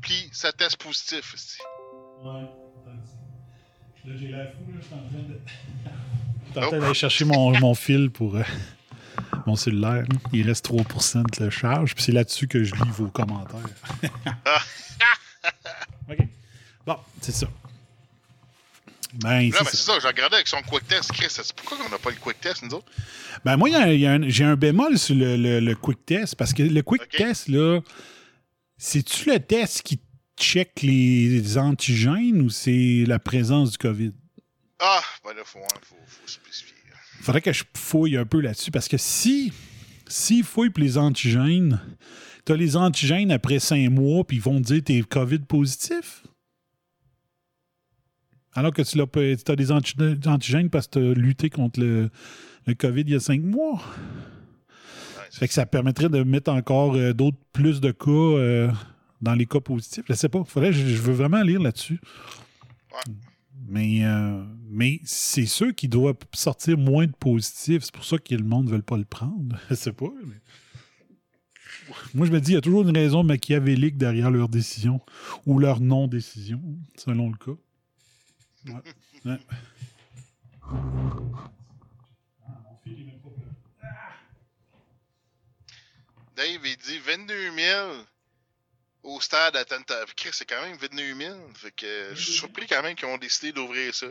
puis ça teste positif, esti. Ouais. Là, j'ai la fou, là, je suis en train de. Je suis en Oh. train d'aller chercher mon, mon fil pour euh, mon cellulaire. Il reste 3% de la charge, puis c'est là-dessus que je lis vos commentaires. OK. Bon, c'est ça. Ben, Là, c'est ben, ça. c'est ça, j'ai regardé avec son quick test. Chris, c'est pourquoi on n'a pas le quick test, nous autres? Ben, moi, j'ai un bémol sur le, le- le quick test, parce que le quick test, là, c'est-tu le test qui check les antigènes ou c'est la présence du COVID? Ah, ben là, faut, hein, faut, faut spécifier. Il faudrait que je fouille un peu là-dessus parce que si s'ils fouillent pour les antigènes, tu as les antigènes après cinq mois puis ils vont te dire que tu es COVID positif? Alors que tu as des anti- antigènes parce que tu as lutté contre le, le COVID il y a cinq mois? Fait que ça permettrait de mettre encore euh, d'autres plus de cas euh, dans les cas positifs. Je sais pas. Faudrait, je, je veux vraiment lire là-dessus. Ouais. Mais, euh, mais c'est sûr qu'il doit sortir moins de positifs. C'est pour ça que le monde ne veut pas le prendre. Je sais pas. mais- Moi, je me dis, il y a toujours une raison machiavélique derrière leur décision ou leur non-décision, selon le cas. Ouais. Ouais. Dave, il dit 22 000 au stade à Tampa. Chris, c'est quand même 22 000. Fait que je suis surpris quand même qu'ils ont décidé d'ouvrir ça.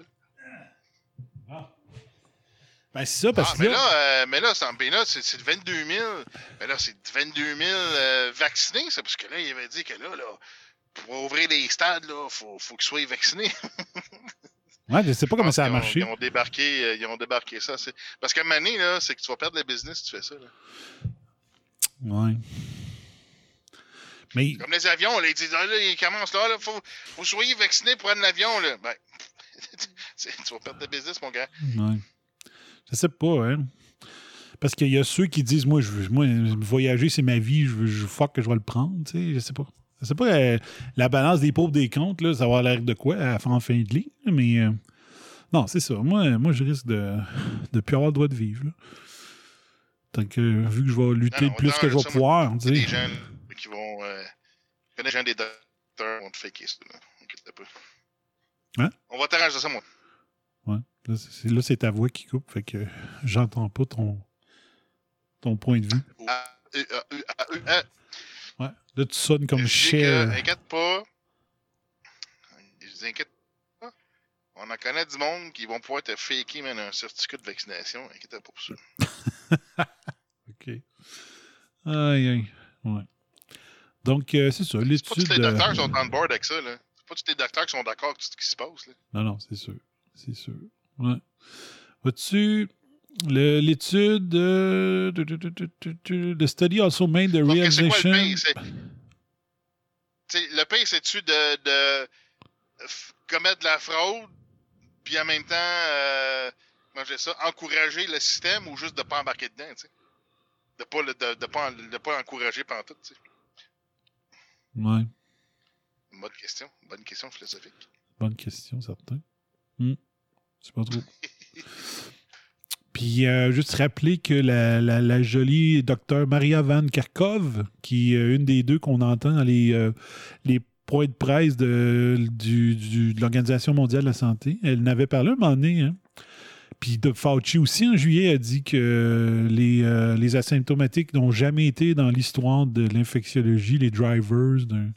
Ben, c'est ça, parce Ah, que mais là, là, euh, mais là, c'est, mais là, c'est, c'est 22 000. Mais là, c'est 22 000 euh, vaccinés, ça, parce que là, il avait dit que là, là pour ouvrir les stades, là, faut, faut qu'ils soient vaccinés. ouais, je sais pas comment Je ça a marché. Ils ont débarqué, euh, ils ont débarqué ça. C'est... Parce qu'à un moment donné, là, c'est que tu vas perdre le business si tu fais ça. Là. Ouais. Mais Comme les avions, là, ils disent, ah, là, ils commencent là, là, faut, faut soyez vaccinés pour prendre l'avion, là. Ben, tu vas perdre le business, mon gars. Ouais. Je sais pas, hein. Parce qu'il y a ceux qui disent, moi, je veux, moi, voyager, c'est ma vie, je veux, je fuck que je vais le prendre, tu sais, je sais pas. Je sais pas, euh, la balance des pauvres des comptes, là, ça va avoir l'air de quoi à en fin de ligne, mais euh, non, c'est ça. Moi, moi, je risque de ne plus avoir le droit de vivre, là. Tant que, vu que je vais lutter Non, plus que je vais pouvoir, tu sais. gens là, qui vont. Euh, je connais des gens des docteurs qui vont te faker ça, là. Inquiète pas. Hein? On va t'arranger ça, moi. Ouais. Là, c'est, ta voix qui coupe, fait que j'entends pas ton. ton point de vue. Euh, euh, euh, euh, euh, Ouais. Là, tu sonnes comme Cher. inquiète pas. Je dis, inquiète pas. On en connaît du monde qui vont pouvoir te faker man, un certificat de vaccination. Inquiète pas pour ça. Aïe, aïe. Ouais. Donc, euh, c'est ça. C'est pas tous L'étude. les docteurs euh, qui sont on board avec ça. là. C'est pas tous les docteurs qui sont d'accord avec tout ce qui se passe. Là. Non, non, c'est sûr. C'est sûr. Ouais. Vois-tu, le- l'étude euh, The study also made the realization? le pire? C'est-tu de, de commettre de la fraude, puis en même temps, euh, comment ça, encourager le système ou juste de pas embarquer dedans, tu sais? De pas, le- de, de pas, de pas encourager pendant tout, tu sais. Ouais. Bonne question. Bonne question philosophique. Bonne question, certain. Hmm. Je sais pas trop. Puis, euh, juste rappeler que la, la- la jolie docteure Maria Van Kerkhove, qui est une des deux qu'on entend dans les, euh, les points de presse de, du- du- de l'Organisation mondiale de la santé, elle n'avait parlé un moment donné. Hein. Puis de Fauci aussi, en juillet, a dit que les, euh, les asymptomatiques n'ont jamais été dans l'histoire de l'infectiologie les drivers d'un-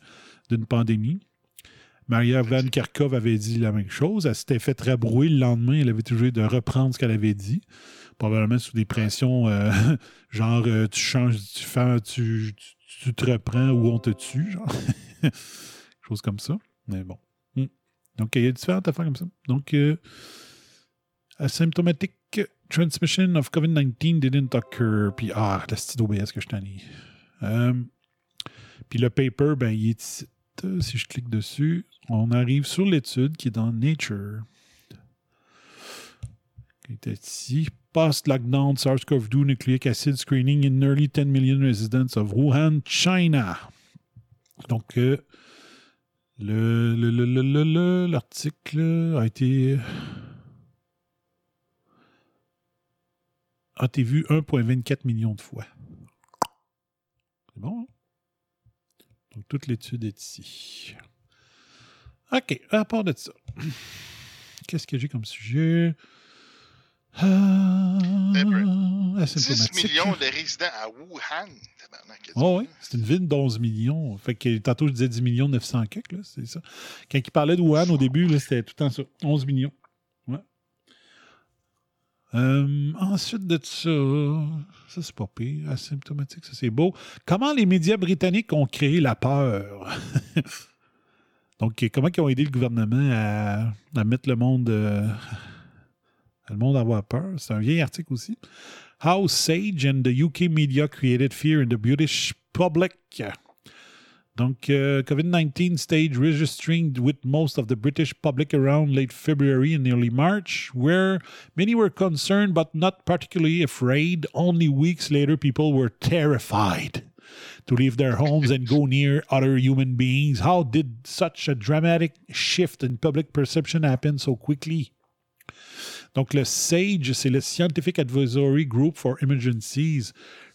d'une pandémie. Maria Van Kerkhove avait dit la même chose. Elle s'était fait rabrouer le lendemain. Elle avait toujours de reprendre ce qu'elle avait dit. Probablement sous des pressions euh, genre euh, tu changes, tu fais, tu, tu, tu te reprends ou on te tue, genre. Chose comme ça. Mais bon. Hmm. Donc, il y a différentes affaires comme ça. Donc, euh, asymptomatic transmission of COVID-19 didn't occur. Puis, ah, la petite OBS que je t'en ai. Euh, puis le paper, ben, il est. Si je clique dessus, on arrive sur l'étude qui est dans Nature. Qui était ici. Post-lockdown SARS-CoV-2 nucleic acid screening in nearly 10 million residents of Wuhan, China. Donc, euh, le, le- le- le- l'article a été a été vu 1,24 millions de fois. C'est bon, hein? Donc, toute l'étude est ici. OK, à part de ça, qu'est-ce que j'ai comme sujet? Ah, 10 asymptomatique. millions de résidents à Wuhan. Oh oui, c'est? une ville d'11 millions. Fait que tantôt, je disais 10 millions 900 quelques, là, c'est ça. Quand il parlait de Wuhan au début, c'était tout le temps ça. 11 millions. Euh, ensuite de ça, ça c'est pas pire, asymptomatique, ça c'est beau. Comment les médias britanniques ont créé la peur? Donc, comment ils ont aidé le gouvernement à, à mettre le monde, euh, le monde à avoir peur? C'est un vieil article aussi. How Sage and the UK media created fear in the British public. Donc, euh, COVID-19 stage registering with most of the British public around late February and early March, where many were concerned but not particularly afraid. Only weeks later, people were terrified to leave their homes and go near other human beings. How did such a dramatic shift in public perception happen so quickly? Donc, le SAGE, c'est le Scientific Advisory Group for Emergencies,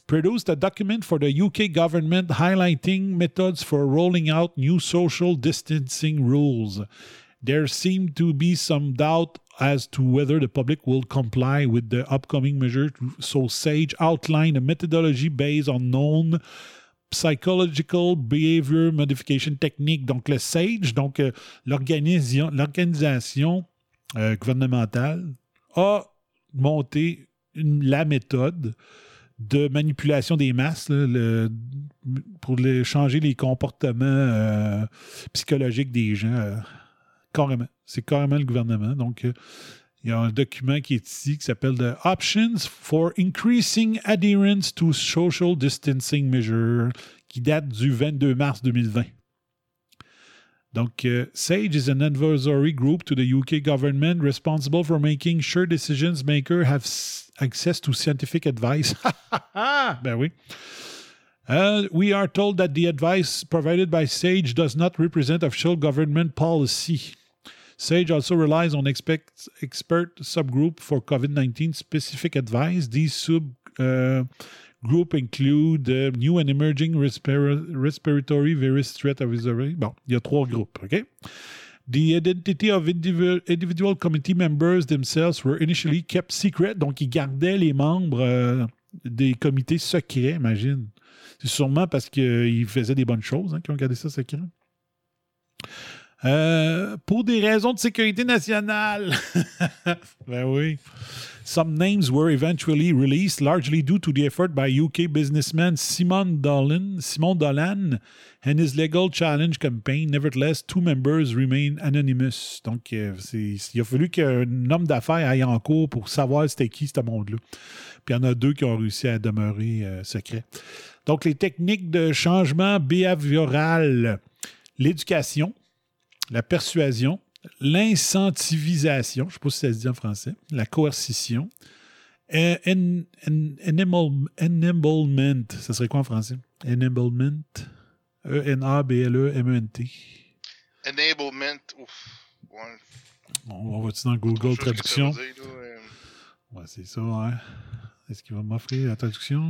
produced a document for the UK government highlighting methods for rolling out new social distancing rules. There seemed to be some doubt as to whether the public will comply with the upcoming measures, so SAGE outlined a methodology based on known Psychological Behavior Modification Technique. Donc, le SAGE, donc euh, l'organisation euh, gouvernementale, a monté la méthode de manipulation des masses pour changer les comportements euh, psychologiques des gens. euh. C'est carrément le gouvernement. Donc, euh, il y a un document qui est ici qui s'appelle The Options for Increasing Adherence to Social Distancing Measures, qui date du 22 mars 2020. Donc, SAGE is an advisory group to the UK government responsible for making sure decisions makers have access to scientific advice. ben oui. Uh, we are told that the advice provided by SAGE does not represent official government policy. SAGE also relies on expect, expert subgroup for COVID-19 specific advice. These sub uh, group include uh, new and emerging respira- respiratory virus threat advisory. Bon, il y a trois groupes, OK? The identity of individual, committee members themselves were initially kept secret. Donc, ils gardaient les membres euh, des comités secrets, imagine. C'est sûrement parce qu'ils faisaient des bonnes choses hein, qu'ils ont gardé ça secret. Euh, pour des raisons de sécurité nationale. ben oui. Some names were eventually released, largely due to the effort by UK businessman Simon Dolan, Simon Dolan and his legal challenge campaign. Nevertheless, two members remain anonymous. Donc, euh, il a fallu qu'un homme d'affaires aille en cours pour savoir c'était qui ce monde-là. Puis il y en a deux qui ont réussi à demeurer euh, secrets. Donc, les techniques de changement behavioral, l'éducation, la persuasion, l'incentivisation, je ne sais pas si ça se dit en français, la coercition, euh, en- en- enable- enablement, ça serait quoi en français? Enablement, E-N-A-B-L-E-M-E-N-T. Enablement. Ouf. Ouais. On, va-tu dans Google ce Traduction? veut dire, là, euh. Ouais, c'est ça, hein. Est-ce qu'il va m'offrir la traduction?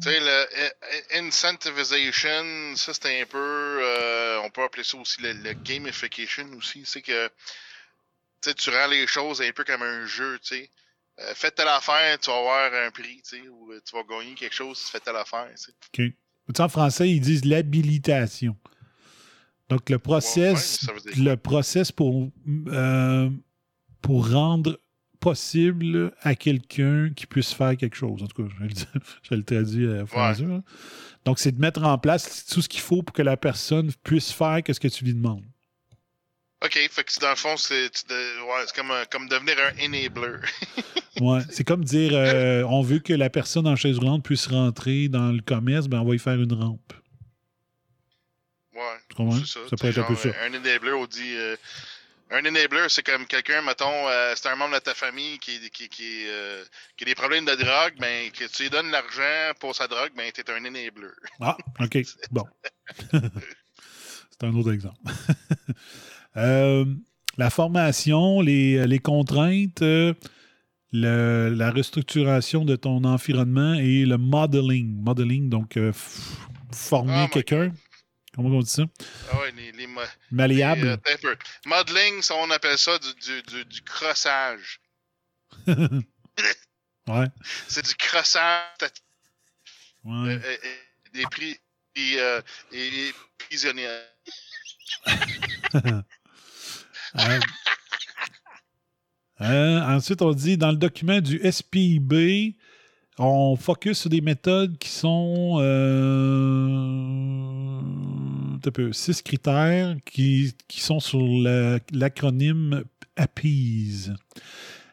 Tu sais, le eh, incentivization, ça c'est un peu, euh, on peut appeler ça aussi le, le gamification aussi. C'est que tu sais, tu rends les choses un peu comme un jeu, tu sais. Euh, fais telle affaire, tu vas avoir un prix, tu sais, ou euh, tu vas gagner quelque chose si tu fais telle affaire, tu sais. OK. En français, ils disent l'habilitation. Donc, le process, dire le process pour, euh, pour rendre possible à quelqu'un qui puisse faire quelque chose. En tout cas, je le, je le traduis à à mesure, hein. Donc, c'est de mettre en place tout ce qu'il faut pour que la personne puisse faire ce que tu lui demandes. Ok, fait que dans le fond, c'est ouais, comme, devenir un enabler. Ouais, c'est comme dire euh, on veut que la personne en chaise roulante puisse rentrer dans le commerce, ben on va y faire une rampe. ouais, c'est ça. Ça peut être un peu ça. Un enabler, on dit. euh, un enabler, c'est comme quelqu'un, mettons, euh, c'est un membre de ta famille qui, qui, qui, euh, qui a des problèmes de drogue, ben, que tu lui donnes l'argent pour sa drogue, ben, t'es un enabler. Ah, OK. Bon. c'est un autre exemple. Euh, la formation, les, les contraintes, euh, le- la restructuration de ton environnement et le modeling. Modeling, donc euh, former Oh my quelqu'un. Comment on dit ça? Ah ouais, les, les, Malléable. les, euh. Modeling, ça, on appelle ça du, du, du, du crossage. ouais. C'est du crossage. Ouais. Euh, des prix et, et prisonniers. Euh, euh, ensuite, on dit dans le document du SPIB, on focus sur des méthodes qui sont euh, peu, six critères qui, qui sont sur la- l'acronyme APPEASE.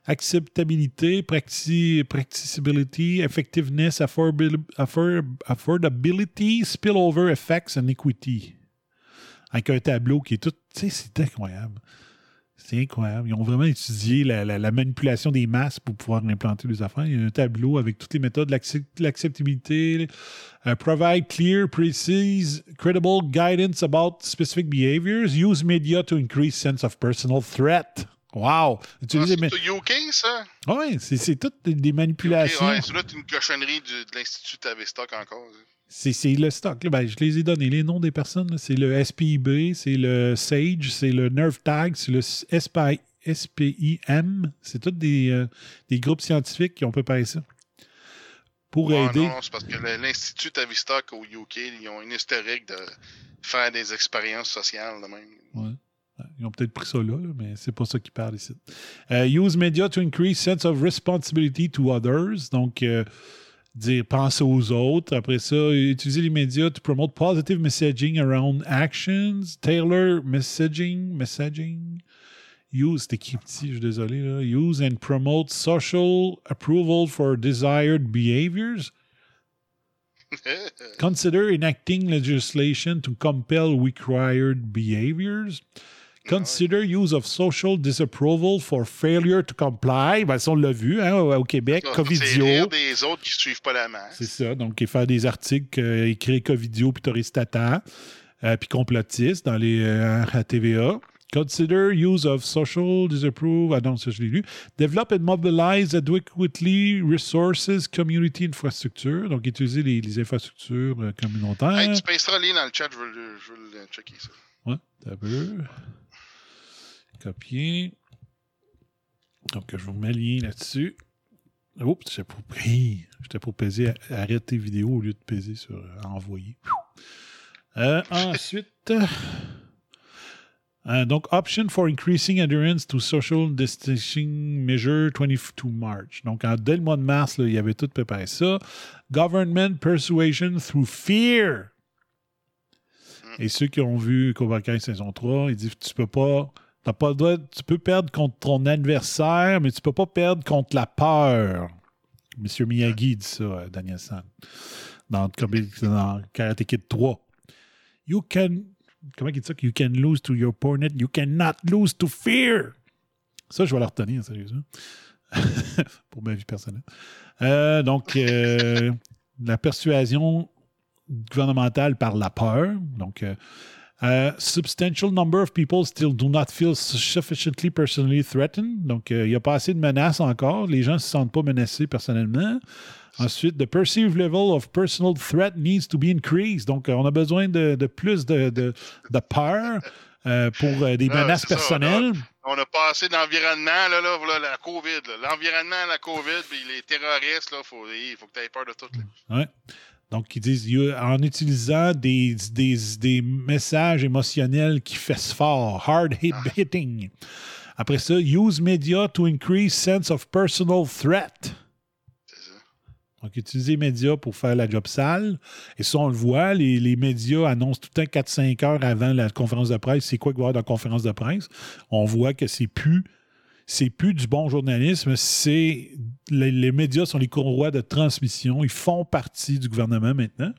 Acceptabilité, practi- practicability, effectiveness, affordabil- affor- affordability, spillover effects and equity avec un tableau qui est tout. Tu sais, c'est incroyable. C'est incroyable. Ils ont vraiment étudié la, la- la manipulation des masses pour pouvoir implanter des affaires. Il y a un tableau avec toutes les méthodes, l'accep- l'acceptabilité, euh, provide clear, precise, credible guidance about specific behaviors, use media to increase sense of personal threat. Wow! Ah, Utiliser c'est mes- tout UK, ça? Ouais, c'est, c'est toutes des- manipulations. ouais, c'est c'est une cochonnerie du- de l'Institut Tavistock encore. ça. C'est, le stock. là. Ben, je les ai donnés, les noms des personnes. C'est le SPIB, c'est le SAGE, c'est le Nerve Tag, c'est le SPI, SPIM. C'est tous des, euh, des groupes scientifiques qui ont préparé ça. Pour aider. non, c'est parce que l'Institut Tavistock au UK, ils ont une historique de faire des expériences sociales de même. Ouais. Ils ont peut-être pris ça là, là, mais c'est pas ça qu'ils parlent ici. Euh, use media to increase sense of responsibility to others. Donc, euh, dire penser aux autres. Après ça, utiliser les médias to promote positive messaging around actions. Tailor messaging. Messaging. Use, c'était écrit petit, je suis désolé. Là. Use and promote social approval for desired behaviors. Consider enacting legislation to compel required behaviors. Consider use of social disapproval for failure to comply. Ben, ça, on l'a vu hein, au Québec. C'est Covidio. rire des autres qui suivent pas la masse. C'est ça. Donc, faire des articles euh, écrits Covidio puis Toristata, euh, puis complotistes dans les, euh, à TVA. Consider use of social disapprove. Ah non, ça, je l'ai lu. Develop and mobilize adequately resources, community infrastructure. Donc, utiliser les, les infrastructures euh, communautaires. Hey, tu passeras le lien dans le chat, je veux, le- je veux le checker ça. Ouais, t'as peu. Copier. Donc, je vous mets le lien là-dessus. Oups, j'étais pour, j'étais pour peser arrêter vidéo au lieu de peser sur euh, envoyer. Euh, ensuite, euh, donc, option for increasing adherence to social distancing measure 22 March. Donc, en, dès le mois de mars, il y avait tout préparé ça. Government persuasion through fear. Et ceux qui ont vu Cobra Kai saison 3, ils disent tu peux pas. T'as pas le droit, tu peux perdre contre ton adversaire, mais tu peux pas perdre contre la peur. Monsieur Miyagi dit ça, euh, Daniel San, dans, dans Karate Kid 3. You can. Comment il dit ça? You can lose to your opponent, you cannot lose to fear. Ça, je vais le retenir, sérieusement. Pour ma vie personnelle. Euh, donc, euh, la persuasion gouvernementale par la peur. Donc, euh, uh, substantial number of people still do not feel sufficiently personally threatened. Donc, euh, il n'y a pas assez de menaces encore. Les gens ne se sentent pas menacés personnellement. Ensuite, the perceived level of personal threat needs to be increased. Donc, euh, on a besoin de, de plus de, de, de peur euh, pour euh, des Là, menaces ça, personnelles. On a passé d'environnement, là, la COVID. L'environnement, la COVID, puis les terroristes, il faut, il faut que tu aies peur de tout. Ouais. Donc, ils disent en utilisant des, des, des messages émotionnels qui fessent fort, hard hit hitting. Après ça, use media to increase sense of personal threat. Donc, utiliser les médias pour faire la job sale. Et ça, on le voit, les, les médias annoncent tout le temps 4-5 heures avant la conférence de presse. C'est quoi qu'il va y avoir dans la conférence de presse? On voit que c'est plus c'est plus du bon journalisme, c'est les, médias sont les courroies de transmission, ils font partie du gouvernement maintenant.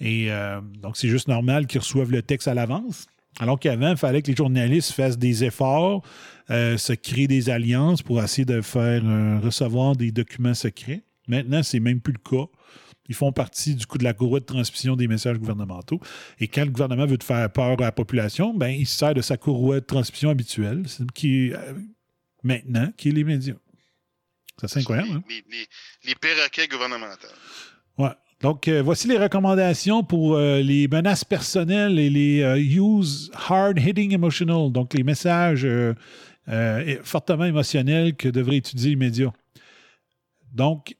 Et euh, donc, c'est juste normal qu'ils reçoivent le texte à l'avance. Alors qu'avant, il fallait que les journalistes fassent des efforts, euh, se créer des alliances pour essayer de faire euh, recevoir des documents secrets. Maintenant, c'est même plus le cas. Ils font partie du coup de la courroie de transmission des messages gouvernementaux. Et quand le gouvernement veut faire peur à la population, ben, il se sert de sa courroie de transmission habituelle, qui maintenant, qui est les médias. Ça, c'est incroyable. hein? Les, les, les perroquets gouvernementaux. Ouais. Donc, euh, voici les recommandations pour euh, les menaces personnelles et les euh, use hard hitting emotional, donc les messages fortement émotionnels que devraient étudier les médias. Donc,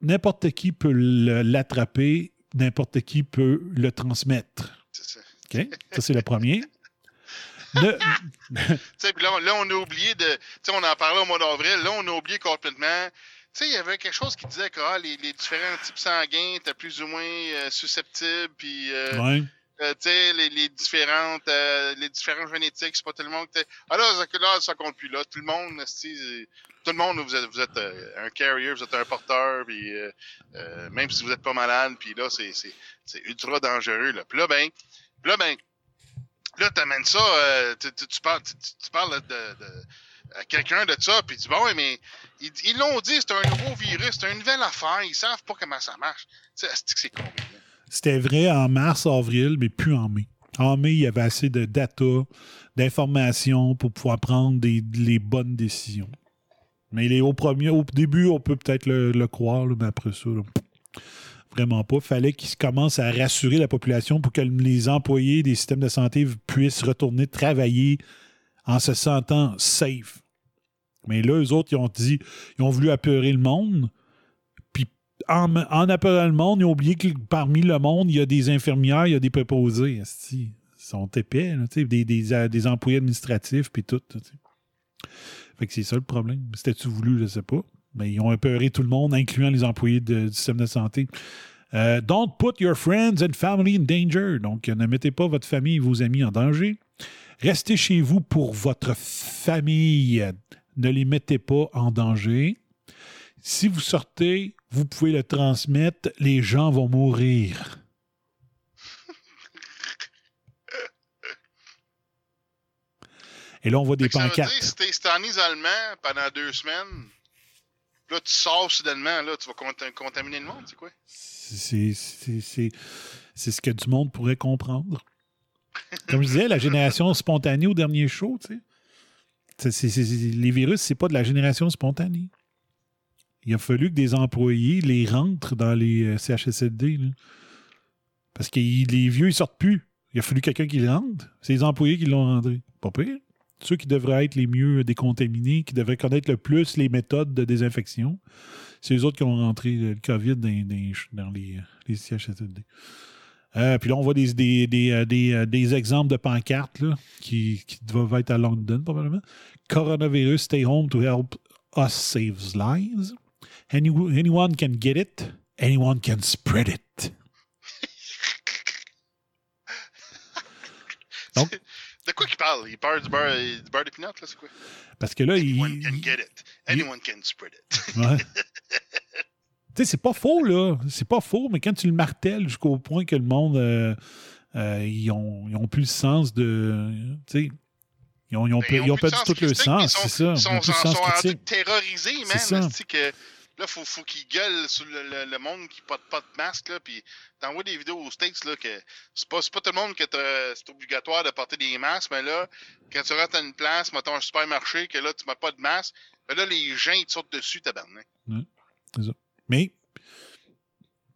n'importe qui peut l'attraper, n'importe qui peut le transmettre. OK? Ça, c'est le premier. Puis là, on- là, on a oublié de. On en parlait au mois d'avril. Là, on a oublié complètement. Tu sais, il y avait quelque chose qui disait que ah, les, les différents types sanguins étaient plus ou moins euh, susceptibles. Puis, euh, Ouais. euh, tu sais, les, les différentes, euh, les différents génétiques, c'est pas tout le monde. Ah là, ça, là, ça compte plus. Là, tout le monde, tout le monde, vous êtes, vous êtes euh, un carrier, vous êtes un porteur, puis même si vous êtes pas malade, puis là, c'est, c'est, c'est ultra dangereux. Là. Puis là, ben, là, ben, là, t'amènes ça, euh, tu, tu- parles, tu, parles de, à quelqu'un de ça, puis tu dis, bon, mais ils l'ont dit, c'est un nouveau virus, c'est une nouvelle affaire, ils savent pas comment ça marche. Tu sais, c'est con? C'était vrai en mars, avril, mais plus en mai. En mai, il y avait assez de data, d'informations pour pouvoir prendre des, les bonnes décisions. Mais les, au, premier, au début, on peut peut-être le, croire, mais après ça, là, vraiment pas. Fallait qu'ils commencent à rassurer la population pour que les employés des systèmes de santé puissent retourner travailler en se sentant safe. Mais là, eux autres, ils ont dit, ils ont voulu apeurer le monde. Puis en, en apeurant le monde, ils ont oublié que parmi le monde, il y a des infirmières, il y a des préposés. Ils sont épais, des, des, euh, des employés administratifs, puis tout. Fait que c'est ça le problème. C'était-tu voulu, je sais pas. Mais ils ont apeuré tout le monde, incluant les employés de- du système de santé. Euh, don't put your friends and family in danger. Donc, ne mettez pas votre famille et vos amis en danger. Restez chez vous pour votre famille. Ne les mettez pas en danger. Si vous sortez, vous pouvez le transmettre. Les gens vont mourir. Et là, on voit des pancartes. en isolement pendant deux semaines, là, tu sors soudainement, là, tu vas cont- contaminer le monde, c'est quoi? C'est ce que du monde pourrait comprendre. Comme je disais, la génération spontanée au dernier show, tu sais. Les virus, c'est pas de la génération spontanée. Il a fallu que des employés les rentrent dans les euh, CHSLD. Parce que les vieux, ils sortent plus. Il a fallu quelqu'un qui les rentre. C'est les employés qui l'ont rentré. Pas pire. Ceux qui devraient être les mieux décontaminés, qui devraient connaître le plus les méthodes de désinfection, c'est eux autres qui ont rentré le COVID dans, dans- dans les, les CHSLD. Euh, puis là, on voit des, des, des, euh, des, euh, des exemples de pancartes là, qui, qui doivent être à London, probablement. Coronavirus, stay home to help us save lives. Any- anyone can get it. Anyone can spread it. Donc, De quoi qu'il parle? Il parle du beurre, du beurre d'épinot, là, c'est quoi? parce que là, Anyone il, can get it. Anyone can spread it. Ouais. tu sais, c'est pas faux, là. C'est pas faux, mais quand tu le martèles jusqu'au point que le monde, euh, euh, ils, ont, ils ont plus le sens de. Tu sais, ils ont, ils ont, Ben, ils ont perdu tout le sens, c'est ça. Ils Ils sont, de sont, sont critique. terrorisés, man. C'est que là, faut, faut qu'ils gueulent sur le, le- monde qui porte pas de masque, là, puis t'envoies des vidéos aux States, là, que c'est pas, pas tout le monde que c'est obligatoire de porter des masques, mais là, quand tu rentres à une place, mettons un supermarché, que là, tu mets pas de masque, là, les gens, ils te sautent dessus, tabarnak. Mais,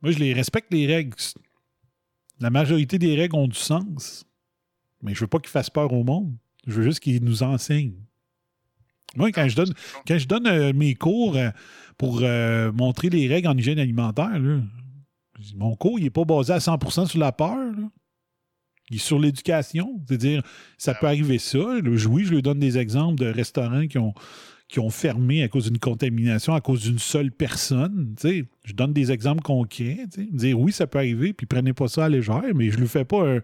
moi, je les respecte, les règles. La majorité des règles ont du sens. Mais je veux pas qu'ils fassent peur au monde. Je veux juste qu'ils nous enseignent. Moi, quand je donne, quand je donne euh, mes cours euh, pour euh, montrer les règles en hygiène alimentaire, là, mon cours, il n'est pas basé à 100% sur la peur. là. Il est sur l'éducation. C'est-à-dire, ça peut arriver ça. Le- Oui, je lui donne des exemples de restaurants qui ont, qui ont fermé à cause d'une contamination, à cause d'une seule personne. Je donne des exemples concrets. tu sais. Dire oui, ça peut arriver, puis prenez pas ça à légère, mais je ne fais pas un.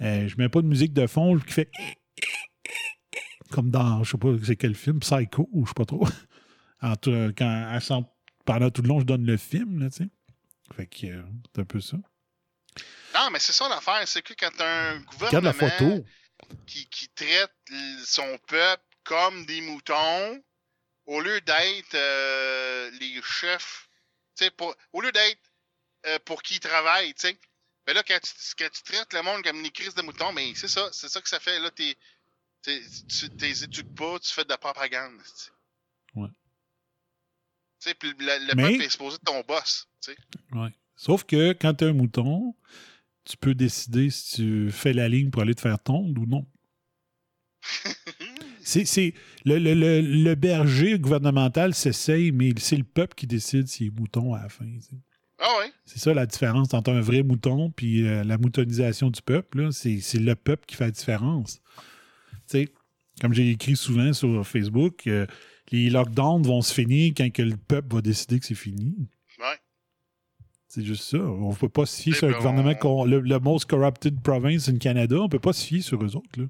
je mets pas de musique de fond qui fait comme dans, je sais pas c'est quel film, Psycho, ou je sais pas trop. En tout- euh, quand, elle sent- pendant tout le long, je donne le film, là, tu sais. Fait que euh, c'est un peu ça. Non, mais c'est ça l'affaire, c'est que quand un la gouvernement photo. qui, qui traite son peuple comme des moutons, au lieu d'être euh, les chefs, tu sais, pour- au lieu d'être euh, pour qui ils travaillent, tu sais. Ben là, quand tu, quand tu traites le monde comme des crises de moutons, mais c'est ça, c'est ça que ça fait. Là, t'es- tu t'es éduques pas, tu fais de la propagande. Ouais. Tu sais, puis le, le Mais- peuple est supposé de ton boss, tu sais. Ouais. Sauf que quand tu as un mouton, tu peux décider si tu fais la ligne pour aller te faire tondre ou non. C'est, le, le- le- le berger gouvernemental s'essaye, mais c'est le peuple qui décide s'il est mouton à la fin. Ah ouais? C'est ça la différence entre un vrai mouton puis euh, la moutonisation du peuple. c'est le peuple qui fait la différence. Sais, comme j'ai écrit souvent sur Facebook, euh, les lockdowns vont se finir quand que le peuple va décider que c'est fini. Ouais. C'est juste ça. On ne peut pas se fier Eh sur un ben, gouvernement, on- le, le most corrupted province in Canada. On ne peut pas se fier sur eux autres là,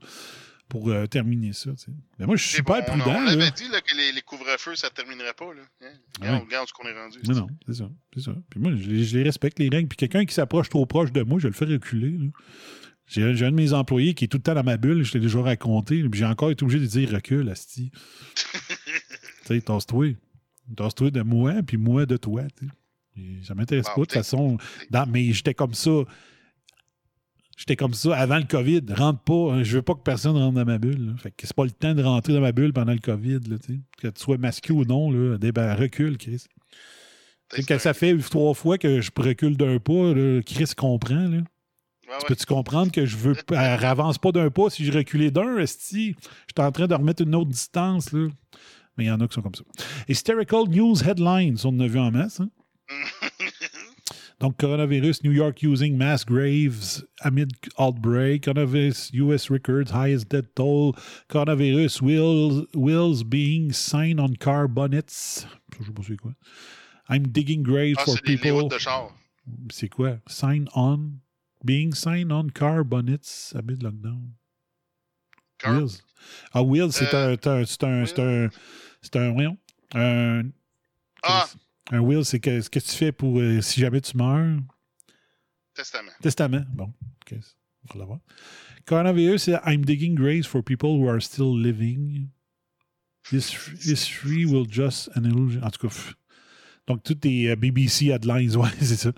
pour euh, terminer ça. Mais moi, je suis bon, super on, prudent. on là. avait dit là, que les, les couvre-feux, ça terminerait pas. Là. Hein? Regarde, Ouais. regarde ce qu'on est rendu. Non, non, c'est ça. C'est ça. Puis moi, je les, je les respecte, les règles. Puis quelqu'un qui s'approche trop proche de moi, je le fais reculer. là. J'ai un de mes employés qui est tout le temps dans ma bulle, je l'ai déjà raconté, puis j'ai encore été obligé de dire recule, Asti. tu sais, tasse-toi. Tasse-toi de moi, puis moi de toi. Et Ça m'intéresse Wow, pas, de toute façon. Dans- mais j'étais comme ça. J'étais comme ça avant le COVID. Rentre pas. hein, je veux pas que personne rentre dans ma bulle. là. Fait que c'est pas le temps de rentrer dans ma bulle pendant le COVID. Là, que tu sois masqué ou non, là, des- ben, recule, Chris. Quand ça fait trois fois que je recule d'un pas, là, Chris comprend. Là. Tu peux-tu comprendre que je veux elle avance pas d'un pas si je reculais d'un, esti? Je suis en train de remettre une autre distance. Là. Mais il y en a qui sont comme ça. Hysterical News Headlines, on en a vu en masse. hein? Donc, coronavirus, New York using mass graves amid outbreak. Coronavirus, US records highest death toll. Coronavirus, wheels, wheels being signed on car bonnets. Je sais pas c'est quoi. I'm digging graves Ah, for people. C'est quoi? Sign on. Being signed on car bonnets amid lockdown. Car- Wheels. Ah, Wheels, c'est Euh, un. C'est un. C'est un. C'est un. C'est un. voyons, un- Ah, un will, c'est que, ce que tu fais pour euh, si jamais tu meurs. testament. Testament. Bon, OK. On va l'avoir. Coronavirus, c'est I'm digging graves for people who are still living. This history will just an illusion. En tout cas, donc, tout est euh, BBC headlines, ouais, c'est ça.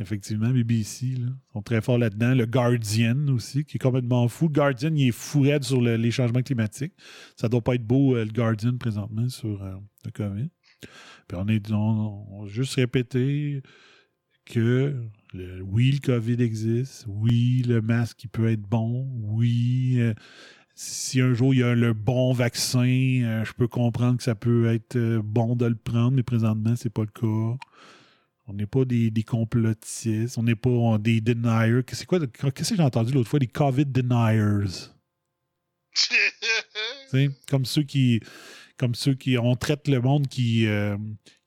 Effectivement, BBC, là, sont très forts là-dedans. Le Guardian aussi, qui est complètement fou. Le Guardian, il est fou raide sur le- les changements climatiques. Ça doit pas être beau, euh, le Guardian, présentement, sur euh, le COVID. Puis on est on, juste répété que le- oui, le COVID existe. Oui, le masque il peut être bon. Oui, euh, si un jour il y a le bon vaccin, je peux comprendre que ça peut être bon de le prendre, mais présentement, c'est pas le cas. On n'est pas des, des complotistes, on n'est pas des deniers. C'est quoi, qu'est-ce que j'ai entendu l'autre fois? Des COVID deniers. Comme ceux qui. Comme ceux qui. On traite le monde qui, euh,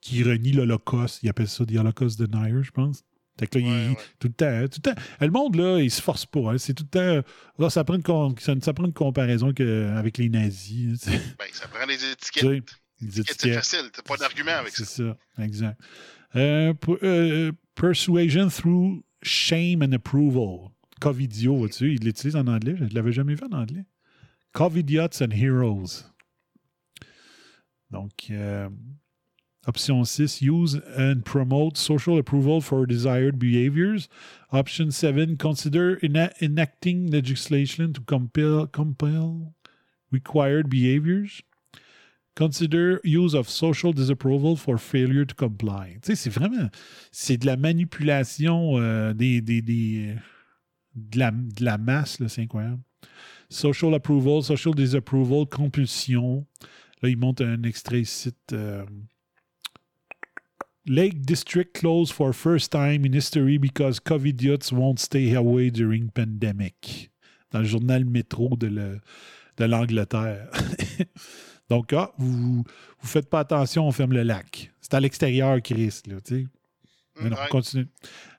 qui renie l'Holocauste. Ils appellent ça des Holocaust deniers, je pense. Fait que là, il- tout, le temps, tout le temps. Le monde, là, il se force pas. hein. C'est tout le temps. là, ça, prend une, com- ça, ça prend une comparaison que, avec les nazis. sais. Ben, ça prend des étiquettes. Étiquettes, c'est facile. T'as pas d'argument avec C'est ça. ça, exact. Per- euh, uh, persuasion through shame and approval. Covidio, vois-tu, il l'utilise en anglais. Je ne l'avais jamais vu en anglais. Covidiots and Heroes. Donc, euh, option 6, use and promote social approval for desired behaviors. Option 7, consider ena- enacting legislation to compel, compel required behaviors. Consider use of social disapproval for failure to comply. C'est vraiment. C'est de la manipulation euh, de, la, de la masse, c'est incroyable. Social approval, social disapproval, compulsion. Là, il monte un extrait ici. euh, Lake District closed for first time in history because Covidiots won't stay away during pandemic. Dans le journal Métro de l'Angleterre. Donc, ah, vous vous faites pas attention, on ferme le lac. C'est à l'extérieur, Chris, là, tu sais. Mais non, Ouais. continue.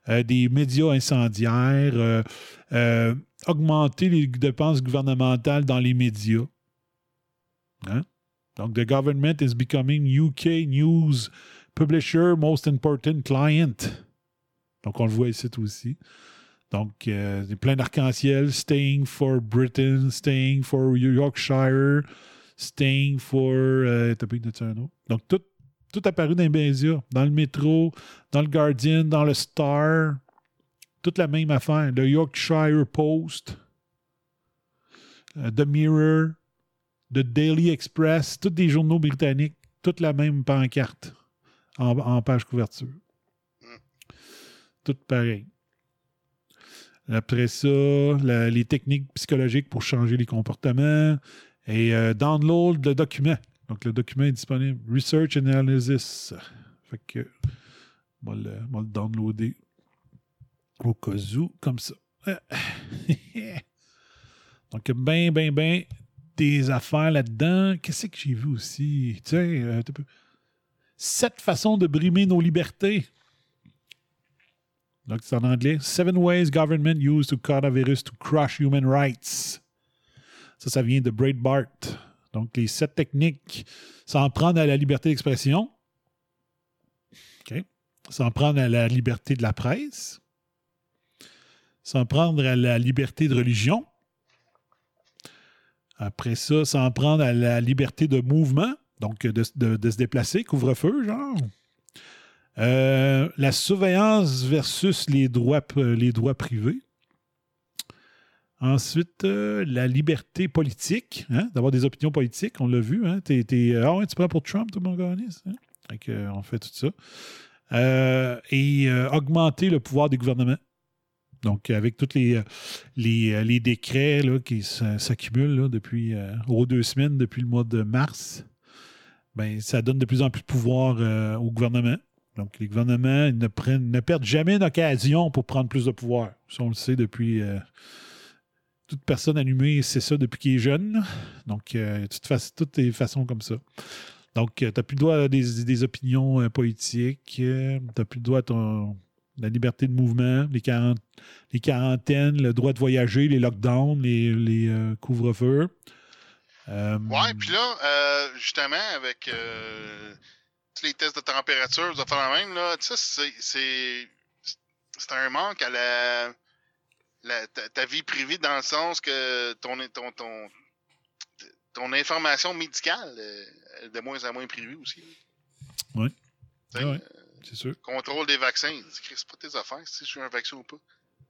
Euh, des médias incendiaires, euh, euh, augmenter les dépenses gouvernementales dans les médias. Hein? Donc, the government is becoming UK news publisher most important client. Donc, on le voit ici aussi. Donc, plein d'arc-en-ciel. Staying for Britain, staying for Yorkshire, staying for. Euh, t'as un autre? Donc, tout, tout apparu dans les médias, dans le métro, dans le Guardian, dans le Star. Toute la même affaire. Le Yorkshire Post, euh, The Mirror, The Daily Express, tous des journaux britanniques, toute la même pancarte en, page couverture. Tout pareil. Après ça, les techniques psychologiques pour changer les comportements et euh, download le document. Donc, le document est disponible. Research Analysis. Fait que, on va le, downloader au cas où, comme ça. Donc, ben, ben, ben, des affaires là-dedans. Qu'est-ce que j'ai vu aussi? Tiens, euh, t'as peu- Sept façons de brimer nos libertés. Donc, c'est en anglais. Seven ways government use to coronavirus to crush human rights. Ça, ça vient de Breitbart. Donc, les sept techniques. S'en prendre à la liberté d'expression. S'en prendre à la liberté de la presse. S'en prendre à la liberté de religion. Après ça, s'en prendre à la liberté de mouvement. Donc, de, se déplacer, couvre-feu, genre. Euh, la surveillance versus les droits privés. Ensuite, euh, la liberté politique, hein, d'avoir des opinions politiques, on l'a vu. Hein, t'es- t'es- ah ouais, tu prends pour Trump, tout le monde Hein? Que, euh, on fait tout ça. Euh, et euh, augmenter le pouvoir des gouvernements. Donc, avec tous les, euh, les, euh, décrets là, qui s'accumulent depuis euh, aux deux semaines, depuis le mois de mars, ben, ça donne de plus en plus de pouvoir euh, au gouvernement. Donc, les gouvernements ne, prennent, ne perdent jamais une occasion pour prendre plus de pouvoir. Ça, on le sait depuis. Euh, toute personne allumée, c'est ça depuis qu'il est jeune. Donc, euh, toute fa- toutes les façons comme ça. Donc, tu n'as plus le droit à des, opinions euh, politiques. tu n'as plus le droit à la liberté de mouvement, les, quarant- les quarantaines, le droit de voyager, les lockdowns, les, euh, couvre-feux. Euh, Ouais, puis là, euh, justement, avec euh, les tests de température, vous faire la même, là, tu sais, c'est un manque à la, la- ta, ta vie privée dans le sens que ton, ton, ton, ton information médicale euh, est de moins en moins privée aussi. Oui. Ouais, c'est sûr. Contrôle des vaccins. C'est pas tes affaires si je fais un vaccin ou pas.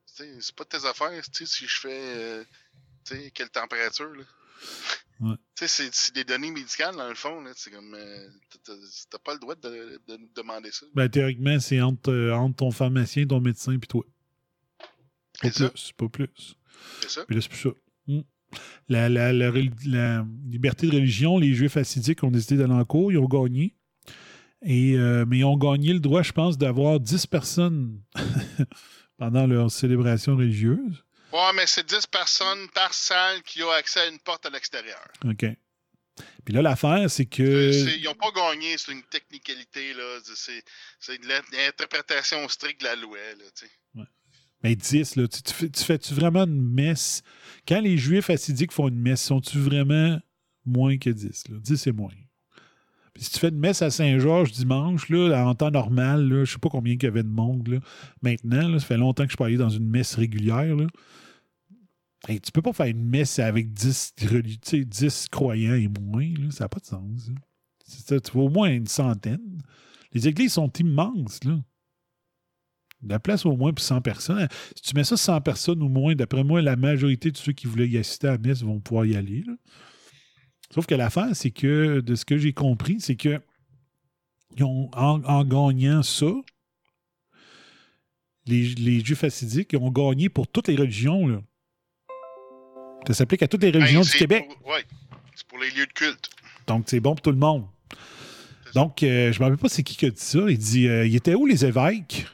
C'est pas tes affaires si je fais euh, tu sais, quelle température. Là. Ouais. Tu sais, c'est- des données médicales dans le fond. C'est comme. euh, t'as- pas le droit de, demander ça. Ben, théoriquement, c'est entre, euh, entre ton pharmacien, ton médecin, puis toi. Pas C'est ça? plus, pas plus. C'est ça? Puis là, c'est plus ça. Hmm. la, la- la rel- la liberté de religion, les Juifs assidiques ont décidé d'aller en cours, ils ont gagné. Et, euh, mais ils ont gagné le droit, je pense, d'avoir 10 personnes pendant leur célébration religieuse. Ouais, mais c'est 10 personnes par salle qui ont accès à une porte à l'extérieur. OK. Puis là, l'affaire, c'est que. Ils n'ont pas gagné, c'est une technicalité, là. C'est- C'est de l'interprétation stricte de la loi, là, tu sais. Mais 10, là, tu, tu fais, tu fais-tu vraiment une messe? Quand les Juifs assidiques font une messe, sont-tu vraiment moins que 10? Là? 10 c'est moins. Si tu fais une messe à Saint-Georges dimanche, là, en temps normal, là, je sais pas combien il y avait de monde. Là. Maintenant, là, ça fait longtemps que je suis pas allé dans une messe régulière. Là. Hey, tu peux pas faire une messe avec 10, reli- tu sais, 10 croyants et moins. Là. Ça n'a pas de sens. tu vois au moins une centaine. Les églises sont immenses. Là. De La place au moins pour 100 personnes. Si tu mets ça 100 personnes ou moins, d'après moi, la majorité de ceux qui voulaient y assister à la messe vont pouvoir y aller. là. Sauf que l'affaire, c'est que, de ce que j'ai compris, c'est que ils ont, en, en gagnant ça, les, les Juifs assidiques ont gagné pour toutes les religions. Là. Ça s'applique à toutes les religions Ben, du Québec. ouais, c'est pour les lieux de culte. Donc, c'est bon pour tout le monde. Donc, euh, je ne me rappelle pas c'est qui qui a dit ça. Il dit euh, il était où les évêques?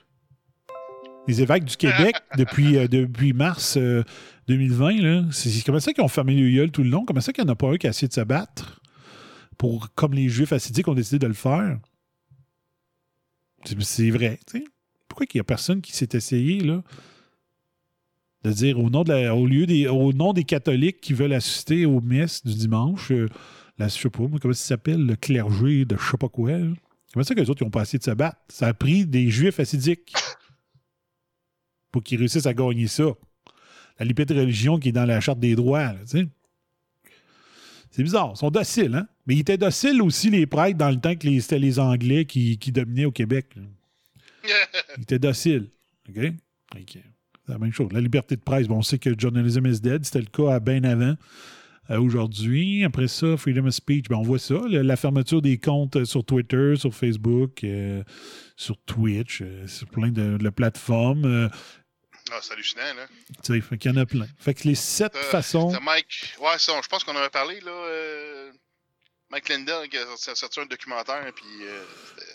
Les évêques du Québec depuis, euh, depuis mars euh, 2020. Là. C'est comment ça qu'ils ont fermé le gueule tout le long? Comment ça qu'il n'y en a pas un qui a essayé de se battre pour, comme les Juifs assidiques ont décidé de le faire? C'est- vrai. tu sais. Pourquoi il n'y a personne qui s'est essayé là de dire au nom, de la- au, lieu des, au nom des catholiques qui veulent assister aux messes du dimanche, euh, la, je sais pas, comment ça s'appelle, le clergé de je sais pas quoi. là? Comment ça que les autres ils ont pas essayé de se battre? Ça a pris des juifs assidiques pour qu'ils réussissent à gagner ça. La liberté de religion qui est dans la charte des droits, tu. C'est bizarre. Ils sont dociles, hein? Mais ils étaient dociles aussi, les prêtres, dans le temps que c'était les Anglais qui, qui dominaient au Québec. Ils étaient dociles. OK? C'est la même chose. La liberté de presse, bon, on sait que journalism is dead. C'était le cas à bien avant. euh, aujourd'hui. Après ça, freedom of speech, ben, on voit ça. le- la fermeture des comptes euh, sur Twitter, sur Facebook, euh, sur Twitch, euh, sur plein de, de plateformes. Euh, Ah, c'est hallucinant, là. tu sais, fait qu'il y en a plein. Fait que les sept T'as- façons. Mike. Ouais, ça, je pense qu'on en avait parlé, là. euh, Mike Lindell qui a sorti- un documentaire, puis euh,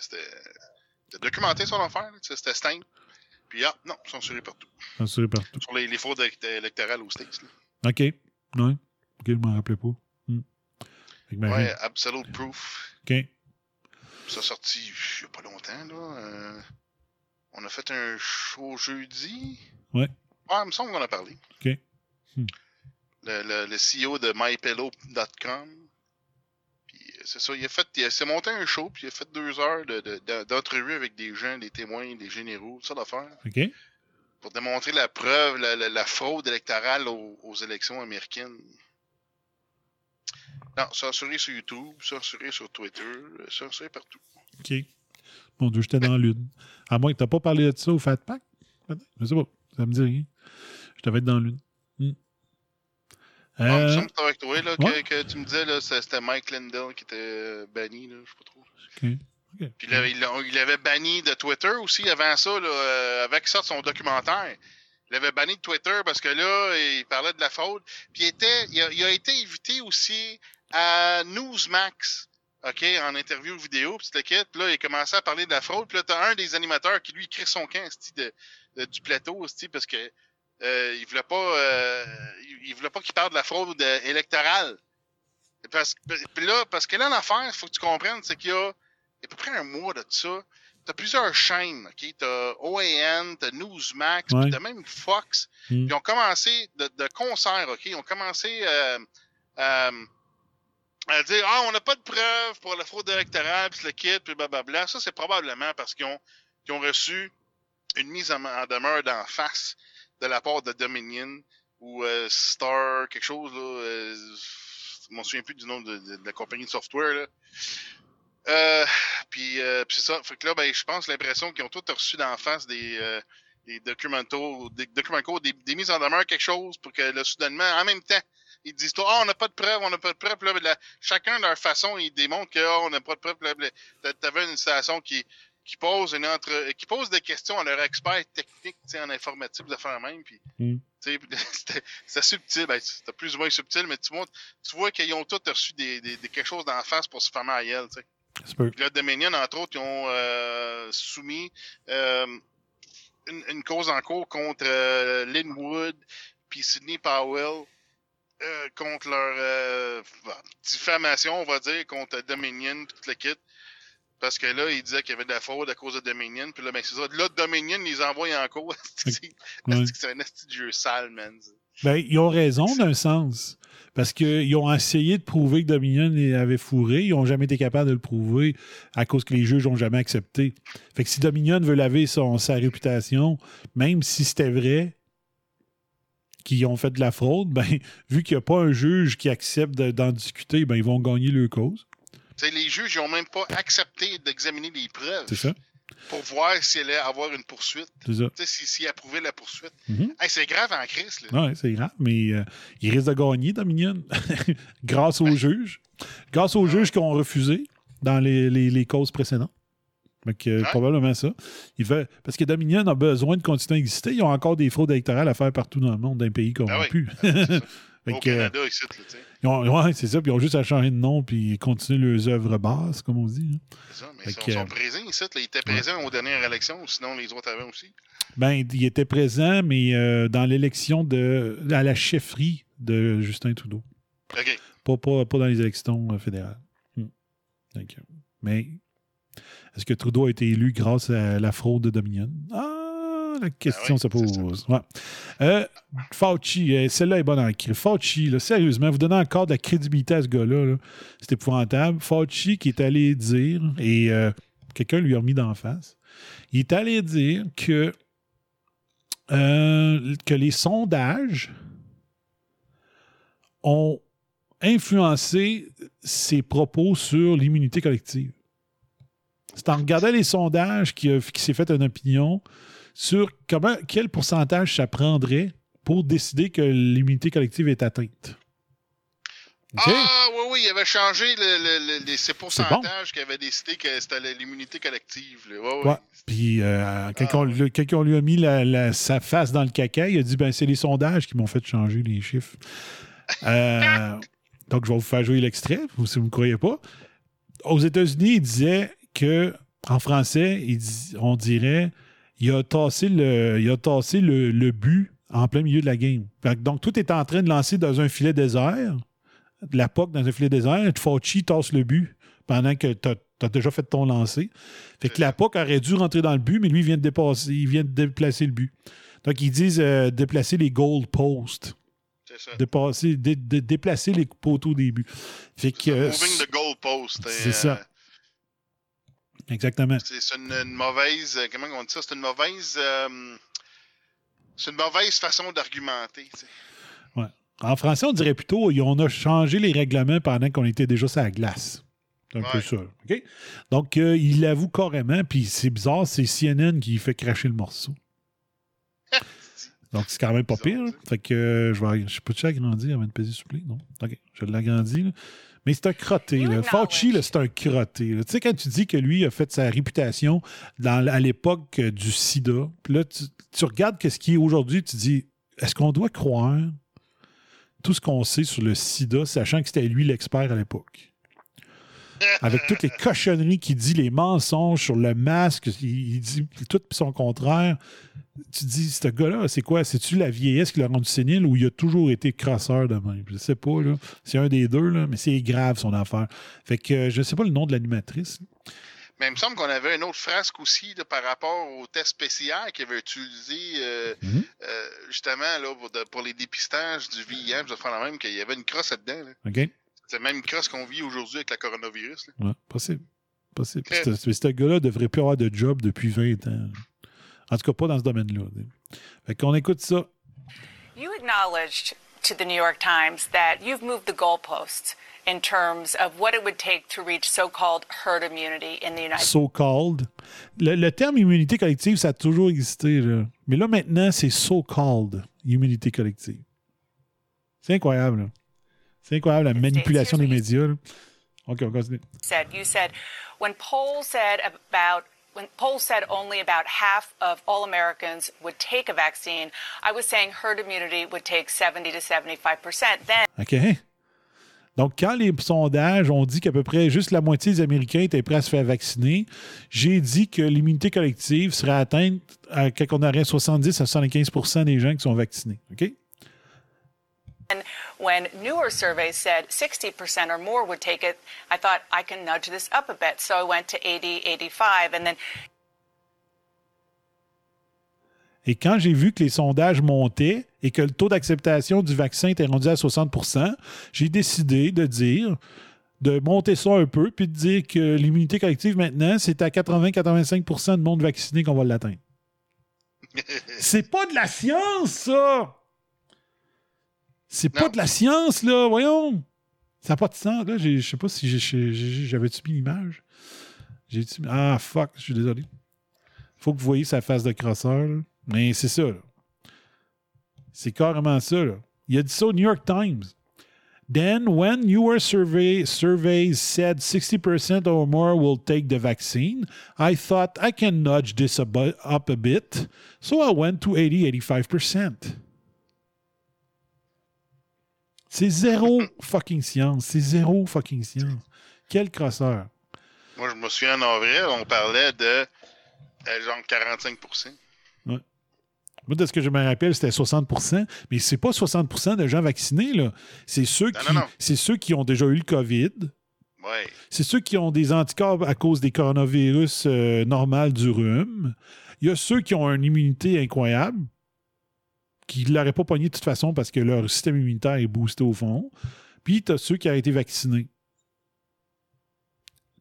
c'était- documenté son affaire, c'était Stein. Puis ah, non, censuré partout. Censuré partout. Sur les, les fraudes élect- électorales aux States. Là. OK. Ouais. OK, je m'en rappelais pas. Hmm. Marie- Ouais, Absolute Proof. OK. Ça a sorti il y a pas longtemps, là. On a fait un show jeudi. Ouais. Ouais, il me semble qu'on en a parlé. OK. Hmm. Le, le, le CEO de mypillow.com. Puis euh, c'est ça, il a fait, il s'est monté un show, puis il a fait deux heures de, de- de- d'entrevue avec des gens, des témoins, des généraux, tout ça d'affaires, OK. pour démontrer la preuve, la, la- la fraude électorale aux, aux élections américaines. Non, censuré sur YouTube, censuré sur Twitter, euh, censuré partout. OK. Mon Dieu, j'étais dans l'une. À moins que tu pas parlé de ça au Fat Pack. Je sais pas. Ça me dit rien. Je devais être dans l'une. Hmm. Il me Euh, que c'était avec toi, là, que, ouais. que tu me disais, là, c'était Mike Lindell qui était euh, banni, là, je sais pas trop. Puis là, il, l'a- il avait banni de Twitter aussi avant ça, là, euh, avec ça, son documentaire. Il avait banni de Twitter parce que là, il parlait de la fraude. Puis il, était, il, a, il a été invité aussi à Newsmax, OK, en interview vidéo, puis kit. Puis là, il a commencé à parler de la fraude. Puis là, t'as un des animateurs qui, lui, crée son camp de, de- du plateau, parce que euh, il voulait pas, euh, il, voulait pas qu'il parle de la fraude euh, électorale. Parce, puis là, parce que là, l'affaire, il faut que tu comprennes, c'est qu'il y a à peu près un mois de ça, t'as plusieurs chaînes, OK? T'as OAN, t'as Newsmax, Ouais. puis t'as même Fox. Mm. Ils ont commencé de, de concert, OK? Ils ont commencé euh, euh, à dire Ah, on n'a pas de preuves pour la fraude électorale, puis le kit, puis blablabla. Ça, c'est probablement parce qu'ils ont, ont reçu une mise en, demeure d'en face de la part de Dominion ou euh, Star, quelque chose, là. Euh, je m'en souviens plus du nom de, la compagnie de software, là. Euh, puis, euh, puis c'est ça. Fait que là, ben, je pense l'impression qu'ils ont tous reçu d'en face des, euh, des documentaux, des des, des mises en demeure, quelque chose, pour que là, soudainement, en même temps, ils disent Ah, on n'a pas de preuves, on n'a pas de preuves. Là, chacun de leur façon, ils démontrent que ah, on n'a pas de preuves. T'a- T'avais une station qui, qui pose une entre, qui pose des questions à leur expert technique tu sais, en informatique de faire même. Puis Mm. Tu C'était subtil, ben, c'était plus ou moins subtil, mais tu vois, tu vois qu'ils ont tous reçu des, des, des- quelque chose d'en face pour se fermer à tu. Puis là, Dominion, entre autres, ils ont euh, soumis euh, une, une cause en cours contre euh, Linwood puis Sidney Powell euh, contre leur euh, diffamation, on va dire, contre Dominion puis toute le kit. Parce que là, ils disaient qu'il y avait de la fraude à cause de Dominion. Puis là, ben, c'est ça. Là, Dominion les envoie en cours. C'est Ouais. c'est un jeu sale, man. Ben, ils ont raison d'un sens. Parce qu'ils ont essayé de prouver que Dominion avait fourré. Ils n'ont jamais été capables de le prouver à cause que les juges n'ont jamais accepté. Fait que si Dominion veut laver son, sa réputation, même si c'était vrai qu'ils ont fait de la fraude, ben, vu qu'il n'y a pas un juge qui accepte de- d'en discuter, ben, ils vont gagner leur cause. Les juges, ils ont même pas accepté d'examiner les preuves C'est ça? pour voir s'il allait avoir une poursuite. S'ils approuvaient la poursuite. Mhm. Hey, c'est grave en crise. Oui, c'est grave, mais euh, il risque de gagner, Dominion, grâce aux juges. Grâce aux juges qui ont refusé dans les, les- les causes précédentes. Euh, Probablement ça. Il fait, parce que Dominion a besoin de continuer à exister. Ils ont encore des fraudes électorales à faire partout dans le monde, dans les pays corrompus. Fait Au que, euh, Canada, ici, là, ils ont- ouais, c'est ça. Puis ils ont juste à changer de nom puis continuer leurs œuvres basses, comme on dit. hein. C'est ça, mais ils sont, que, sont présents ici. là. Ils étaient présents aux dernières élections, sinon les autres avaient aussi. Ben, il était présent, mais euh, dans l'élection de à la chefferie de Justin Trudeau. OK. Pas, pas, pas dans les élections euh, fédérales. Hmm. Donc, mais est-ce que Trudeau a été élu grâce à la fraude de Dominion? Ah, la question se pose. Ouais. Euh, Fauci, euh, celle-là est bonne en cri. Fauci, là, sérieusement, vous donnez encore de la crédibilité à ce gars-là. là. C'est épouvantable. Fauci qui est allé dire, et euh, quelqu'un lui a remis d'en face, il est allé dire que, que les sondages ont influencé ses propos sur l'immunité collective. C'est en regardant les sondages qu'il s'est fait une opinion sur comment, quel pourcentage ça prendrait pour décider que l'immunité collective est atteinte. Ah, oui, oui, il avait changé le, le- le- les, ces bon. pourcentages qu'il avait décidé que c'était l'immunité collective. Là. Ouais, ouais. Ouais. Puis, euh, quand, on, le- quand on lui a mis la- la- sa face dans le caca, il a dit ben, c'est les sondages qui m'ont fait changer les chiffres. Euh, donc, je vais vous faire jouer l'extrait, si vous ne me croyez pas. Aux États-Unis, il disait que, en français, il dit- on dirait il a tassé le, il a tassé le, le but en plein milieu de la game. Donc, tout est en train de lancer dans un filet désert, de la POC dans un filet désert, Fauci tasse le but pendant que tu as, déjà fait ton lancer. Fait que la POC aurait dû rentrer dans le but, mais lui, il vient de, dépasser, il vient de déplacer le but. Donc, ils disent euh, déplacer les goal posts. Dépasser, dé- dé- déplacer les poteaux des buts. Fait que, euh, Moving the c'est euh, ça. Exactement. C'est une, une mauvaise. euh, Comment on dit ça? C'est une mauvaise. euh, c'est une mauvaise façon d'argumenter. Ouais. En français, on dirait plutôt on a changé les règlements pendant qu'on était déjà sur la glace. C'est un peu ça. Donc, euh, il l'avoue carrément, puis c'est bizarre, c'est CNN qui fait cracher le morceau. Donc, c'est quand même pas pire. Fait que euh, je vais. Je peux-tu agrandir avant de peser supplé? Non. OK. Je l'agrandis. là. Mais c'est un crotté. Là. Fauci, c'est un crotté. Tu sais, quand tu dis que lui a fait sa réputation dans, à l'époque euh, du sida, puis là, tu, tu regardes ce qui est aujourd'hui, tu dis est-ce qu'on doit croire tout ce qu'on sait sur le sida, sachant que c'était lui l'expert à l'époque? Avec toutes les cochonneries qu'il dit, les mensonges sur le masque, il, dit tout son contraire. Tu dis, ce gars-là, c'est quoi? C'est-tu la vieillesse qui l'a rendu sénile ou il a toujours été crasseur de même? Je sais pas, là. C'est un des deux, là, mais c'est grave son affaire. Fait que euh, je sais pas le nom de l'animatrice. Mais il me semble qu'on avait une autre frasque aussi là, par rapport au test spécial qu'il avait utilisé euh, Mhm. euh, justement là, pour, de- pour les dépistages du VIH, je vais faire la même, qu'il y avait une crosse là-dedans. là. C'est même crosse qu'on vit aujourd'hui avec la coronavirus. là. Ouais, possible. Possible. Ce, ce- ce gars-là devrait plus avoir de job depuis 20 ans. En tout cas, pas dans ce domaine-là. Fait qu'on écoute ça. You acknowledged to the New York Times that you've moved the goalposts in terms of what it would take to reach so-called herd immunity in the United States. So-called. Le, le terme immunité collective, ça a toujours existé. là. Mais là, maintenant, c'est so-called immunité collective. C'est incroyable. là. C'est incroyable, la manipulation des médias. là. OK, on continue. Said you said when polls said about when polls said only about half of all Americans would take a vaccine, I was saying herd immunity would take 70 to 75%. Then OK? Donc, quand les sondages ont dit qu'à peu près juste la moitié des Américains étaient prêts à se faire vacciner, j'ai dit que l'immunité collective serait atteinte à, quand on aurait 70 à 75% des gens qui sont vaccinés. OK? When newer surveys said 60% or more would take it, I thought I can nudge this up a bit. So I went to 80, 85, and then Et quand j'ai vu que les sondages montaient et que le taux d'acceptation du vaccin était rendu à 60 j'ai décidé de dire, de monter ça un peu, puis de dire que l'immunité collective maintenant, c'est à 80-85 de monde vacciné qu'on va l'atteindre. c'est pas de la science, ça! C'est pas de la science, là, voyons! Ça n'a pas de sens. Là, je sais pas si j'avais-tu mis l'image? Ah, fuck, je suis désolé. Faut que vous voyez sa face de crosseur. Là. Mais c'est ça. C'est carrément ça. Là. Il a dit ça au New York Times. Then, when your survey surveys said 60% or more will take the vaccine, I thought I can nudge this up a bit. So I went to 80-85%. C'est zéro fucking science. C'est zéro fucking science. Quel crosseur. Moi, je me souviens en avril, on parlait de euh, genre 45% moi, de ce que je me rappelle, c'était 60% mais c'est pas 60% de gens vaccinés, là. C'est ceux, ceux qui ont déjà eu le COVID. C'est ceux qui ont des anticorps à cause des coronavirus euh, normales du rhume. Il y a ceux qui ont une immunité incroyable, qui ne l'auraient pas pogné de toute façon parce que leur système immunitaire est boosté au fond. Puis tu as ceux qui ont été vaccinés.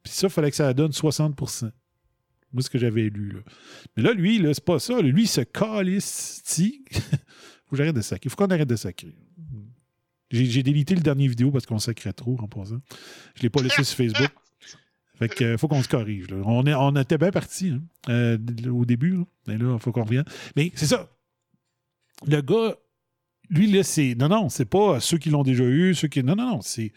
Puis ça, il fallait que ça donne 60% moi, ce que j'avais lu. Mais là, lui, là, c'est pas ça. Lui, il se calisse. faut que de sacrer. faut qu'on arrête de sacrer. J'ai délité le dernier vidéo parce qu'on sacrait trop en passant. Je l'ai pas laissé sur Facebook. Fait que euh, faut qu'on se corrige. On était bien parti hein, euh, au début. Mais là, il faut qu'on revienne. Mais c'est ça. Le gars, lui, là, c'est. Non, non, c'est pas ceux qui l'ont déjà eu, ceux qui. Non, non, non. C'est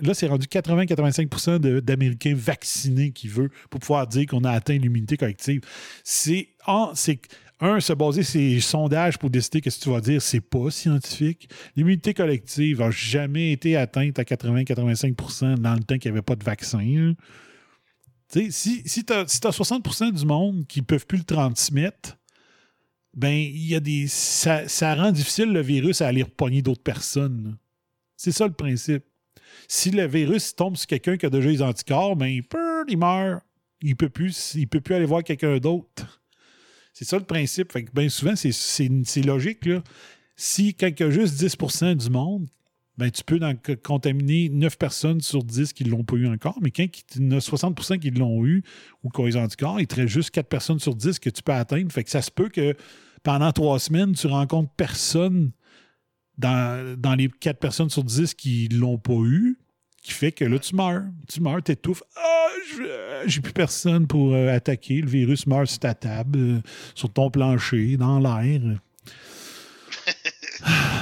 là, c'est rendu 80-85% d'Américains vaccinés qui veut pour pouvoir dire qu'on a atteint l'immunité collective. C'est un, se baser ces sondages pour décider ce que tu vas dire, c'est pas scientifique. L'immunité collective n'a jamais été atteinte à 80-85% dans le temps qu'il n'y avait pas de vaccin. si, si tu as, 60% du monde qui ne peuvent plus le transmettre, ben, il y a des. Ça, ça, rend difficile le virus à aller repogner d'autres personnes. C'est ça le principe. Si le virus tombe sur quelqu'un qui a déjà les anticorps, ben, il, meurt. Il ne peut, plus, peut plus aller voir quelqu'un d'autre. C'est ça le principe. Fait bien souvent, c'est60 Là. Si quelqu'un a juste 10% du monde, ben, tu peux contaminer 9 personnes sur 10 qui ne l'ont pas eu encore, mais quand il y en a 60 qui l'ont eu ou qui ont les anticorps, il te juste 4 personnes sur 10 que tu peux atteindre. Fait que ça se peut que pendant trois semaines, tu rencontres personne dans, les 4 personnes sur 10 qui l'ont pas eu, qui fait que là, tu meurs. Tu meurs, t'étouffes. Ah, j'ai plus personne pour euh, attaquer. Le virus meurt sur ta table, euh, sur ton plancher, dans l'air.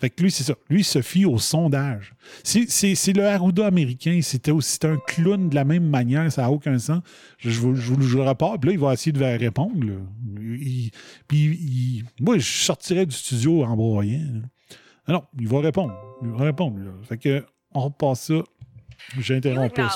fait que lui, c'est ça. Lui, il se fie au sondage. C'est le Arruda américain. C'était aussi un clown de la même manière. Ça n'a aucun sens. Je, vous, le rapporte. Puis là, il va essayer de répondre. puis moi, je sortirais du studio en broyant. Ah non, il va répondre. Il va répondre. Fait que on repasse ça. J'interromps pas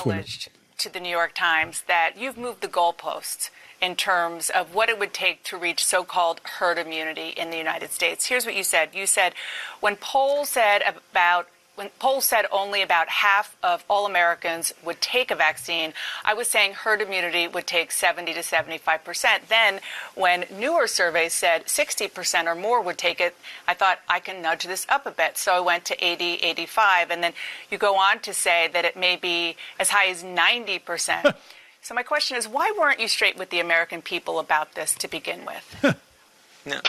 to the New York Times that you've moved the goalposts in terms of what it would take to reach so-called herd immunity in the United States. Here's what you said. You said when polls said about when polls said only about half of all Americans would take a vaccine, I was saying herd immunity would take 70 to 75 percent. Then, when newer surveys said 60 percent or more would take it, I thought I can nudge this up a bit. So I went to 80, 85. And then you go on to say that it may be as high as 90 percent. so my question is, why weren't you straight with the American people about this to begin with? no.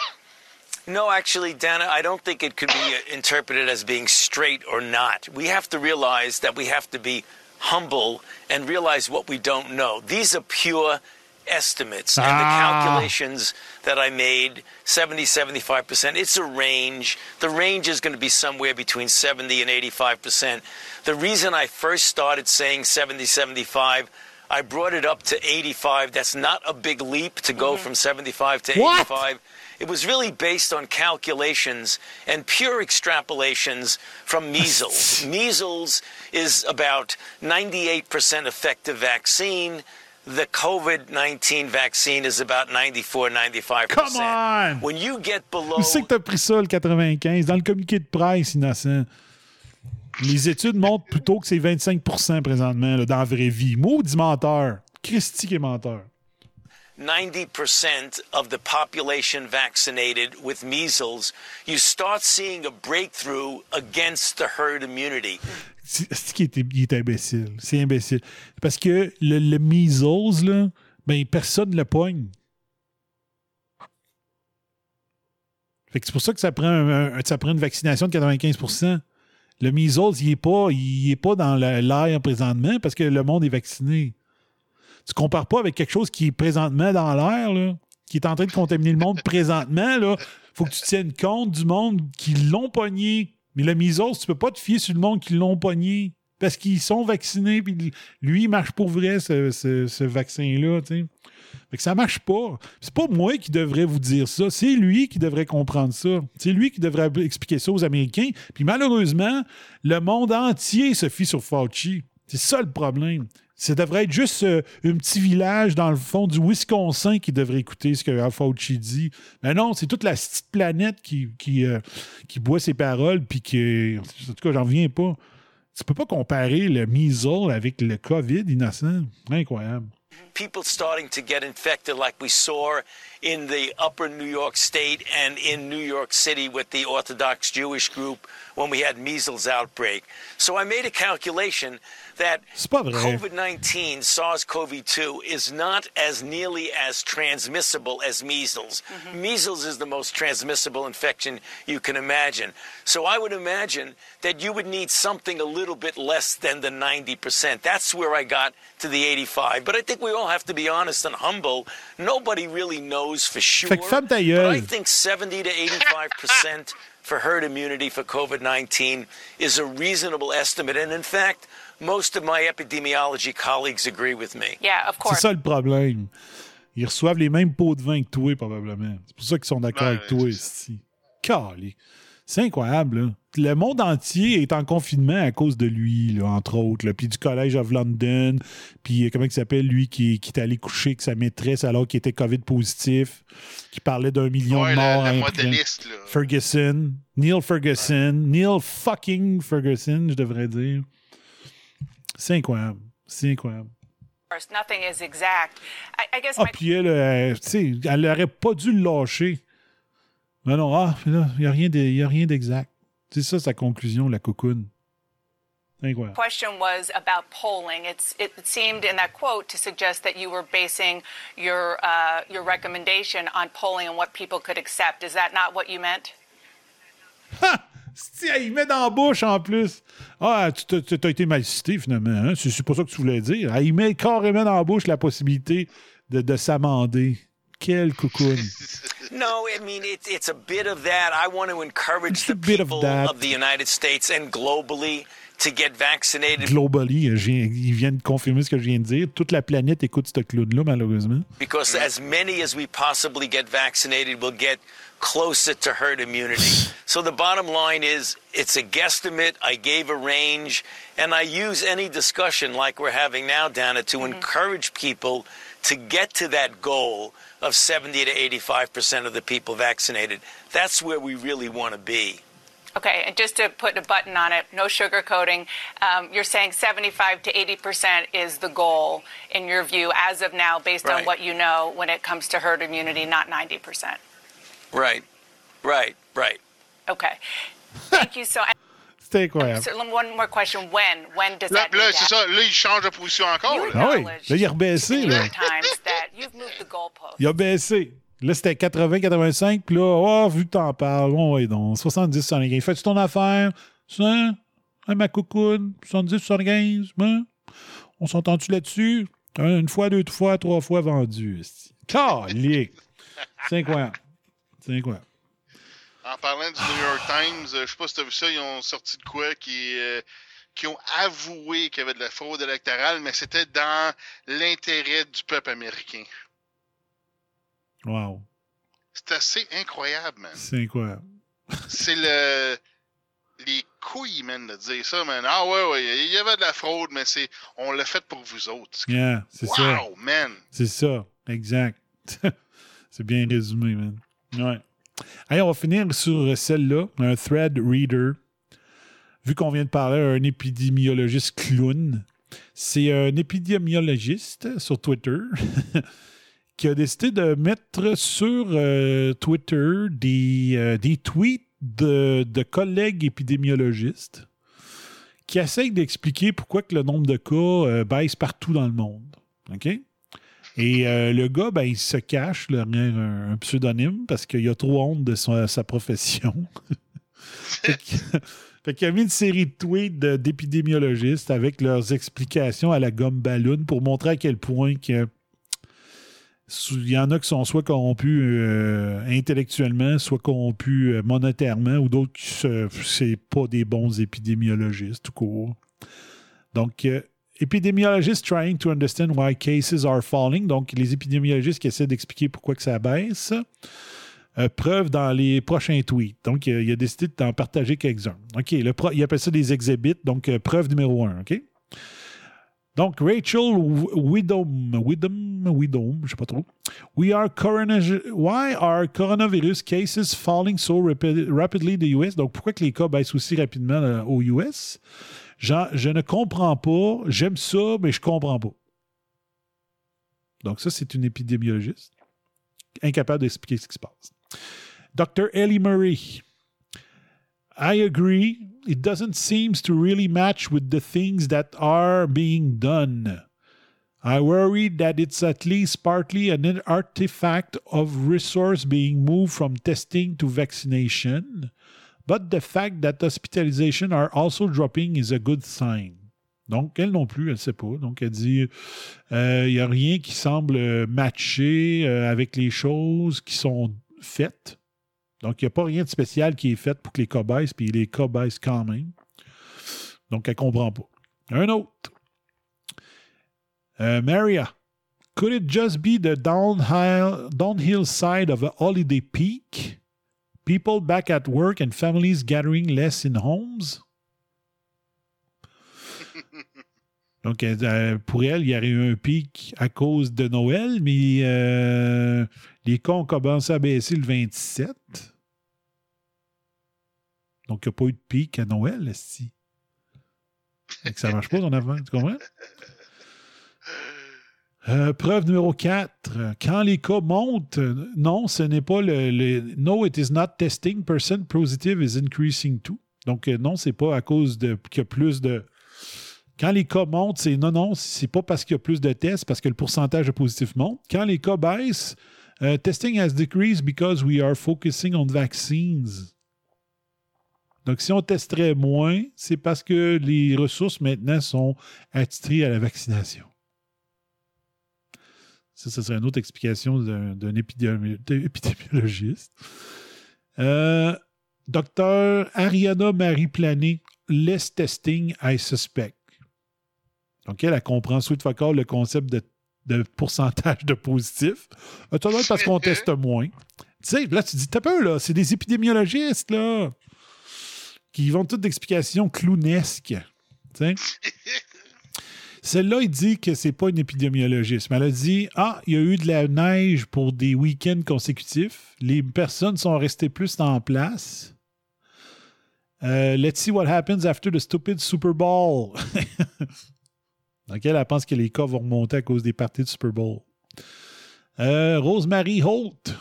No, actually, Dana, I don't think it could be interpreted as being straight or not. We have to realize that we have to be humble and realize what we don't know. These are pure estimates ah. and the ah. calculations that I made 70 75%. It's a range. The range is going to be somewhere between 70 and 85%. The reason I first started saying 70 75 I brought it up to 85. That's not a big leap to go mm-hmm. from 75 to What? 85. It was really based on calculations and pure extrapolations from measles. measles is about 98% effective vaccine. The COVID 19 vaccine is about 94, 95%. Come on! When you get below Où c'est que t'as pris ça, le 95? Dans le communiqué de presse, innocent. Les études montrent plutôt que c'est 25 présentement là, dans la vraie vie. Maudit menteur. Christy qui est menteur. 90% of the population vaccinated with measles, you start seeing a breakthrough against the herd immunity. C'est qu'il est, il est imbécile. C'est imbécile. Parce que le, le measles, là, ben, personne ne le pogne. Fait que c'est pour ça que ça prend, un- un- ça prend une vaccination de 95 Le measles, il n'est pas, pas dans la- l'air présentement parce que le monde est vacciné. Tu compares pas avec quelque chose qui est présentement dans l'air, qui est en train de contaminer le monde présentement. Il faut que tu tiennes compte du monde qui l'ont pogné. Mais le measles, tu peux pas te fier sur le monde qui l'ont pogné parce qu'ils sont vaccinés. Puis lui, il marche pour vrai, ce vaccin-là. Fait que ça marche pas. C'est pas moi qui devrais vous dire ça. C'est lui qui devrait comprendre ça. C'est lui qui devrait expliquer ça aux Américains. Puis malheureusement, le monde entier se fie sur Fauci. C'est ça le problème. Ça devrait être juste euh, un petit village dans le fond du Wisconsin qui devrait écouter ce que Fauci dit. Mais non, c'est toute la petite planète qui, qui, euh, qui boit ses paroles. Puis. En tout cas, j'en reviens pas. Tu peux pas comparer le measles avec le COVID innocent. Incroyable. People starting to get infected like we saw in the upper New York state and in New York City with the Orthodox Jewish group when we had measles outbreak. So I made a calculation that C'est pas vrai. COVID-19 SARS-CoV-2 is not as nearly as transmissible as measles. Mm-hmm. Measles is the most transmissible infection you can imagine. So I would imagine that you would need something a little bit less than the 90%. That's where I got to the 85. But I think we all have to be honest and humble. Nobody really knows for sure. Fait que ferme but. I think 70 to 85% for herd immunity for COVID-19 is a reasonable estimate. And in fact, most of my epidemiology colleagues agree with me. Yeah, of C'est ça le problème. Ils reçoivent les mêmes pots de vin que toi, probablement. C'est pour ça qu'ils sont d'accord avec toi ici. Calé. C'est incroyable, là. Le monde entier est en confinement à cause de lui, là, entre autres. là. Puis du College of London. Puis euh, comment il s'appelle, lui, qui, qui est allé coucher avec sa maîtresse alors qu'il était COVID positif. Qui parlait d'un million Ouais, de morts. la là. Ferguson. Neil Ferguson. Neil fucking Ferguson, je devrais dire. C'est incroyable. C'est incroyable. nothing is exact. I, I guess Ah, my puis elle, euh, tu sais, elle aurait pas dû le lâcher. Mais non, ah, là, il n'y a rien d'exact. C'est ça sa conclusion, la. C'est incroyable. question was about polling. It's, it seemed in that quote to suggest that you were basing your, uh, your recommendation on polling and what people could accept. Is that not what you meant? Si, il met dans la bouche en plus. Ah, tu t'as- été mal cité finalement. Hein? C'est pas ça que tu voulais dire. Ah, il met carrément dans la bouche la possibilité de, de s'amender. Quelle cocoune. No, I mean it, it's a bit of that. I want to encourage the of people that. of the United States and globally to get vaccinated Globally, je viens- il vient de confirmer ce que je viens de dire. Toute la planète écoute ce clown-là, malheureusement. because as many as we possibly get vaccinated will get closer to herd immunity. so the bottom line is it's a guesstimate. I gave a range and I use any discussion like we're having now, Dana, to encourage people to get to that goal of 70 to 85% of the people vaccinated. That's where we really want to be. Okay, and just to put a button on it, no sugarcoating. Um, you're saying 75 to 80 percent is the goal in your view as of now, based on what you know when it comes to herd immunity, not 90 percent. Right, right, right. Okay, thank you so. C'était incroyable. so one more question: When? When does Là, that? là c'est ça. Là, il change de position encore. You là. Ah oui, là, il a rebaissé. Là. York Times that you've moved the goalpost. Il a baissé. Là, c'était 80-85, puis là, oh, vu que t'en parles, bon, ouais, donc, 70-75. Fais-tu ton affaire? Ça? Hein, ma coucoune? 70-75? Hein? On s'entend-tu là-dessus? Une fois, deux fois, trois fois vendu. Calique! C'est incroyable. C'est incroyable. En parlant du New York Times, euh, je sais pas si t'as vu ça, ils ont sorti de quoi qui, euh, qui ont avoué qu'il y avait de la fraude électorale, mais c'était dans l'intérêt du peuple américain. Wow. C'est assez incroyable, man. C'est incroyable. C'est le. Les couilles, man, de dire ça, man. Ah ouais, ouais, il y avait de la fraude, mais c'est. On l'a fait pour vous autres. Yeah, c'est ça. Wow, man. C'est ça, exact. c'est bien résumé, man. Allez, on va finir sur celle-là, un thread reader. Vu qu'on vient de parler à un épidémiologiste clown, c'est un épidémiologiste sur Twitter qui a décidé de mettre sur euh, Twitter des, euh, des tweets de, collègues épidémiologistes qui essayent d'expliquer pourquoi que le nombre de cas euh, baisse partout dans le monde. OK? Et euh, le gars, ben, il se cache derrière un, un pseudonyme parce qu'il a trop honte de sa profession. fait a mis une série de tweets d'épidémiologistes avec leurs explications à la gomme ballon pour montrer à quel point que il y en a qui sont soit corrompus euh, intellectuellement, soit corrompus euh, monétairement, ou d'autres qui se- c'est pas des bons épidémiologistes tout court. Donc, épidémiologistes trying to understand why cases are falling. Donc, les épidémiologistes qui essaient d'expliquer pourquoi que ça baisse. Euh, preuve dans les prochains tweets. Donc, il a décidé d'en partager quelques-uns. OK, il appelle ça des exhibits. Donc, euh, preuve numéro un. OK? Donc, Rachel Widom, Widom, Widom, je sais pas trop. We are why are coronavirus cases falling so rapi- rapidly in the US? Donc, pourquoi que les cas baissent aussi rapidement euh, aux US? Je ne comprends pas. J'aime ça, mais je comprends pas. Donc, ça, c'est une épidémiologiste incapable d'expliquer ce qui se passe. Dr. Ellie Murray. I agree. It doesn't seem to really match with the things that are being done. I worry that it's at least partly an artifact of resource being moved from testing to vaccination, but the fact that hospitalization are also dropping is a good sign. Donc, elle non plus, elle ne sait pas. Donc, elle dit il n'y a rien qui semble euh, matcher euh, avec les choses qui sont faites. Donc, il n'y a pas rien de spécial qui est fait pour que les baissent, puis les baissent quand même. Donc, elle ne comprend pas. Un autre. Euh, Maria. Could it just be the downhill, downhill side of a holiday peak? People back at work and families gathering less in homes? Donc, euh, pour elle, il y aurait eu un pic à cause de Noël, mais euh, les cas ont commencé à baisser le 27. Donc, il n'y a pas eu de pic à Noël, si. Ça ne marche pas, ton avant, tu comprends? Euh, preuve numéro 4. Quand les cas montent, non, ce n'est pas le, le- No, it is not testing. Percent positive is increasing too. Donc, euh, non, c'est pas à cause de qu'il y a plus de. Quand les cas montent, c'est non, non, c'est pas parce qu'il y a plus de tests, parce que le pourcentage de positifs monte. Quand les cas baissent, euh, testing has decreased because we are focusing on vaccines. Donc, si on testerait moins, c'est parce que les ressources maintenant sont attitrées à la vaccination. Ça, ce serait une autre explication d'un d'un épidémi- épidémiologiste. Euh, Docteur Ariana Marie Plané, less testing, I suspect. Donc, elle, elle comprend sous de le concept de, de pourcentage de positifs. Euh, être parce qu'on teste moins. Tu sais, là, tu dis, t'as peur, là, c'est des épidémiologistes, là, qui vont toutes d'explications clownesques. Tu sais? Celle-là, il dit que c'est pas une épidémiologiste, mais elle a dit Ah, il y a eu de la neige pour des week-ends consécutifs. Les personnes sont restées plus en place. Euh, let's see what happens after the stupid Super Bowl. Donc, elle, elle pense que les cas vont remonter à cause des parties de Super Bowl. Euh, Rosemary Holt.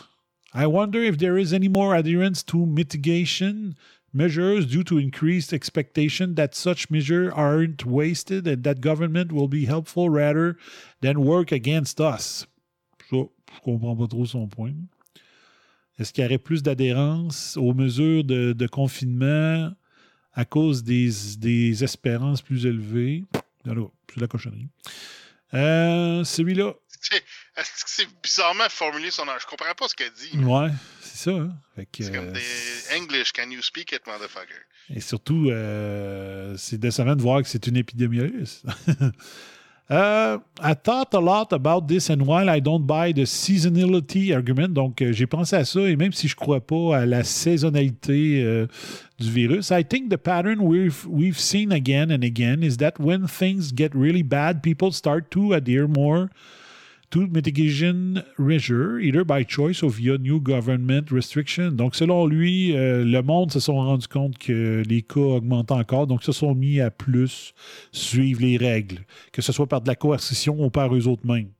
I wonder if there is any more adherence to mitigation measures due to increased expectation that such measures aren't wasted and that government will be helpful rather than work against us. Ça, je comprends pas trop son point. Est-ce qu'il y aurait plus d'adhérence aux mesures de, de confinement à cause des, des espérances plus élevées? Alors, c'est de la cochonnerie. Euh, Celui-là, Est-ce que c'est bizarrement formulé son nom? Je comprends pas ce qu'elle dit. Ouais, c'est ça. Hein? C'est comme euh, des English, can you speak it, motherfucker? Et surtout, euh, c'est décevant de voir que c'est une épidémiologiste. Euh, I thought a lot about this and while I don't buy the seasonality argument, donc euh, j'ai pensé à ça et même si je crois pas à la saisonnalité euh, du virus, I think the pattern we've, we've seen again and again is that when things get really bad, people start to adhere more to mitigation measure, either by choice or via new government restriction. Donc, selon lui, euh, le monde se sont rendu compte que les cas augmentent encore, donc se sont mis à plus suivre les règles, que ce soit par de la coercition ou par eux autres mêmes.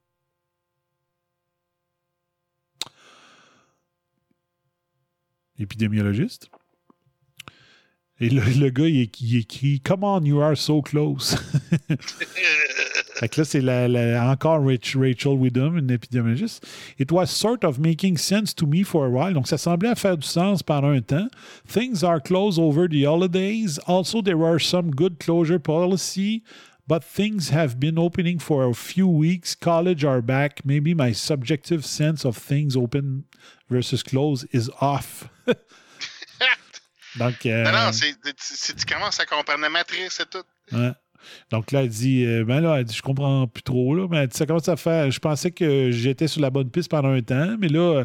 Épidémiologiste. Et le, le gars, il, il écrit Come on, you are so close. Fait que là, c'est la- la- encore Rach- Rachel Widom, une épidémiologiste. It was sort of making sense to me for a while. Donc, ça semblait faire du sens pendant un temps. Things are closed over the holidays. Also, there are some good closure policy, but things have been opening for a few weeks. College are back. Maybe my subjective sense of things open versus close is off. Donc, euh, Non, non, c'est, tu commences à comprendre la matrice et tout? Ouais. Donc là, elle dit, euh, ben là, je comprends plus trop, là, mais ça commence à faire. Je pensais que j'étais sur la bonne piste pendant un temps, mais là,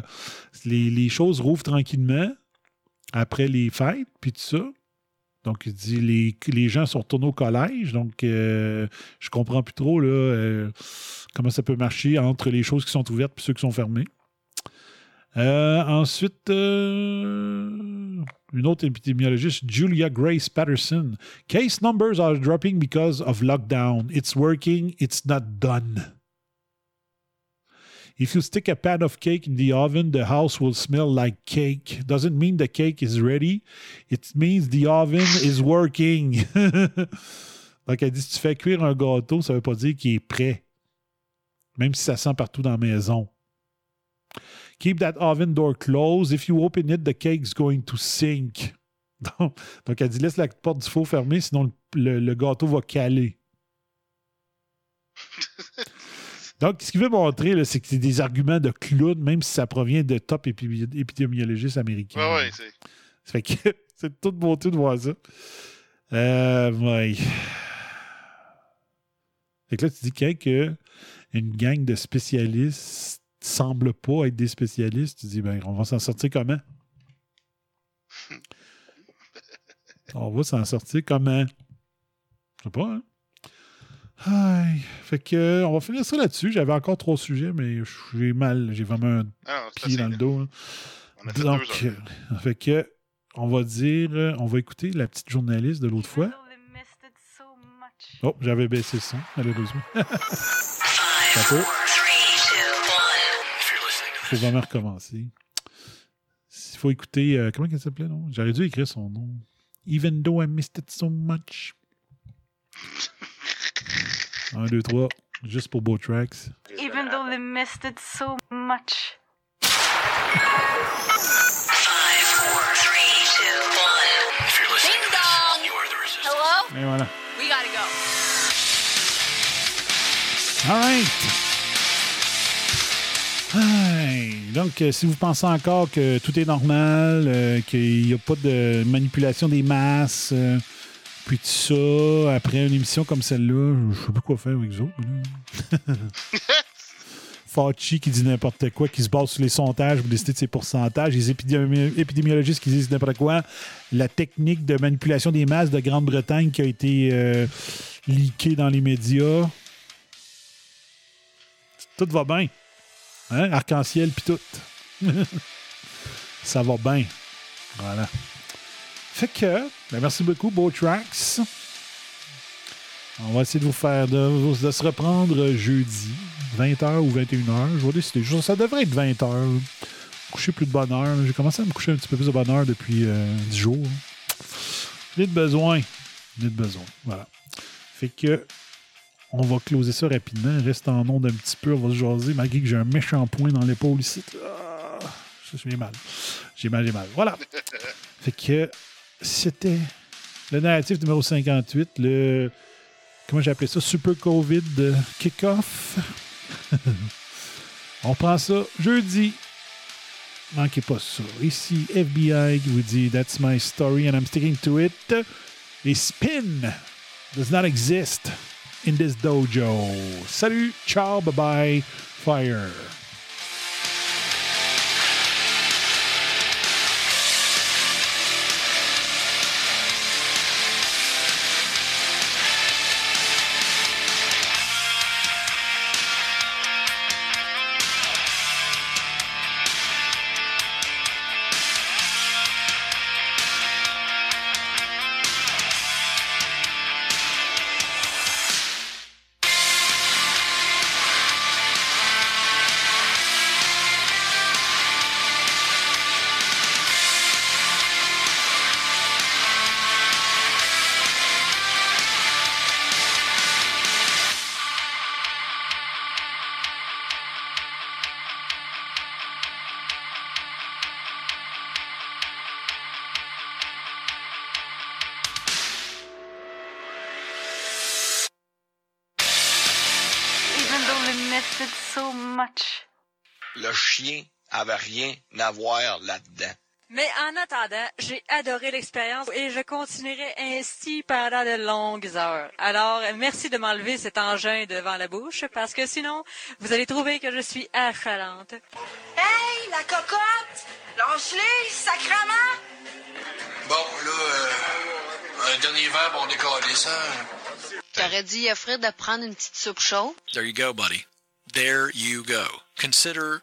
les, choses rouvrent tranquillement après les fêtes, puis tout ça. Donc, il dit, les, les gens sont retournés au collège, donc euh, je comprends plus trop, là, euh, comment ça peut marcher entre les choses qui sont ouvertes et ceux qui sont fermées. Euh, ensuite, euh, une autre épidémiologiste, Julia Grace Patterson. Case numbers are dropping because of lockdown. It's working, it's not done. If you stick a pan of cake in the oven, the house will smell like cake. Doesn't mean the cake is ready. It means the oven is working. Donc, elle dit si tu fais cuire un gâteau, ça ne veut pas dire qu'il est prêt. Même si ça sent partout dans la maison. Keep that oven door closed. If you open it, the cake's going to sink. Donc, donc, elle dit laisse la porte du four fermée, sinon le, le- le gâteau va caler. Donc, ce qu'il veut montrer, là, c'est que c'est des arguments de clown, même si ça provient de top épi- épidémiologistes américains. Ouais, ouais, c'est. Ça fait que c'est toute beauté de voir ça. Euh, ouais. Fait que là, tu dis quand que une gang de spécialistes semble pas être des spécialistes, tu dis, ben, on va s'en sortir comment? On va s'en sortir comment? Je sais pas, hein? Aïe. Fait que, on va finir ça là-dessus. J'avais encore trois sujets, mais j'ai mal. J'ai vraiment un Ah pied dans le dos. là. On a fait Donc, deux heures. euh, fait que, on va dire, euh, on va écouter la petite journaliste de l'autre fois. Oh, j'avais baissé le son, malheureusement. faut vraiment recommencer. Il faut écouter. euh, comment elle s'appelait, non? J'aurais dû écrire son nom. Even though I missed it so much. Un, deux, trois. Juste pour Beau Tracks. Even though they missed it so much. Ding dong! Hello? Et voilà. We gotta go. All right. Donc, euh, si vous pensez encore que tout est normal, euh, qu'il n'y a pas de manipulation des masses, euh, puis tout ça, après une émission comme celle-là, je sais pas quoi faire avec vous. Fauci qui dit n'importe quoi, qui se base sur les sondages pour décider de ses pourcentages, les épidémi- épidémiologistes qui disent n'importe quoi, la technique de manipulation des masses de Grande-Bretagne qui a été euh, leakée dans les médias. Tout va bien. Hein? Arc-en-ciel puis tout. Ça va bien. Voilà. Fait que, ben, merci beaucoup, Beau Tracks. On va essayer de vous faire de, se reprendre jeudi, 20h ou 21h. Je vais décider. Ça devrait être 20h. Coucher plus de bonne heure. J'ai commencé à me coucher un petit peu plus de bonne heure depuis euh, 10 jours. J'ai de besoin. J'ai de besoin. Voilà. Fait que on va closer ça rapidement. Reste en onde un petit peu. On va se jaser, malgré que j'ai un méchant point dans l'épaule ici. Ah, j'ai mal. J'ai mal, j'ai mal. Voilà. Fait que c'était le narratif numéro 58, le. Comment j'ai appelé ça? Super COVID Kickoff. On prend ça jeudi. Manquez pas ça. Ici, FBI qui vous dit That's my story and I'm sticking to it. Et spin does not exist in this dojo. Salut, ciao, bye bye, fire. Chien avait rien à voir là-dedans. Mais en attendant, j'ai adoré l'expérience et je continuerai ainsi pendant de longues heures. Alors, merci de m'enlever cet engin devant la bouche parce que sinon, vous allez trouver que je suis affalante. Hey, la cocotte! Lâche-les, sacrement! Bon, là, euh, un dernier verre, on décolle ça. T'aurais dû y offrir de prendre une petite soupe chaude? There you go, buddy. There you go. Consider